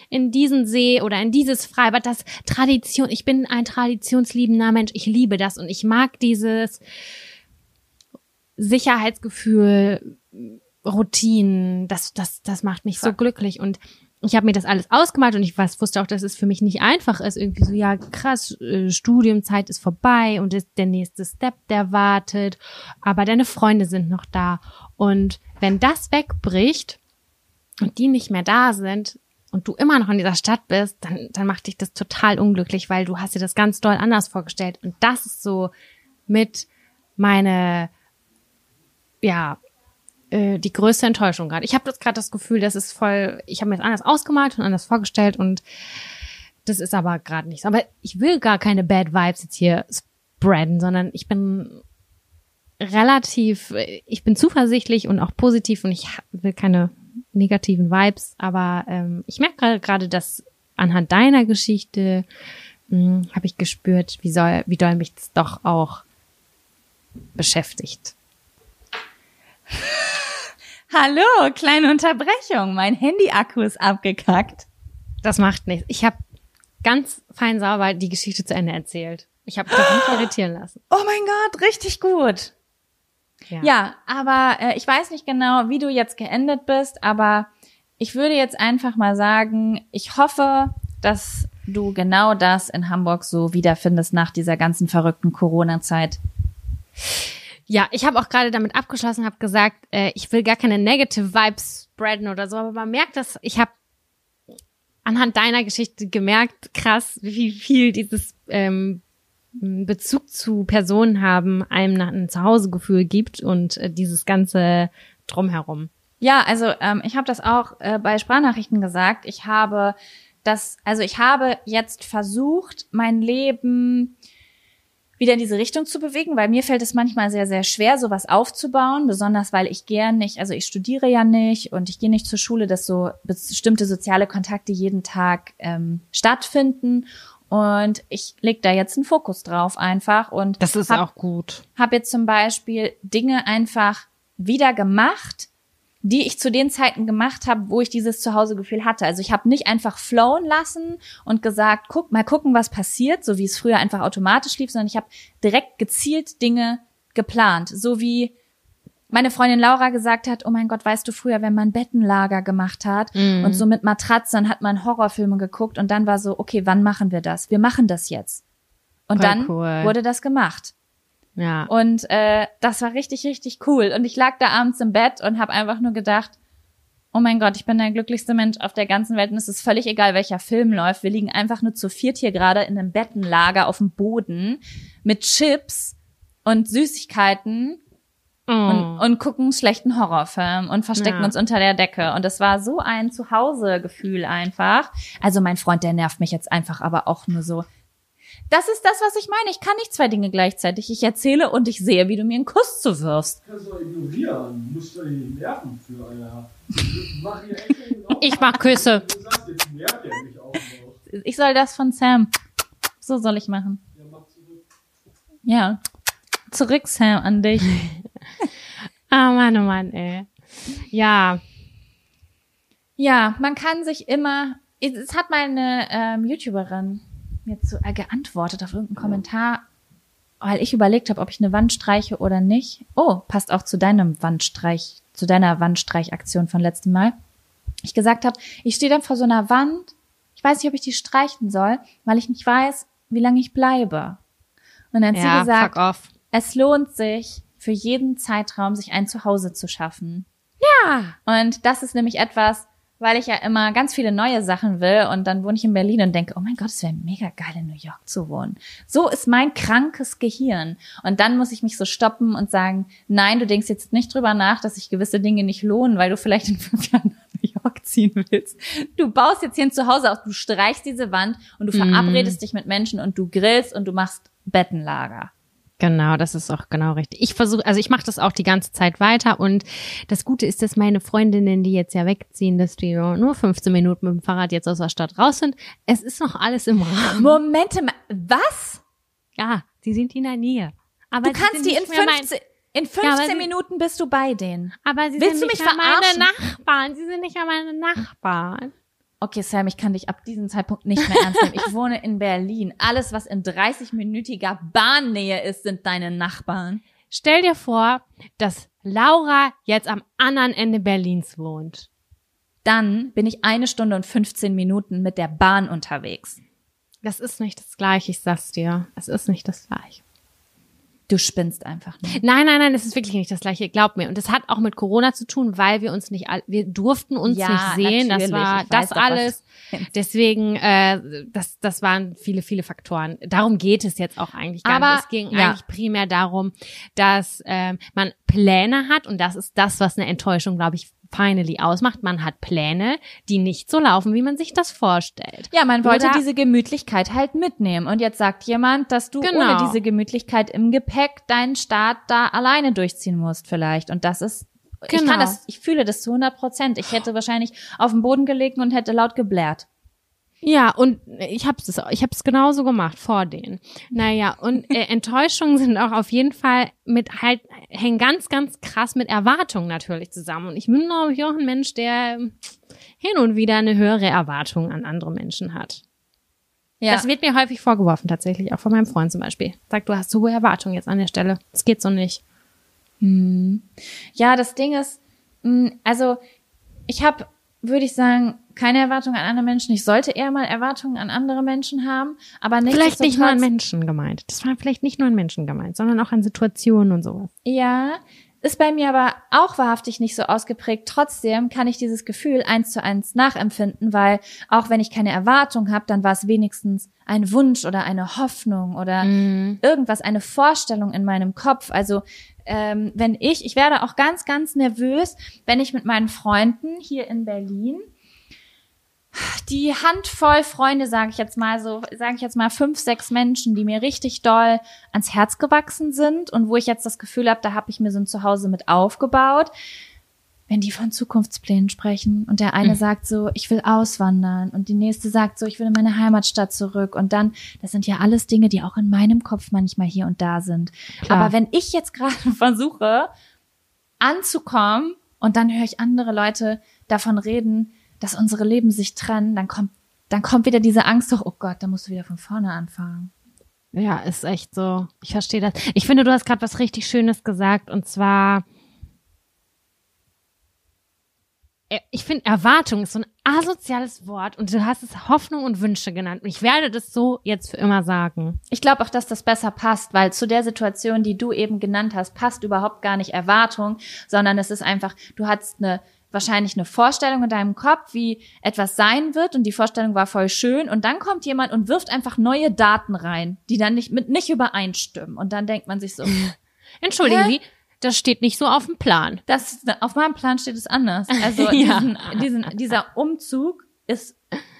in diesen See oder in dieses Freibad. Das Tradition, ich bin ein traditionsliebender Mensch. Ich liebe das und ich mag dieses Sicherheitsgefühl, Routinen, das, das, das macht mich so glücklich und ich habe mir das alles ausgemalt und ich weiß, wusste auch, dass es für mich nicht einfach ist. Irgendwie so, ja, krass, äh, Studiumzeit ist vorbei und ist der nächste Step, der wartet, aber deine Freunde sind noch da. Und wenn das wegbricht und die nicht mehr da sind und du immer noch in dieser Stadt bist, dann, dann macht dich das total unglücklich, weil du hast dir das ganz doll anders vorgestellt. Und das ist so mit meine, ja, äh, die größte Enttäuschung gerade. Ich habe das gerade das Gefühl, das ist voll, ich habe mir das anders ausgemalt und anders vorgestellt und das ist aber gerade nichts. Aber ich will gar keine Bad Vibes jetzt hier spreaden, sondern ich bin relativ, ich bin zuversichtlich und auch positiv und ich will keine negativen Vibes, aber ähm, ich merke gerade, dass anhand deiner Geschichte hm, habe ich gespürt, wie soll, wie doll mich das doch auch beschäftigt. Hallo, kleine Unterbrechung. Mein Handy-Akku ist abgekackt. Das macht nichts. Ich habe ganz fein sauber die Geschichte zu Ende erzählt. Ich habe mich nicht irritieren lassen. Oh mein Gott, richtig gut. Ja, ja aber äh, ich weiß nicht genau, wie du jetzt geendet bist, aber ich würde jetzt einfach mal sagen, ich hoffe, dass du genau das in Hamburg so wiederfindest nach dieser ganzen verrückten Corona-Zeit. Ja, ich habe auch gerade damit abgeschlossen, habe gesagt, äh, ich will gar keine Negative Vibes spreaden oder so, aber man merkt das, ich habe anhand deiner Geschichte gemerkt, krass, wie viel dieses ähm, Bezug zu Personen haben, einem ein Zuhausegefühl gibt und äh, dieses ganze drumherum. Ja, also ähm, ich habe das auch äh, bei Sprachnachrichten gesagt. Ich habe das, also ich habe jetzt versucht, mein Leben wieder in diese Richtung zu bewegen, weil mir fällt es manchmal sehr, sehr schwer, sowas aufzubauen, besonders weil ich gern nicht, also ich studiere ja nicht und ich gehe nicht zur Schule, dass so bestimmte soziale Kontakte jeden Tag ähm, stattfinden. Und ich leg da jetzt einen Fokus drauf einfach und das ist hab, auch gut. Habe jetzt zum Beispiel Dinge einfach wieder gemacht, die ich zu den Zeiten gemacht habe, wo ich dieses Zuhausegefühl hatte. Also ich habe nicht einfach flowen lassen und gesagt, guck mal gucken, was passiert, so wie es früher einfach automatisch lief, sondern ich habe direkt gezielt Dinge geplant, so wie meine Freundin Laura gesagt hat, oh mein Gott, weißt du früher, wenn man Bettenlager gemacht hat Mhm. und so mit Matratzen hat man Horrorfilme geguckt und dann war so, okay, wann machen wir das? Wir machen das jetzt. Und Voll dann cool. wurde das gemacht. Ja. Und äh, das war richtig, richtig cool. Und ich lag da abends im Bett und habe einfach nur gedacht, oh mein Gott, ich bin der glücklichste Mensch auf der ganzen Welt und es ist völlig egal, welcher Film läuft. Wir liegen einfach nur zu viert hier gerade in einem Bettenlager auf dem Boden mit Chips und Süßigkeiten Oh. und, und gucken einen schlechten Horrorfilm und verstecken Ja. uns unter der Decke. Und es war so ein Zuhause-Gefühl einfach. Also mein Freund, der nervt mich jetzt einfach aber auch nur so. Das ist das, was ich meine. Ich kann nicht zwei Dinge gleichzeitig. Ich erzähle und ich sehe, wie du mir einen Kuss zuwirfst. Kannst du doch ignorieren. Musst du nicht nerven für, Alter. Mach hier Action auf. ich mach Küsse. Du sagst, jetzt nervt er mich auch noch. Ich soll das von Sam. So soll ich machen. Ja, mach zurück. Ja. Zurück, Sam, an dich. Ah, Mann, oh Mann, ey. Ja. Ja, man kann sich immer. Es hat mal eine ähm, YouTuberin mir zu, äh, geantwortet auf irgendeinen Kommentar, weil ich überlegt habe, ob ich eine Wand streiche oder nicht. Oh, passt auch zu deinem Wandstreich, zu deiner Wandstreichaktion von letztem Mal. Ich gesagt habe, ich stehe dann vor so einer Wand. Ich weiß nicht, ob ich die streichen soll, weil ich nicht weiß, wie lange ich bleibe. Und dann hat Ja, sie gesagt, fuck off. es lohnt sich, für jeden Zeitraum sich ein Zuhause zu schaffen. Ja. Und das ist nämlich etwas, weil ich ja immer ganz viele neue Sachen will und dann wohne ich in Berlin und denke, oh mein Gott, es wäre mega geil, in New York zu wohnen. So ist mein krankes Gehirn. Und dann muss ich mich so stoppen und sagen, nein, du denkst jetzt nicht drüber nach, dass sich gewisse Dinge nicht lohnen, weil du vielleicht in fünf Jahren nach New York ziehen willst. Du baust jetzt hier ein Zuhause auf, du streichst diese Wand und du verabredest dich mit Menschen und du grillst und du machst Bettenlager. Genau, das ist auch genau richtig. Ich versuche, also ich mache das auch die ganze Zeit weiter und das Gute ist, dass meine Freundinnen, die jetzt ja wegziehen, dass die nur 15 Minuten mit dem Fahrrad jetzt aus der Stadt raus sind. Es ist noch alles im Rahmen. Momente mal, was? Ja, sie sind in der Nähe. Aber Du kannst die in nicht mehr mein- 15, in Ja, aber 15 sie- Minuten bist du bei denen. aber sie Willst sind du nicht mich mehr verarschen? meine Nachbarn. Sie sind nicht mehr meine Nachbarn. Okay, Sam, ich kann dich ab diesem Zeitpunkt nicht mehr ernst nehmen. Ich wohne in Berlin. Alles, was in 30-minütiger Bahnnähe ist, sind deine Nachbarn. Stell dir vor, dass Laura jetzt am anderen Ende Berlins wohnt. Dann bin ich eine Stunde und 15 Minuten mit der Bahn unterwegs. Das ist nicht das Gleiche, ich sag's dir. Es ist nicht das Gleiche. Du spinnst einfach nur. Nein, nein, nein, es ist wirklich nicht das Gleiche, glaub mir. Und das hat auch mit Corona zu tun, weil wir uns nicht, wir durften uns Ja, nicht sehen. Das war das alles. Deswegen, äh, das, das waren viele, viele Faktoren. Darum geht es jetzt auch eigentlich gar Aber, nicht. Es ging ja. eigentlich primär darum, dass ähm, man Pläne hat und das ist das, was eine Enttäuschung, glaube ich, finally ausmacht. Man hat Pläne, die nicht so laufen, wie man sich das vorstellt. Ja, man wollte Oder- diese Gemütlichkeit halt mitnehmen. Und jetzt sagt jemand, dass du Genau. ohne diese Gemütlichkeit im Gepäck deinen Start da alleine durchziehen musst vielleicht. Und das ist, ich Genau. kann das, ich fühle das zu 100 Prozent. Ich hätte wahrscheinlich auf den Boden gelegen und hätte laut geblärt. Ja, und ich habe es ich hab's genauso gemacht vor denen. Naja, und äh, Enttäuschungen sind auch auf jeden Fall mit halt hängen ganz ganz krass mit Erwartungen natürlich zusammen und ich bin glaube ich auch ein Mensch, der hin und wieder eine höhere Erwartung an andere Menschen hat. Ja. Das wird mir häufig vorgeworfen tatsächlich, auch von meinem Freund zum Beispiel. Sagt, du hast so hohe Erwartungen jetzt an der Stelle. Das geht so nicht. Ja, das Ding ist, mh, also ich habe, würde ich sagen, keine Erwartungen an andere Menschen. Ich sollte eher mal Erwartungen an andere Menschen haben, aber nicht Vielleicht nicht nur an Menschen gemeint. Das war vielleicht nicht nur an Menschen gemeint, sondern auch an Situationen und sowas. Ja, ist bei mir aber auch wahrhaftig nicht so ausgeprägt. Trotzdem kann ich dieses Gefühl eins zu eins nachempfinden, weil auch wenn ich keine Erwartung habe, dann war es wenigstens ein Wunsch oder eine Hoffnung oder irgendwas, eine Vorstellung in meinem Kopf. Also ähm, wenn ich, ich werde auch ganz, ganz nervös, wenn ich mit meinen Freunden hier in Berlin die Handvoll Freunde, sage ich jetzt mal so, sage ich jetzt mal fünf, sechs Menschen, die mir richtig doll ans Herz gewachsen sind und wo ich jetzt das Gefühl habe, da habe ich mir so ein Zuhause mit aufgebaut. Wenn die von Zukunftsplänen sprechen und der eine sagt so, ich will auswandern und die nächste sagt so, ich will in meine Heimatstadt zurück und dann, das sind ja alles Dinge, die auch in meinem Kopf manchmal hier und da sind. Klar. Aber wenn ich jetzt gerade versuche anzukommen und dann höre ich andere Leute davon reden, dass unsere Leben sich trennen, dann kommt, dann kommt wieder diese Angst hoch, oh Gott, da musst du wieder von vorne anfangen. Ja, ist echt so. Ich verstehe das. Ich finde, du hast gerade was richtig Schönes gesagt und zwar ich finde, Erwartung ist so ein asoziales Wort und du hast es Hoffnung und Wünsche genannt. Und ich werde das so jetzt für immer sagen. Ich glaube auch, dass das besser passt, weil zu der Situation, die du eben genannt hast, passt überhaupt gar nicht Erwartung, sondern es ist einfach, du hast eine wahrscheinlich eine Vorstellung in deinem Kopf, wie etwas sein wird und die Vorstellung war voll schön und dann kommt jemand und wirft einfach neue Daten rein, die dann nicht mit nicht übereinstimmen und dann denkt man sich so, Entschuldigen Hä? Sie, das steht nicht so auf dem Plan. das auf meinem Plan steht es anders. Also Ja. diesen, diesen, dieser Umzug ist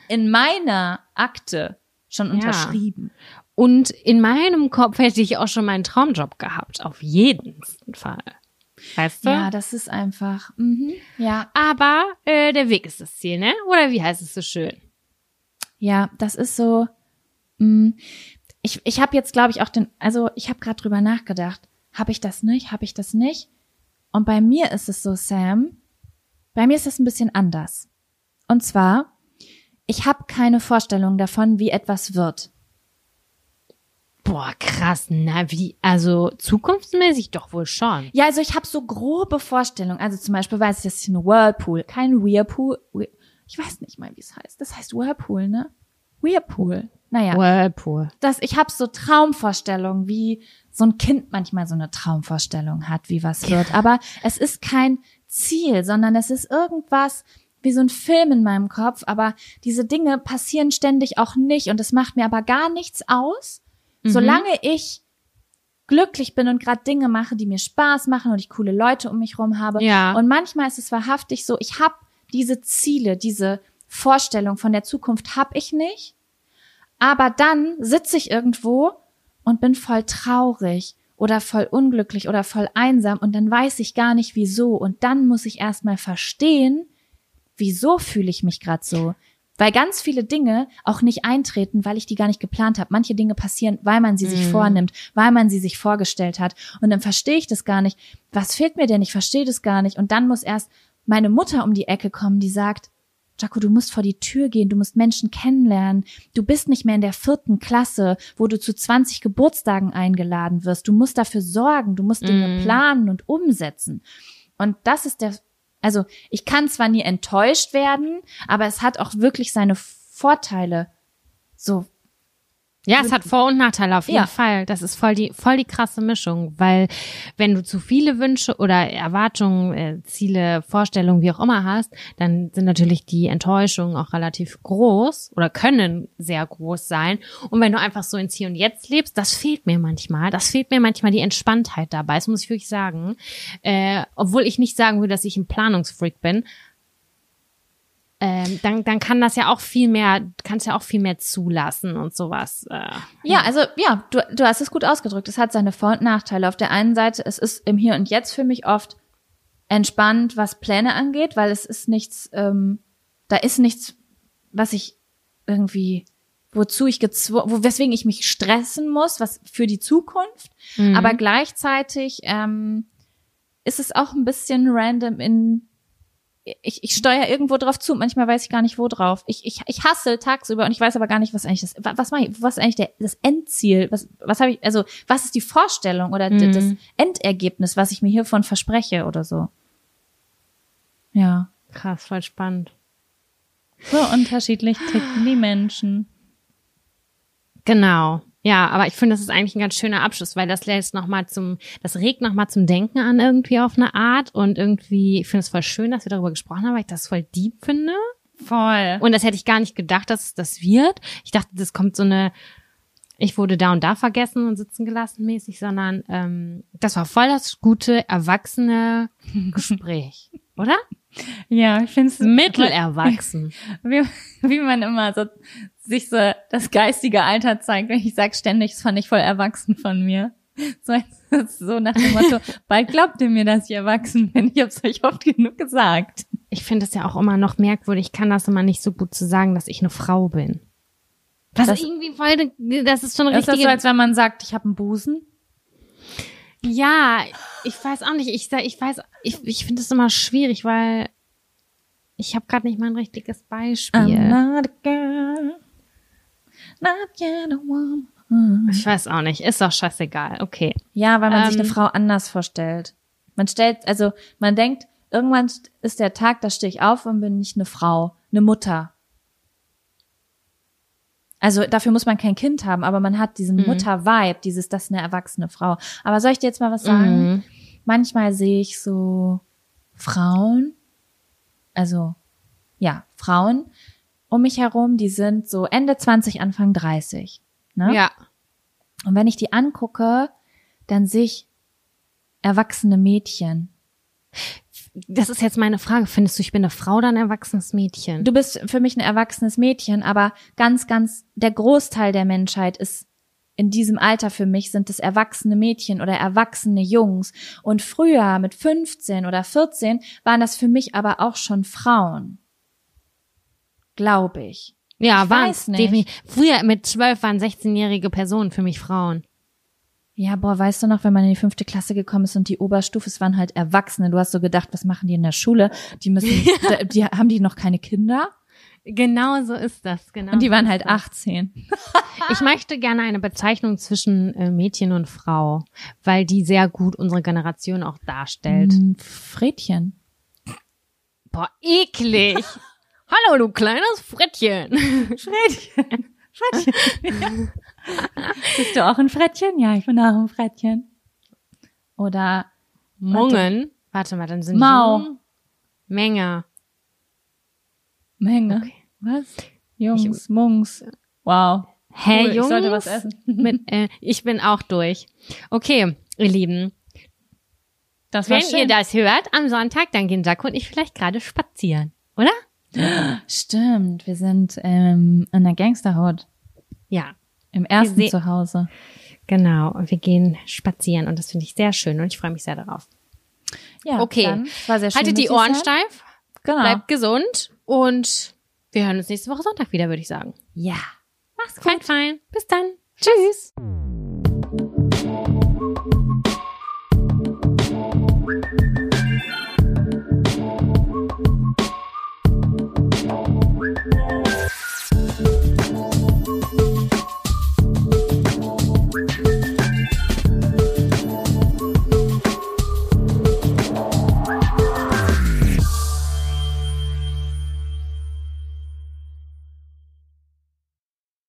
in meiner Akte schon unterschrieben. Und in meinem Kopf hätte ich auch schon meinen Traumjob gehabt. Auf jeden Fall. Weißt du? Ja, das ist einfach. Mhm. Ja, Aber äh, der Weg ist das Ziel, ne? Oder wie heißt es so schön? Ja, das ist so. Mh, ich ich habe jetzt, glaube ich, auch den. Also ich habe gerade drüber nachgedacht. Habe ich das nicht? Habe ich das nicht? Und bei mir ist es so, Sam. Bei mir ist es ein bisschen anders. Und zwar, ich habe keine Vorstellung davon, wie etwas wird. Boah, krass. Na, wie? Also zukunftsmäßig doch wohl schon. Ja, also ich habe so grobe Vorstellungen. Also zum Beispiel weiß ich, das ist ein Whirlpool, kein Whirlpool. Whir- Ich weiß nicht mal, wie es heißt. Das heißt Whirlpool, ne? Whirlpool. Naja. Whirlpool. dass ich habe so Traumvorstellungen, wie so ein Kind manchmal so eine Traumvorstellung hat, wie was wird. Aber es ist kein Ziel, sondern es ist irgendwas wie so ein Film in meinem Kopf. Aber diese Dinge passieren ständig auch nicht und es macht mir aber gar nichts aus, solange ich glücklich bin und gerade Dinge mache, die mir Spaß machen und ich coole Leute um mich rum habe. Ja. Und manchmal ist es wahrhaftig so, ich habe diese Ziele, diese Vorstellung von der Zukunft habe ich nicht. Aber dann sitze ich irgendwo und bin voll traurig oder voll unglücklich oder voll einsam und dann weiß ich gar nicht wieso. Und dann muss ich erstmal verstehen, wieso fühle ich mich gerade so. Weil ganz viele Dinge auch nicht eintreten, weil ich die gar nicht geplant habe. Manche Dinge passieren, weil man sie sich vornimmt, weil man sie sich vorgestellt hat. Und dann verstehe ich das gar nicht. Was fehlt mir denn? Ich verstehe das gar nicht. Und dann muss erst meine Mutter um die Ecke kommen, die sagt, Jaco, du musst vor die Tür gehen, du musst Menschen kennenlernen. Du bist nicht mehr in der vierten Klasse, wo du zu 20 Geburtstagen eingeladen wirst. Du musst dafür sorgen, du musst Dinge planen und umsetzen. Und das ist der, also ich kann zwar nie enttäuscht werden, aber es hat auch wirklich seine Vorteile. So, Ja, es hat Vor- und Nachteile auf jeden Ja. Fall. Das ist voll die, voll die krasse Mischung, weil wenn du zu viele Wünsche oder Erwartungen, äh, Ziele, Vorstellungen, wie auch immer hast, dann sind natürlich die Enttäuschungen auch relativ groß oder können sehr groß sein. Und wenn du einfach so ins Hier und Jetzt lebst, das fehlt mir manchmal. Das fehlt mir manchmal die Entspanntheit dabei. Das muss ich wirklich sagen. Äh, obwohl ich nicht sagen würde, dass ich ein Planungsfreak bin, ähm, dann, dann kann das ja auch viel mehr, kannst ja auch viel mehr zulassen und sowas. Äh, Ja, also ja, du, du hast es gut ausgedrückt. Es hat seine Vor- und Nachteile. Auf der einen Seite, es ist im Hier und Jetzt für mich oft entspannt, was Pläne angeht, weil es ist nichts, ähm, da ist nichts, was ich irgendwie, wozu ich gezwungen, wo, weswegen ich mich stressen muss, was für die Zukunft. Aber gleichzeitig ähm, ist es auch ein bisschen random in ich, ich steuere irgendwo drauf zu, manchmal weiß ich gar nicht, wo drauf. Ich, ich, ich hasse tagsüber und ich weiß aber gar nicht, was eigentlich das, wa- was mache ich, was ist eigentlich der, das Endziel? Was, was habe ich, also, was ist die Vorstellung oder d- das Endergebnis, was ich mir hiervon verspreche oder so? Ja. krass, voll spannend. So unterschiedlich ticken die Menschen. Genau. Ja, aber ich finde, das ist eigentlich ein ganz schöner Abschluss, weil das lässt noch mal zum, das regt noch mal zum Denken an irgendwie auf eine Art und irgendwie, ich finde es voll schön, dass wir darüber gesprochen haben, weil ich das voll deep finde. Voll. Und das hätte ich gar nicht gedacht, dass es das wird. Ich dachte, das kommt so eine, ich wurde da und da vergessen und sitzen gelassen mäßig, sondern ähm, das war voll das gute, erwachsene Gespräch, oder? Ja, ich finde es Mittelerwachsen. wie, wie man immer so sich so das geistige Alter zeigt. Wenn ich sag ständig, das fand ich voll erwachsen von mir. So, so nach dem Motto, bald glaubt ihr mir, dass ich erwachsen bin. Ich hab's euch oft genug gesagt. Ich finde es ja auch immer noch merkwürdig, ich kann das immer nicht so gut zu sagen, dass ich eine Frau bin. Was Das- irgendwie voll, das ist schon Ist das richtig. so, als wenn man sagt, ich habe einen Busen? ja, ich weiß auch nicht. Ich, sag- ich weiß, ich, ich finde es immer schwierig, weil ich habe gerade nicht mal ein richtiges Beispiel. I'm not a girl. Not yet a woman. Ich weiß auch nicht. Ist doch scheißegal. Okay. Ja, weil man sich Ähm. eine Frau anders vorstellt. Man stellt, also man denkt, irgendwann ist der Tag, da stehe ich auf und bin nicht eine Frau, eine Mutter. Also dafür muss man kein Kind haben, aber man hat diesen Mhm. Mutter-Vibe, dieses, das ist eine erwachsene Frau. Aber soll ich dir jetzt mal was sagen? Mhm. Manchmal sehe ich so Frauen, also ja, Frauen um mich herum, die sind so Ende 20, Anfang 30. Ne? Ja. Und wenn ich die angucke, dann sehe ich erwachsene Mädchen. Das ist jetzt meine Frage. Findest du, ich bin eine Frau oder ein erwachsenes Mädchen? Du bist für mich ein erwachsenes Mädchen, aber ganz, ganz, der Großteil der Menschheit ist in diesem Alter für mich sind es erwachsene Mädchen oder erwachsene Jungs. Und früher mit 15 oder 14 waren das für mich aber auch schon Frauen. Glaube ich. ja, waren weiß nicht. Früher mit zwölf waren 16-jährige Personen für mich Frauen. Ja, boah, weißt du noch, wenn man in die fünfte Klasse gekommen ist und die Oberstufe, es waren halt Erwachsene. Du hast so gedacht, was machen die in der Schule? Die müssen, da- die haben die noch keine Kinder? Genau so ist das, genau. Und die waren halt das. 18. Ich möchte gerne eine Bezeichnung zwischen äh, Mädchen und Frau, weil die sehr gut unsere Generation auch darstellt. Mm, Fredchen. Boah, eklig. Hallo, du kleines Frettchen. Frettchen. Frettchen. Bist du auch ein Frettchen? Ja, ich bin auch ein Frettchen. Oder Mungen. Warte mal, dann sind Mau. Jungen. Menge. Menge. Okay. Was? Jungs, Mungs. Wow. Hä, Cool, ich Jungs? sollte was essen. Mit, äh, ich bin auch durch. Okay, ihr Lieben. Das Wenn schön. ihr das hört am Sonntag, dann gehen Jaco und ich vielleicht gerade spazieren, oder? Stimmt, wir sind ähm, in der Gangsterhood. Ja, Im ersten Zuhause. genau. Und wir gehen spazieren und das finde ich sehr schön und ich freue mich sehr darauf. Ja, Okay. Dann, war sehr schön, Haltet die Ohren steif, Genau. bleibt gesund und wir hören uns nächste Woche Sonntag wieder, würde ich sagen. ja. Mach's gut. Fein, fein. Bis dann. Tschüss.